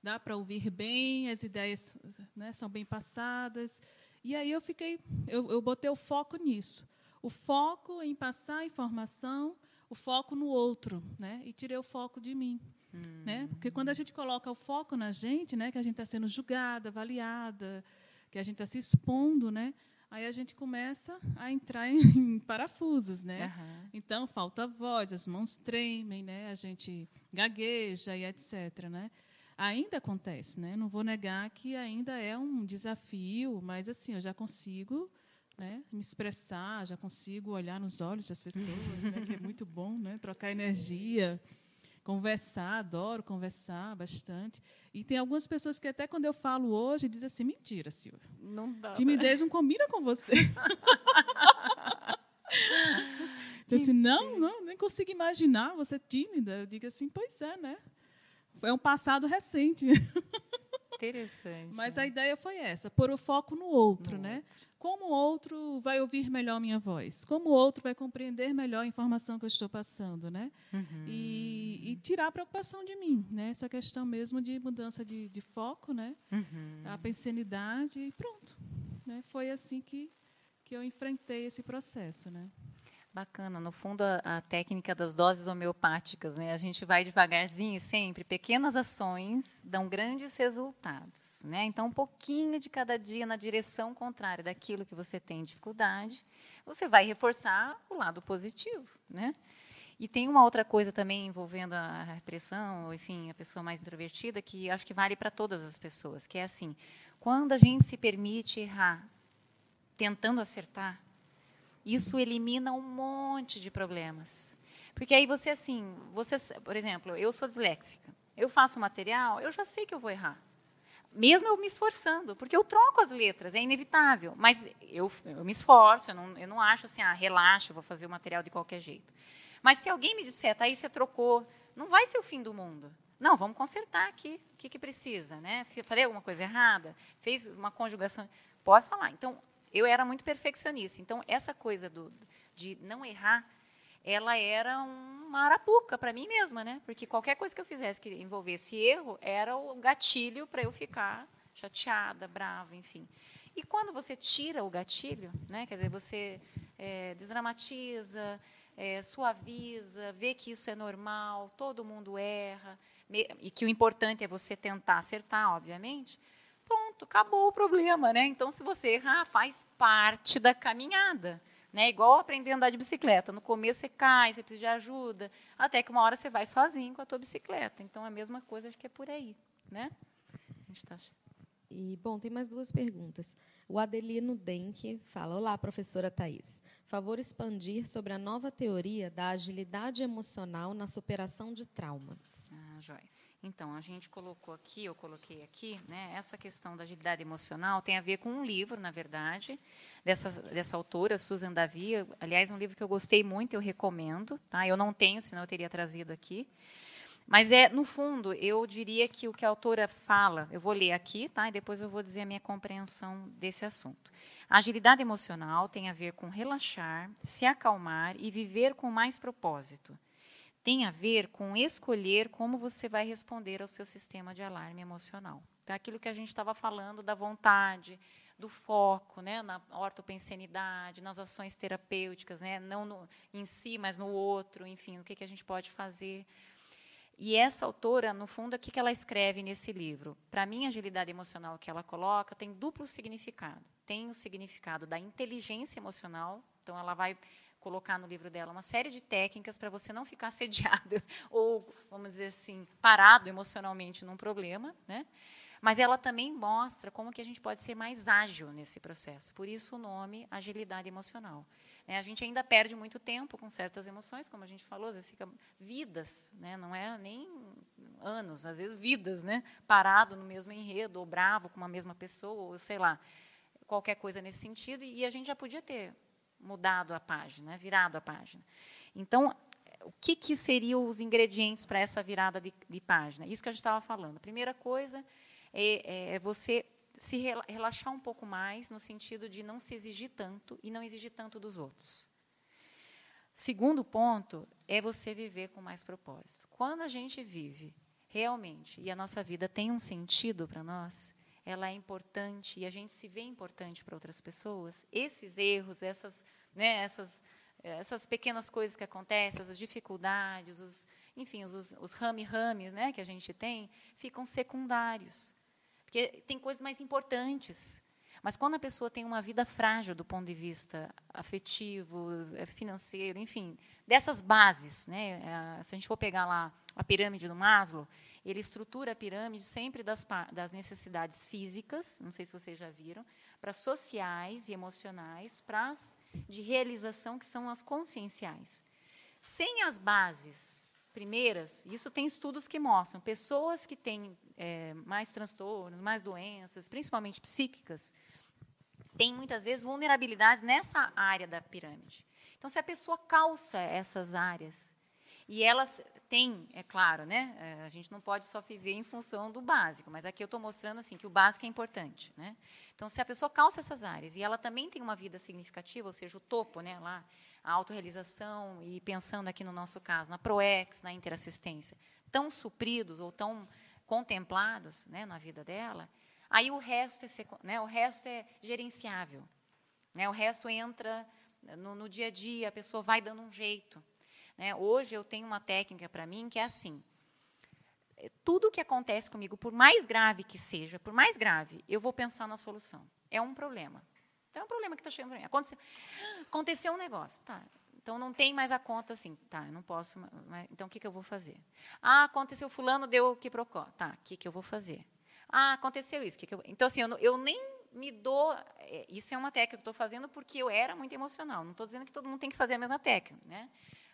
Dá para ouvir bem, as ideias né, são bem passadas. E aí eu fiquei, eu, eu botei o foco nisso. O foco em passar informação o foco no outro, né? E tirei o foco de mim, hum. né? Porque quando a gente coloca o foco na gente, né? Que a gente está sendo julgada, avaliada, que a gente está se expondo, né? Aí a gente começa a entrar em, em parafusos, né? Uhum. Então falta voz, as mãos tremem, né? A gente gagueja e etc, né? Ainda acontece, né? Não vou negar que ainda é um desafio, mas assim eu já consigo né, me expressar, já consigo olhar nos olhos das pessoas, né, que é muito bom, né, trocar energia, conversar, adoro conversar bastante. E tem algumas pessoas que até quando eu falo hoje dizem assim, mentira, Silvia. Não dá. Timidez não combina com você. Diz assim, não, não, nem consigo imaginar você tímida. Eu digo assim, pois é, né? Foi um passado recente. Interessante. Mas a ideia foi essa, pôr o foco no outro, no né? Outro como o outro vai ouvir melhor minha voz, como o outro vai compreender melhor a informação que eu estou passando, né? Uhum. E, e, tirar a preocupação de mim, né? Essa questão mesmo de mudança de, de foco, né? Uhum. A pensenidade e pronto, né? Foi assim que que eu enfrentei esse processo, né? Bacana. No fundo, a, a, técnica das doses homeopáticas, né? A gente vai devagarzinho sempre. Pequenas ações dão grandes resultados, né? Então, um pouquinho de cada dia na direção contrária daquilo que você tem dificuldade, você vai reforçar o lado positivo, né? E tem uma outra coisa também envolvendo a repressão, enfim, a pessoa mais introvertida, que acho que vale para todas as pessoas, que é assim, quando a gente se permite errar, tentando acertar, isso elimina um monte de problemas. Porque aí você, assim, você, por exemplo, eu sou disléxica, eu faço material, eu já sei que eu vou errar. Mesmo eu me esforçando, porque eu troco as letras, é inevitável. Mas eu, eu me esforço, eu não, eu não acho assim, ah, relaxa, vou fazer o material de qualquer jeito. Mas se alguém me disser, tá aí você trocou, não vai ser o fim do mundo. Não, vamos consertar aqui. O que, que precisa? Né? Falei alguma coisa errada? Fez uma conjugação? Pode falar. Então, eu era muito perfeccionista. Então, essa coisa do, de não errar ela era uma arapuca para mim mesma, né? Porque qualquer coisa que eu fizesse que envolvesse erro era o gatilho para eu ficar chateada, brava, enfim. E quando você tira o gatilho, né? Quer dizer, você é, desdramatiza, é, suaviza, vê que isso é normal, todo mundo erra, e que o importante é você tentar acertar, obviamente. Pronto, acabou o problema, né? Então, se você errar, faz parte da caminhada. Né? Igual aprender a andar de bicicleta. No começo você cai, você precisa de ajuda, até que uma hora você vai sozinho com a tua bicicleta. Então, a mesma coisa, acho que é por aí. Né? A gente tá... E, bom, tem mais duas perguntas. O Adelino Denk fala: Olá, professora Thais. Favor expandir sobre a nova teoria da agilidade emocional na superação de traumas. Ah, joia. Então, a gente colocou aqui, eu coloquei aqui, né, essa questão da agilidade emocional tem a ver com um livro, na verdade, dessa, dessa autora, Susan Davia. Aliás, um livro que eu gostei muito, eu recomendo. Tá? Eu não tenho, senão eu teria trazido aqui. Mas, é no fundo, eu diria que o que a autora fala, eu vou ler aqui, tá? e depois eu vou dizer a minha compreensão desse assunto. A agilidade emocional tem a ver com relaxar, se acalmar e viver com mais propósito tem a ver com escolher como você vai responder ao seu sistema de alarme emocional. Então, aquilo que a gente estava falando da vontade, do foco, né, na ortopensenidade, nas ações terapêuticas, né, não no, em si, mas no outro, enfim, o que, que a gente pode fazer. E essa autora, no fundo, o que, que ela escreve nesse livro? Para mim, a agilidade emocional que ela coloca tem duplo significado. Tem o significado da inteligência emocional, então ela vai colocar no livro dela uma série de técnicas para você não ficar assediado ou, vamos dizer assim, parado emocionalmente num problema, né? Mas ela também mostra como que a gente pode ser mais ágil nesse processo. Por isso o nome agilidade emocional. Né? A gente ainda perde muito tempo com certas emoções, como a gente falou, às vezes fica vidas, né? não é nem anos, às vezes vidas, né? parado no mesmo enredo, ou bravo com uma mesma pessoa, ou sei lá, qualquer coisa nesse sentido. E a gente já podia ter mudado a página, virado a página. Então, o que, que seriam os ingredientes para essa virada de, de, página? Isso que a gente estava falando. A primeira coisa é, é, é você se relaxar um pouco mais, no sentido de não se exigir tanto e não exigir tanto dos outros. Segundo ponto é você viver com mais propósito. Quando a gente vive realmente e a nossa vida tem um sentido para nós, ela é importante e a gente se vê importante para outras pessoas, esses erros, essas, né, essas, essas pequenas coisas que acontecem, essas dificuldades, os, enfim, os, os rame-rames né, que a gente tem, ficam secundários. Porque tem coisas mais importantes. Mas quando a pessoa tem uma vida frágil do ponto de vista afetivo, eh, financeiro, enfim, dessas bases, né, se a gente for pegar lá a pirâmide do Maslow, ele estrutura a pirâmide sempre das, das necessidades físicas, não sei se vocês já viram, para sociais e emocionais, para as de realização, que são as conscienciais. Sem as bases primeiras, isso tem estudos que mostram, pessoas que têm é, mais transtornos, mais doenças, principalmente psíquicas, têm muitas vezes vulnerabilidades nessa área da pirâmide. Então, se a pessoa calça essas áreas e elas tem, é claro, né? É, a gente não pode só viver em função do básico, mas aqui eu estou mostrando assim que o básico é importante, né? Então, se a pessoa calça essas áreas e ela também tem uma vida significativa, ou seja, o topo, né, lá, a autorrealização e pensando aqui no nosso caso, na Proex, na interassistência, tão supridos ou tão contemplados, né, na vida dela, aí o resto é, né, o resto é gerenciável, né? O resto entra no, no dia a dia, a pessoa vai dando um jeito. Né? Hoje eu tenho uma técnica para mim que é assim: tudo que acontece comigo, por mais grave que seja, por mais grave, eu vou pensar na solução. É um problema. É um problema que está chegando para mim. Aconteceu, aconteceu um negócio. Tá. Então não tem mais a conta assim, tá? Eu não posso. Mas, então o que, que eu vou fazer? Ah, aconteceu fulano deu o que procó, tá? O que, que eu vou fazer? Ah, aconteceu isso. Que que eu... Então assim, eu, eu nem me dou. É, isso é uma técnica que eu estou fazendo porque eu era muito emocional. Não estou dizendo que todo mundo tem que fazer a mesma técnica, né?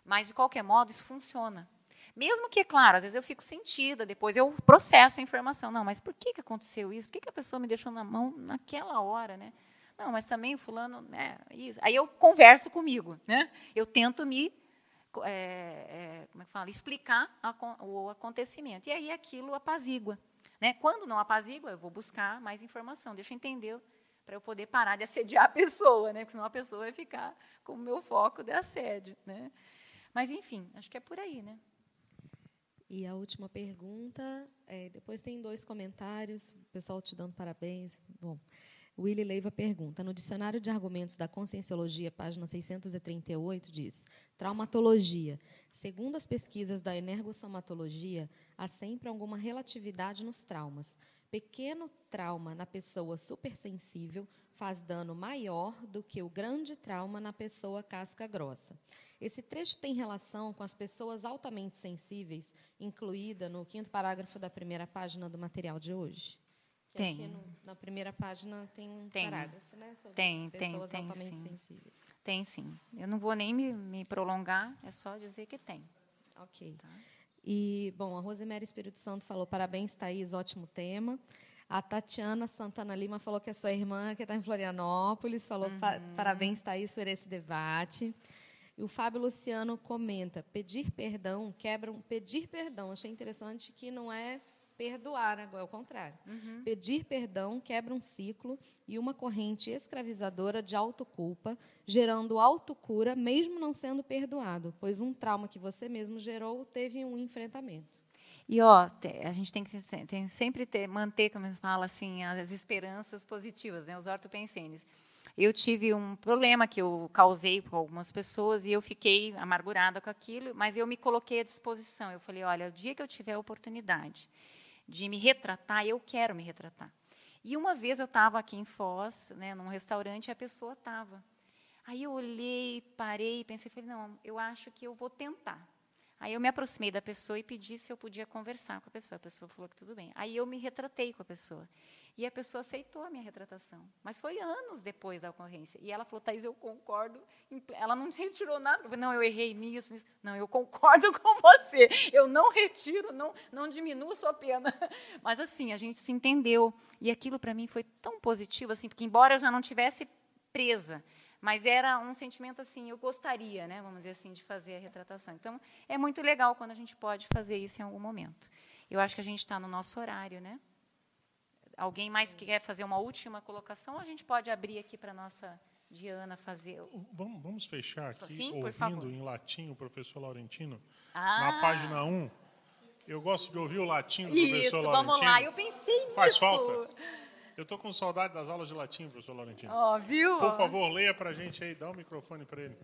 Mas de qualquer modo isso funciona. Mesmo que, claro, às vezes eu fico sentida, depois eu processo a informação. Não, mas por que, que aconteceu isso? Por que, que a pessoa me deixou na mão naquela hora, né? Não, mas também o fulano, né? Isso. Aí eu converso comigo, né? Eu tento me é, é, como é que fala? explicar a, o acontecimento. E aí aquilo apazigua. Né? Quando não apazigua, eu vou buscar mais informação, deixa eu entender, para eu poder parar de assediar a pessoa, né? porque senão a pessoa vai ficar com o meu foco de assédio. Né? Mas, enfim, acho que é por aí. Né? E a última pergunta, é, depois tem dois comentários, o pessoal te dando parabéns. Bom, Willy Leiva pergunta: no dicionário de argumentos da Conscienciologia, página 638, diz: traumatologia. Segundo as pesquisas da energossomatologia, há sempre alguma relatividade nos traumas. Pequeno trauma na pessoa supersensível faz dano maior do que o grande trauma na pessoa casca grossa. Esse trecho tem relação com as pessoas altamente sensíveis, incluída no quinto parágrafo da primeira página do material de hoje. Tem. No, na primeira página tem um tem. parágrafo, né? Sobre tem, pessoas tem, altamente sim. sensíveis. Tem sim. Eu não vou nem me, me prolongar, é só dizer que tem. Ok. Tá. E, bom, a Rosemary Espírito Santo falou: parabéns, Thaís, ótimo tema. A Tatiana Santana Lima falou que é sua irmã, que está em Florianópolis, falou: uhum. parabéns, Thaís, por esse debate. E o Fábio Luciano comenta: pedir perdão quebra um. Pedir perdão, achei interessante que não é perdoar, agora é o contrário. Uhum. Pedir perdão quebra um ciclo e uma corrente escravizadora de autoculpa, gerando autocura, mesmo não sendo perdoado, pois um trauma que você mesmo gerou teve um enfrentamento. E ó, a gente tem que tem sempre ter, manter, como fala assim, as esperanças positivas, né? Os ortopensenes eu tive um problema que eu causei com algumas pessoas e eu fiquei amargurada com aquilo, mas eu me coloquei à disposição. Eu falei, olha, o dia que eu tiver a oportunidade de me retratar, eu quero me retratar. E uma vez eu estava aqui em Foz, né, num restaurante, e a pessoa estava. Aí eu olhei, parei, pensei, falei, não, eu acho que eu vou tentar. Aí eu me aproximei da pessoa e pedi se eu podia conversar com a pessoa. A pessoa falou que tudo bem. Aí eu me retratei com a pessoa. E a pessoa aceitou a minha retratação. Mas foi anos depois da ocorrência. E ela falou, Thais, eu concordo. Ela não retirou nada. Eu falei, não, eu errei nisso, nisso. Não, eu concordo com você. Eu não retiro, não, não diminuo sua pena. Mas, assim, a gente se entendeu. E aquilo, para mim, foi tão positivo, assim, porque, embora eu já não tivesse presa, mas era um sentimento assim, eu gostaria, né, vamos dizer assim, de fazer a retratação. Então, é muito legal quando a gente pode fazer isso em algum momento. Eu acho que a gente está no nosso horário, né? Alguém mais que quer fazer uma última colocação? Ou a gente pode abrir aqui para a nossa Diana fazer. Vamos, vamos fechar aqui, Sim, ouvindo em latim o professor Laurentino. Ah. Na página 1. Eu gosto de ouvir o latim do Isso, professor Laurentino. Laurentino. vamos lá. Eu pensei nisso. Faz falta? Eu estou com saudade das aulas de latim, professor Laurentino. Ó, oh, viu? Por favor, leia para a gente aí, dá o microfone para ele.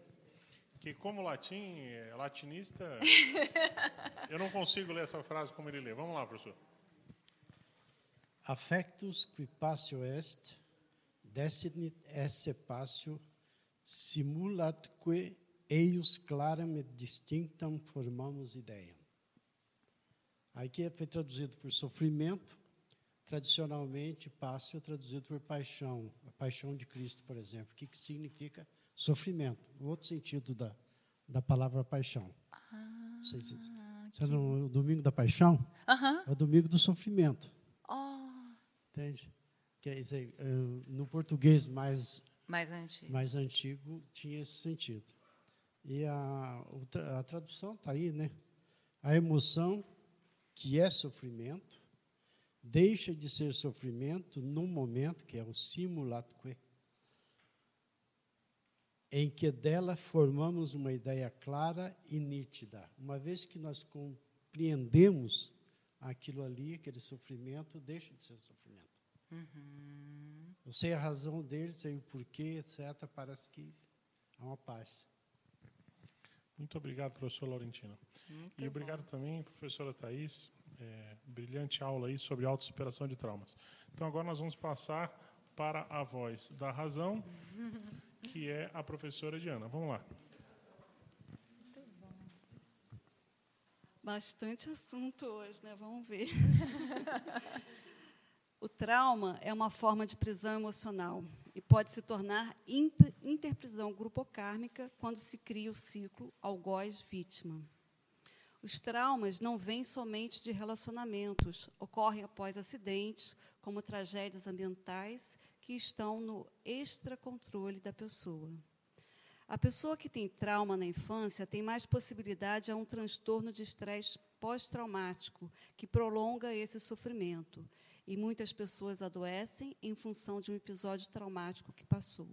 Que como latim, é latinista, eu não consigo ler essa frase como ele lê. Vamos lá, professor. Affectus qui passio est, desinit esse passio, simulatque eius claram et distinctam formamos ideia. Aqui foi traduzido por sofrimento, tradicionalmente, passio é traduzido por paixão, a paixão de Cristo, por exemplo. O que, que significa sofrimento? O outro sentido da, da palavra paixão. Ah, Você, que... no domingo da paixão? Uhum. É o domingo do sofrimento. Entende? Quer dizer, no português mais, mais, antigo. mais antigo tinha esse sentido. E a, a tradução está aí, né? A emoção, que é sofrimento, deixa de ser sofrimento num momento, que é o simulatque, em que dela formamos uma ideia clara e nítida. Uma vez que nós compreendemos aquilo ali, aquele sofrimento, deixa de ser sofrimento. Uhum. Eu sei a razão deles, sei o porquê, etc. Parece que há uma paz. Muito obrigado, professor Laurentino. Muito e obrigado também, professora Thais. É, brilhante aula aí sobre autossuperação de traumas. Então, agora nós vamos passar para a voz da razão, que é a professora Diana. Vamos lá. Bastante assunto hoje, né? Vamos ver. o trauma é uma forma de prisão emocional e pode se tornar interprisão grupocármica quando se cria o ciclo algoz-vítima. Os traumas não vêm somente de relacionamentos, ocorrem após acidentes, como tragédias ambientais, que estão no extracontrole da pessoa. A pessoa que tem trauma na infância tem mais possibilidade a um transtorno de estresse pós-traumático, que prolonga esse sofrimento. E muitas pessoas adoecem em função de um episódio traumático que passou.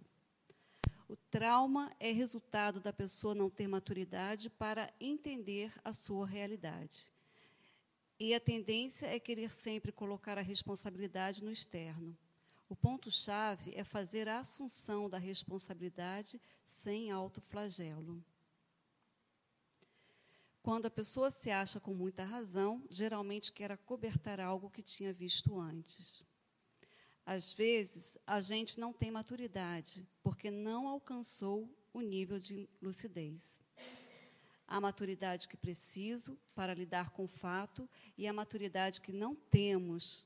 O trauma é resultado da pessoa não ter maturidade para entender a sua realidade. E a tendência é querer sempre colocar a responsabilidade no externo. O ponto-chave é fazer a assunção da responsabilidade sem autoflagelo. Quando a pessoa se acha com muita razão, geralmente quer acobertar algo que tinha visto antes. Às vezes, a gente não tem maturidade, porque não alcançou o nível de lucidez. A maturidade que preciso para lidar com o fato e a maturidade que não temos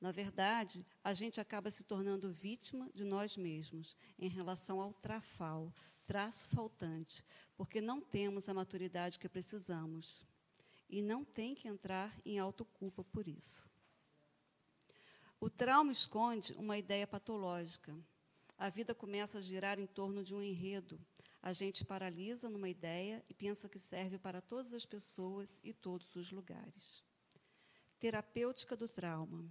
na verdade, a gente acaba se tornando vítima de nós mesmos em relação ao trafal, traço faltante, porque não temos a maturidade que precisamos. E não tem que entrar em autoculpa por isso. O trauma esconde uma ideia patológica. A vida começa a girar em torno de um enredo. A gente paralisa numa ideia e pensa que serve para todas as pessoas e todos os lugares. Terapêutica do trauma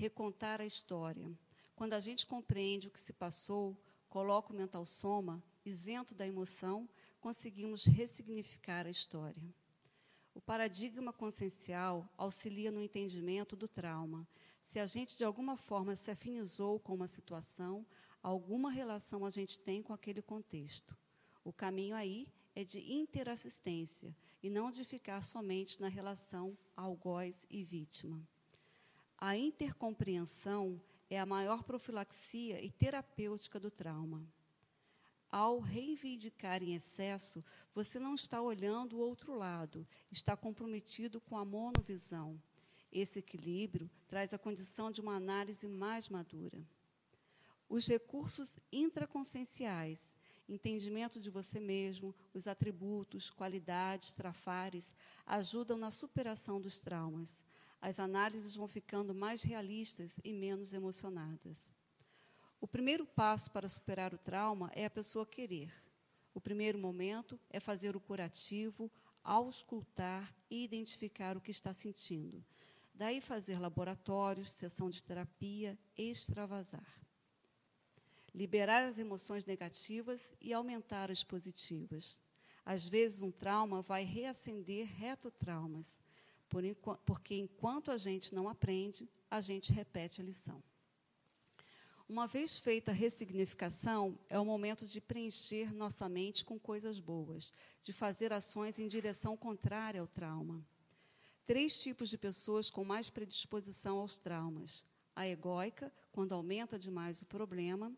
recontar a história. Quando a gente compreende o que se passou, coloca o mental soma, isento da emoção, conseguimos ressignificar a história. O paradigma consciencial auxilia no entendimento do trauma. Se a gente de alguma forma se afinizou com uma situação, alguma relação a gente tem com aquele contexto. O caminho aí é de interassistência e não de ficar somente na relação algoz e vítima. A intercompreensão é a maior profilaxia e terapêutica do trauma. Ao reivindicar em excesso, você não está olhando o outro lado, está comprometido com a monovisão. Esse equilíbrio traz a condição de uma análise mais madura. Os recursos intraconscienciais, entendimento de você mesmo, os atributos, qualidades, trafares, ajudam na superação dos traumas as análises vão ficando mais realistas e menos emocionadas. O primeiro passo para superar o trauma é a pessoa querer. O primeiro momento é fazer o curativo, auscultar e identificar o que está sentindo. Daí fazer laboratórios, sessão de terapia, extravasar. Liberar as emoções negativas e aumentar as positivas. Às vezes, um trauma vai reacender retrotraumas porque enquanto a gente não aprende, a gente repete a lição. Uma vez feita a ressignificação, é o momento de preencher nossa mente com coisas boas, de fazer ações em direção contrária ao trauma. Três tipos de pessoas com mais predisposição aos traumas: a egóica, quando aumenta demais o problema,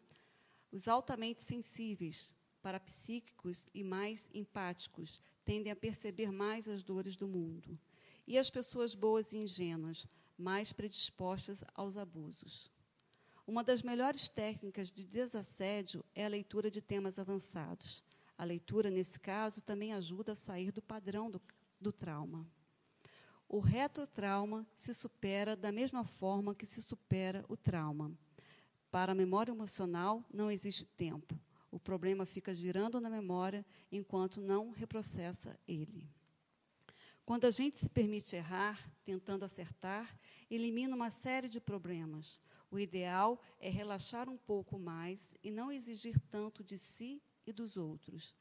os altamente sensíveis, parapsíquicos e mais empáticos, tendem a perceber mais as dores do mundo e as pessoas boas e ingênuas, mais predispostas aos abusos. Uma das melhores técnicas de desassédio é a leitura de temas avançados. A leitura, nesse caso, também ajuda a sair do padrão do, do trauma. O retrotrauma se supera da mesma forma que se supera o trauma. Para a memória emocional, não existe tempo. O problema fica girando na memória enquanto não reprocessa ele. Quando a gente se permite errar, tentando acertar, elimina uma série de problemas. O ideal é relaxar um pouco mais e não exigir tanto de si e dos outros.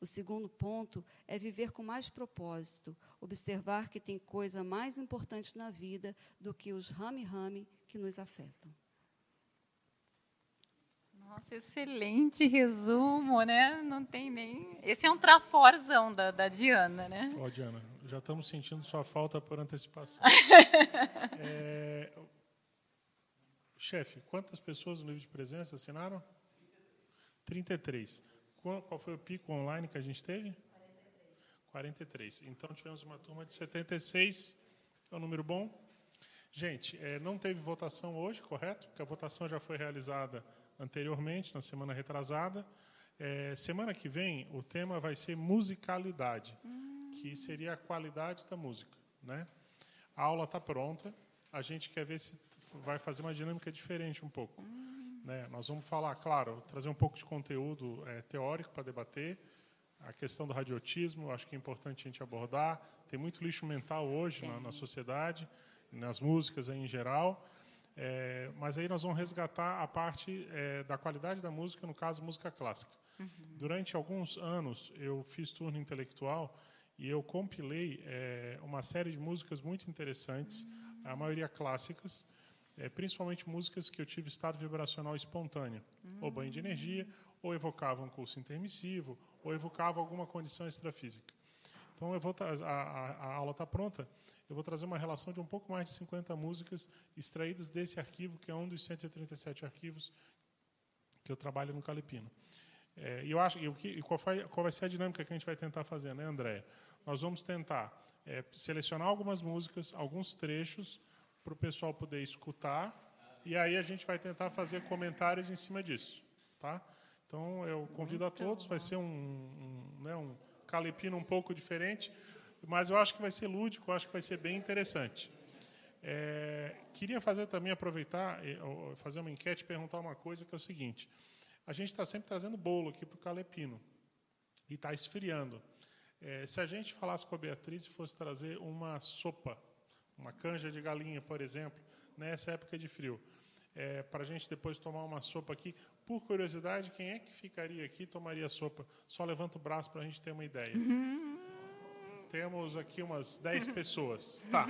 O segundo ponto é viver com mais propósito, observar que tem coisa mais importante na vida do que os rame-rame que nos afetam. Nossa, excelente resumo, né? Não tem nem. Esse é um traforzão da, da Diana, né? Ó, Diana, já estamos sentindo sua falta por antecipação. é... Chefe, quantas pessoas no livro de presença assinaram? 33. Qual, qual foi o pico online que a gente teve? 43. Então, tivemos uma turma de 76. É um número bom. Gente, é, não teve votação hoje, correto? Porque a votação já foi realizada anteriormente, na semana retrasada. É, semana que vem, o tema vai ser musicalidade, hum. que seria a qualidade da música. Né? A aula está pronta. A gente quer ver se vai fazer uma dinâmica diferente um pouco. Hum. Né? Nós vamos falar, claro, trazer um pouco de conteúdo é, teórico para debater. A questão do radiotismo, acho que é importante a gente abordar. Tem muito lixo mental hoje na, na, sociedade, nas músicas em geral. É, mas aí nós vamos resgatar a parte é, da qualidade da música, no caso, música clássica. Uhum. Durante alguns anos, eu fiz turno intelectual e eu compilei é, uma série de músicas muito interessantes, uhum. a maioria clássicas, é, principalmente músicas que eu tive estado vibracional espontâneo, uhum. ou banho de energia, ou evocava um curso intermissivo, ou evocava alguma condição extrafísica. Então, eu vou a, a, a aula está pronta. Eu vou trazer uma relação de um pouco mais de 50 músicas extraídas desse arquivo, que é um dos 137 arquivos que eu trabalho no Calepino. É, e eu acho, e, e qual, vai, qual, vai, ser a dinâmica que a gente vai tentar fazer, né, Andréia? Nós vamos tentar é, selecionar algumas músicas, alguns trechos, para o pessoal poder escutar, e aí a gente vai tentar fazer comentários em cima disso, tá? Então, eu convido a todos, vai ser um, um, né, um calepino um pouco diferente, mas eu acho que vai ser lúdico, eu acho que vai ser bem interessante. É, queria fazer também, aproveitar, fazer uma enquete, perguntar uma coisa, que é o seguinte. A gente está sempre trazendo bolo aqui para o calepino, e está esfriando. É, se a gente falasse com a Beatriz e fosse trazer uma sopa, uma canja de galinha, por exemplo, nessa época de frio, é, para a gente depois tomar uma sopa aqui, por curiosidade, quem é que ficaria aqui e tomaria sopa? Só levanta o braço para a gente ter uma ideia. Uhum. Temos aqui umas 10 pessoas. Tá.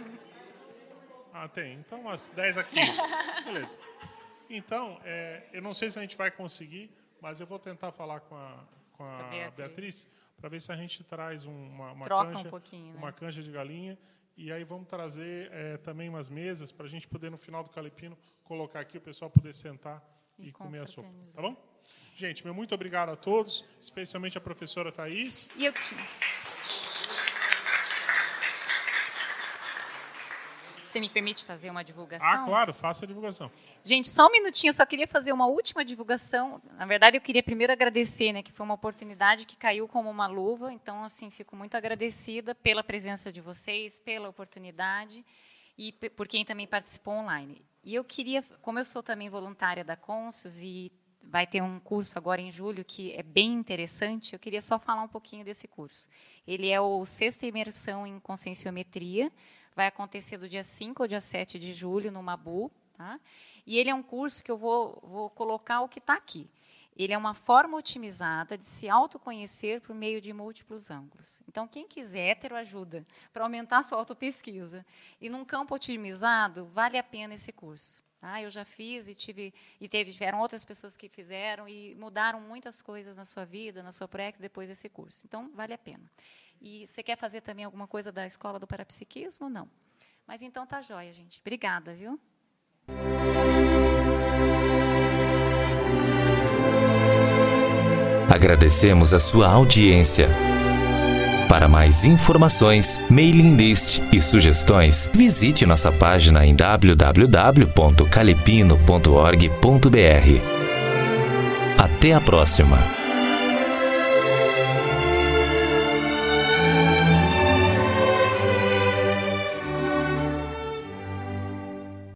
Ah, tem. Então, umas 10 a 15. Beleza. Então, é, eu não sei se a gente vai conseguir, mas eu vou tentar falar com a, com a, Beatriz, Beatriz para ver se a gente traz uma, uma canja, um uma né? canja de galinha. E aí vamos trazer é, também umas mesas para a gente poder, no final do Calepino, colocar aqui, o pessoal poder sentar e, e comer a sopa. Tá bom? Gente, meu muito obrigado a todos, especialmente a professora Thais. E eu Você me permite fazer uma divulgação? Ah, claro, faça a divulgação. Gente, só um minutinho, só queria fazer uma última divulgação. Na verdade, eu queria primeiro agradecer, né, que foi uma oportunidade que caiu como uma luva. Então, assim, fico muito agradecida pela presença de vocês, pela oportunidade e por quem também participou online. E eu queria, como eu sou também voluntária da Consus e vai ter um curso agora em julho que é bem interessante, eu queria só falar um pouquinho desse curso. Ele é o Sexta Imersão em Conscienciometria, vai acontecer do dia 5 ao dia 7 de julho no Mabu, tá? E ele é um curso que eu vou, vou colocar o que está aqui. Ele é uma forma otimizada de se autoconhecer por meio de múltiplos ângulos. Então, quem quiser, hétero ajuda para aumentar a sua autopesquisa. E num campo otimizado, vale a pena esse curso. Tá? Eu já fiz e tive e teve, tiveram outras pessoas que fizeram e mudaram muitas coisas na sua vida, na sua prex depois desse curso. Então, vale a pena. E você quer fazer também alguma coisa da escola do parapsiquismo? Não. Mas então tá jóia, gente. Obrigada, viu? Agradecemos a sua audiência. Para mais informações, mailing list e sugestões, visite nossa página em www.calepino.org.br. Até a próxima!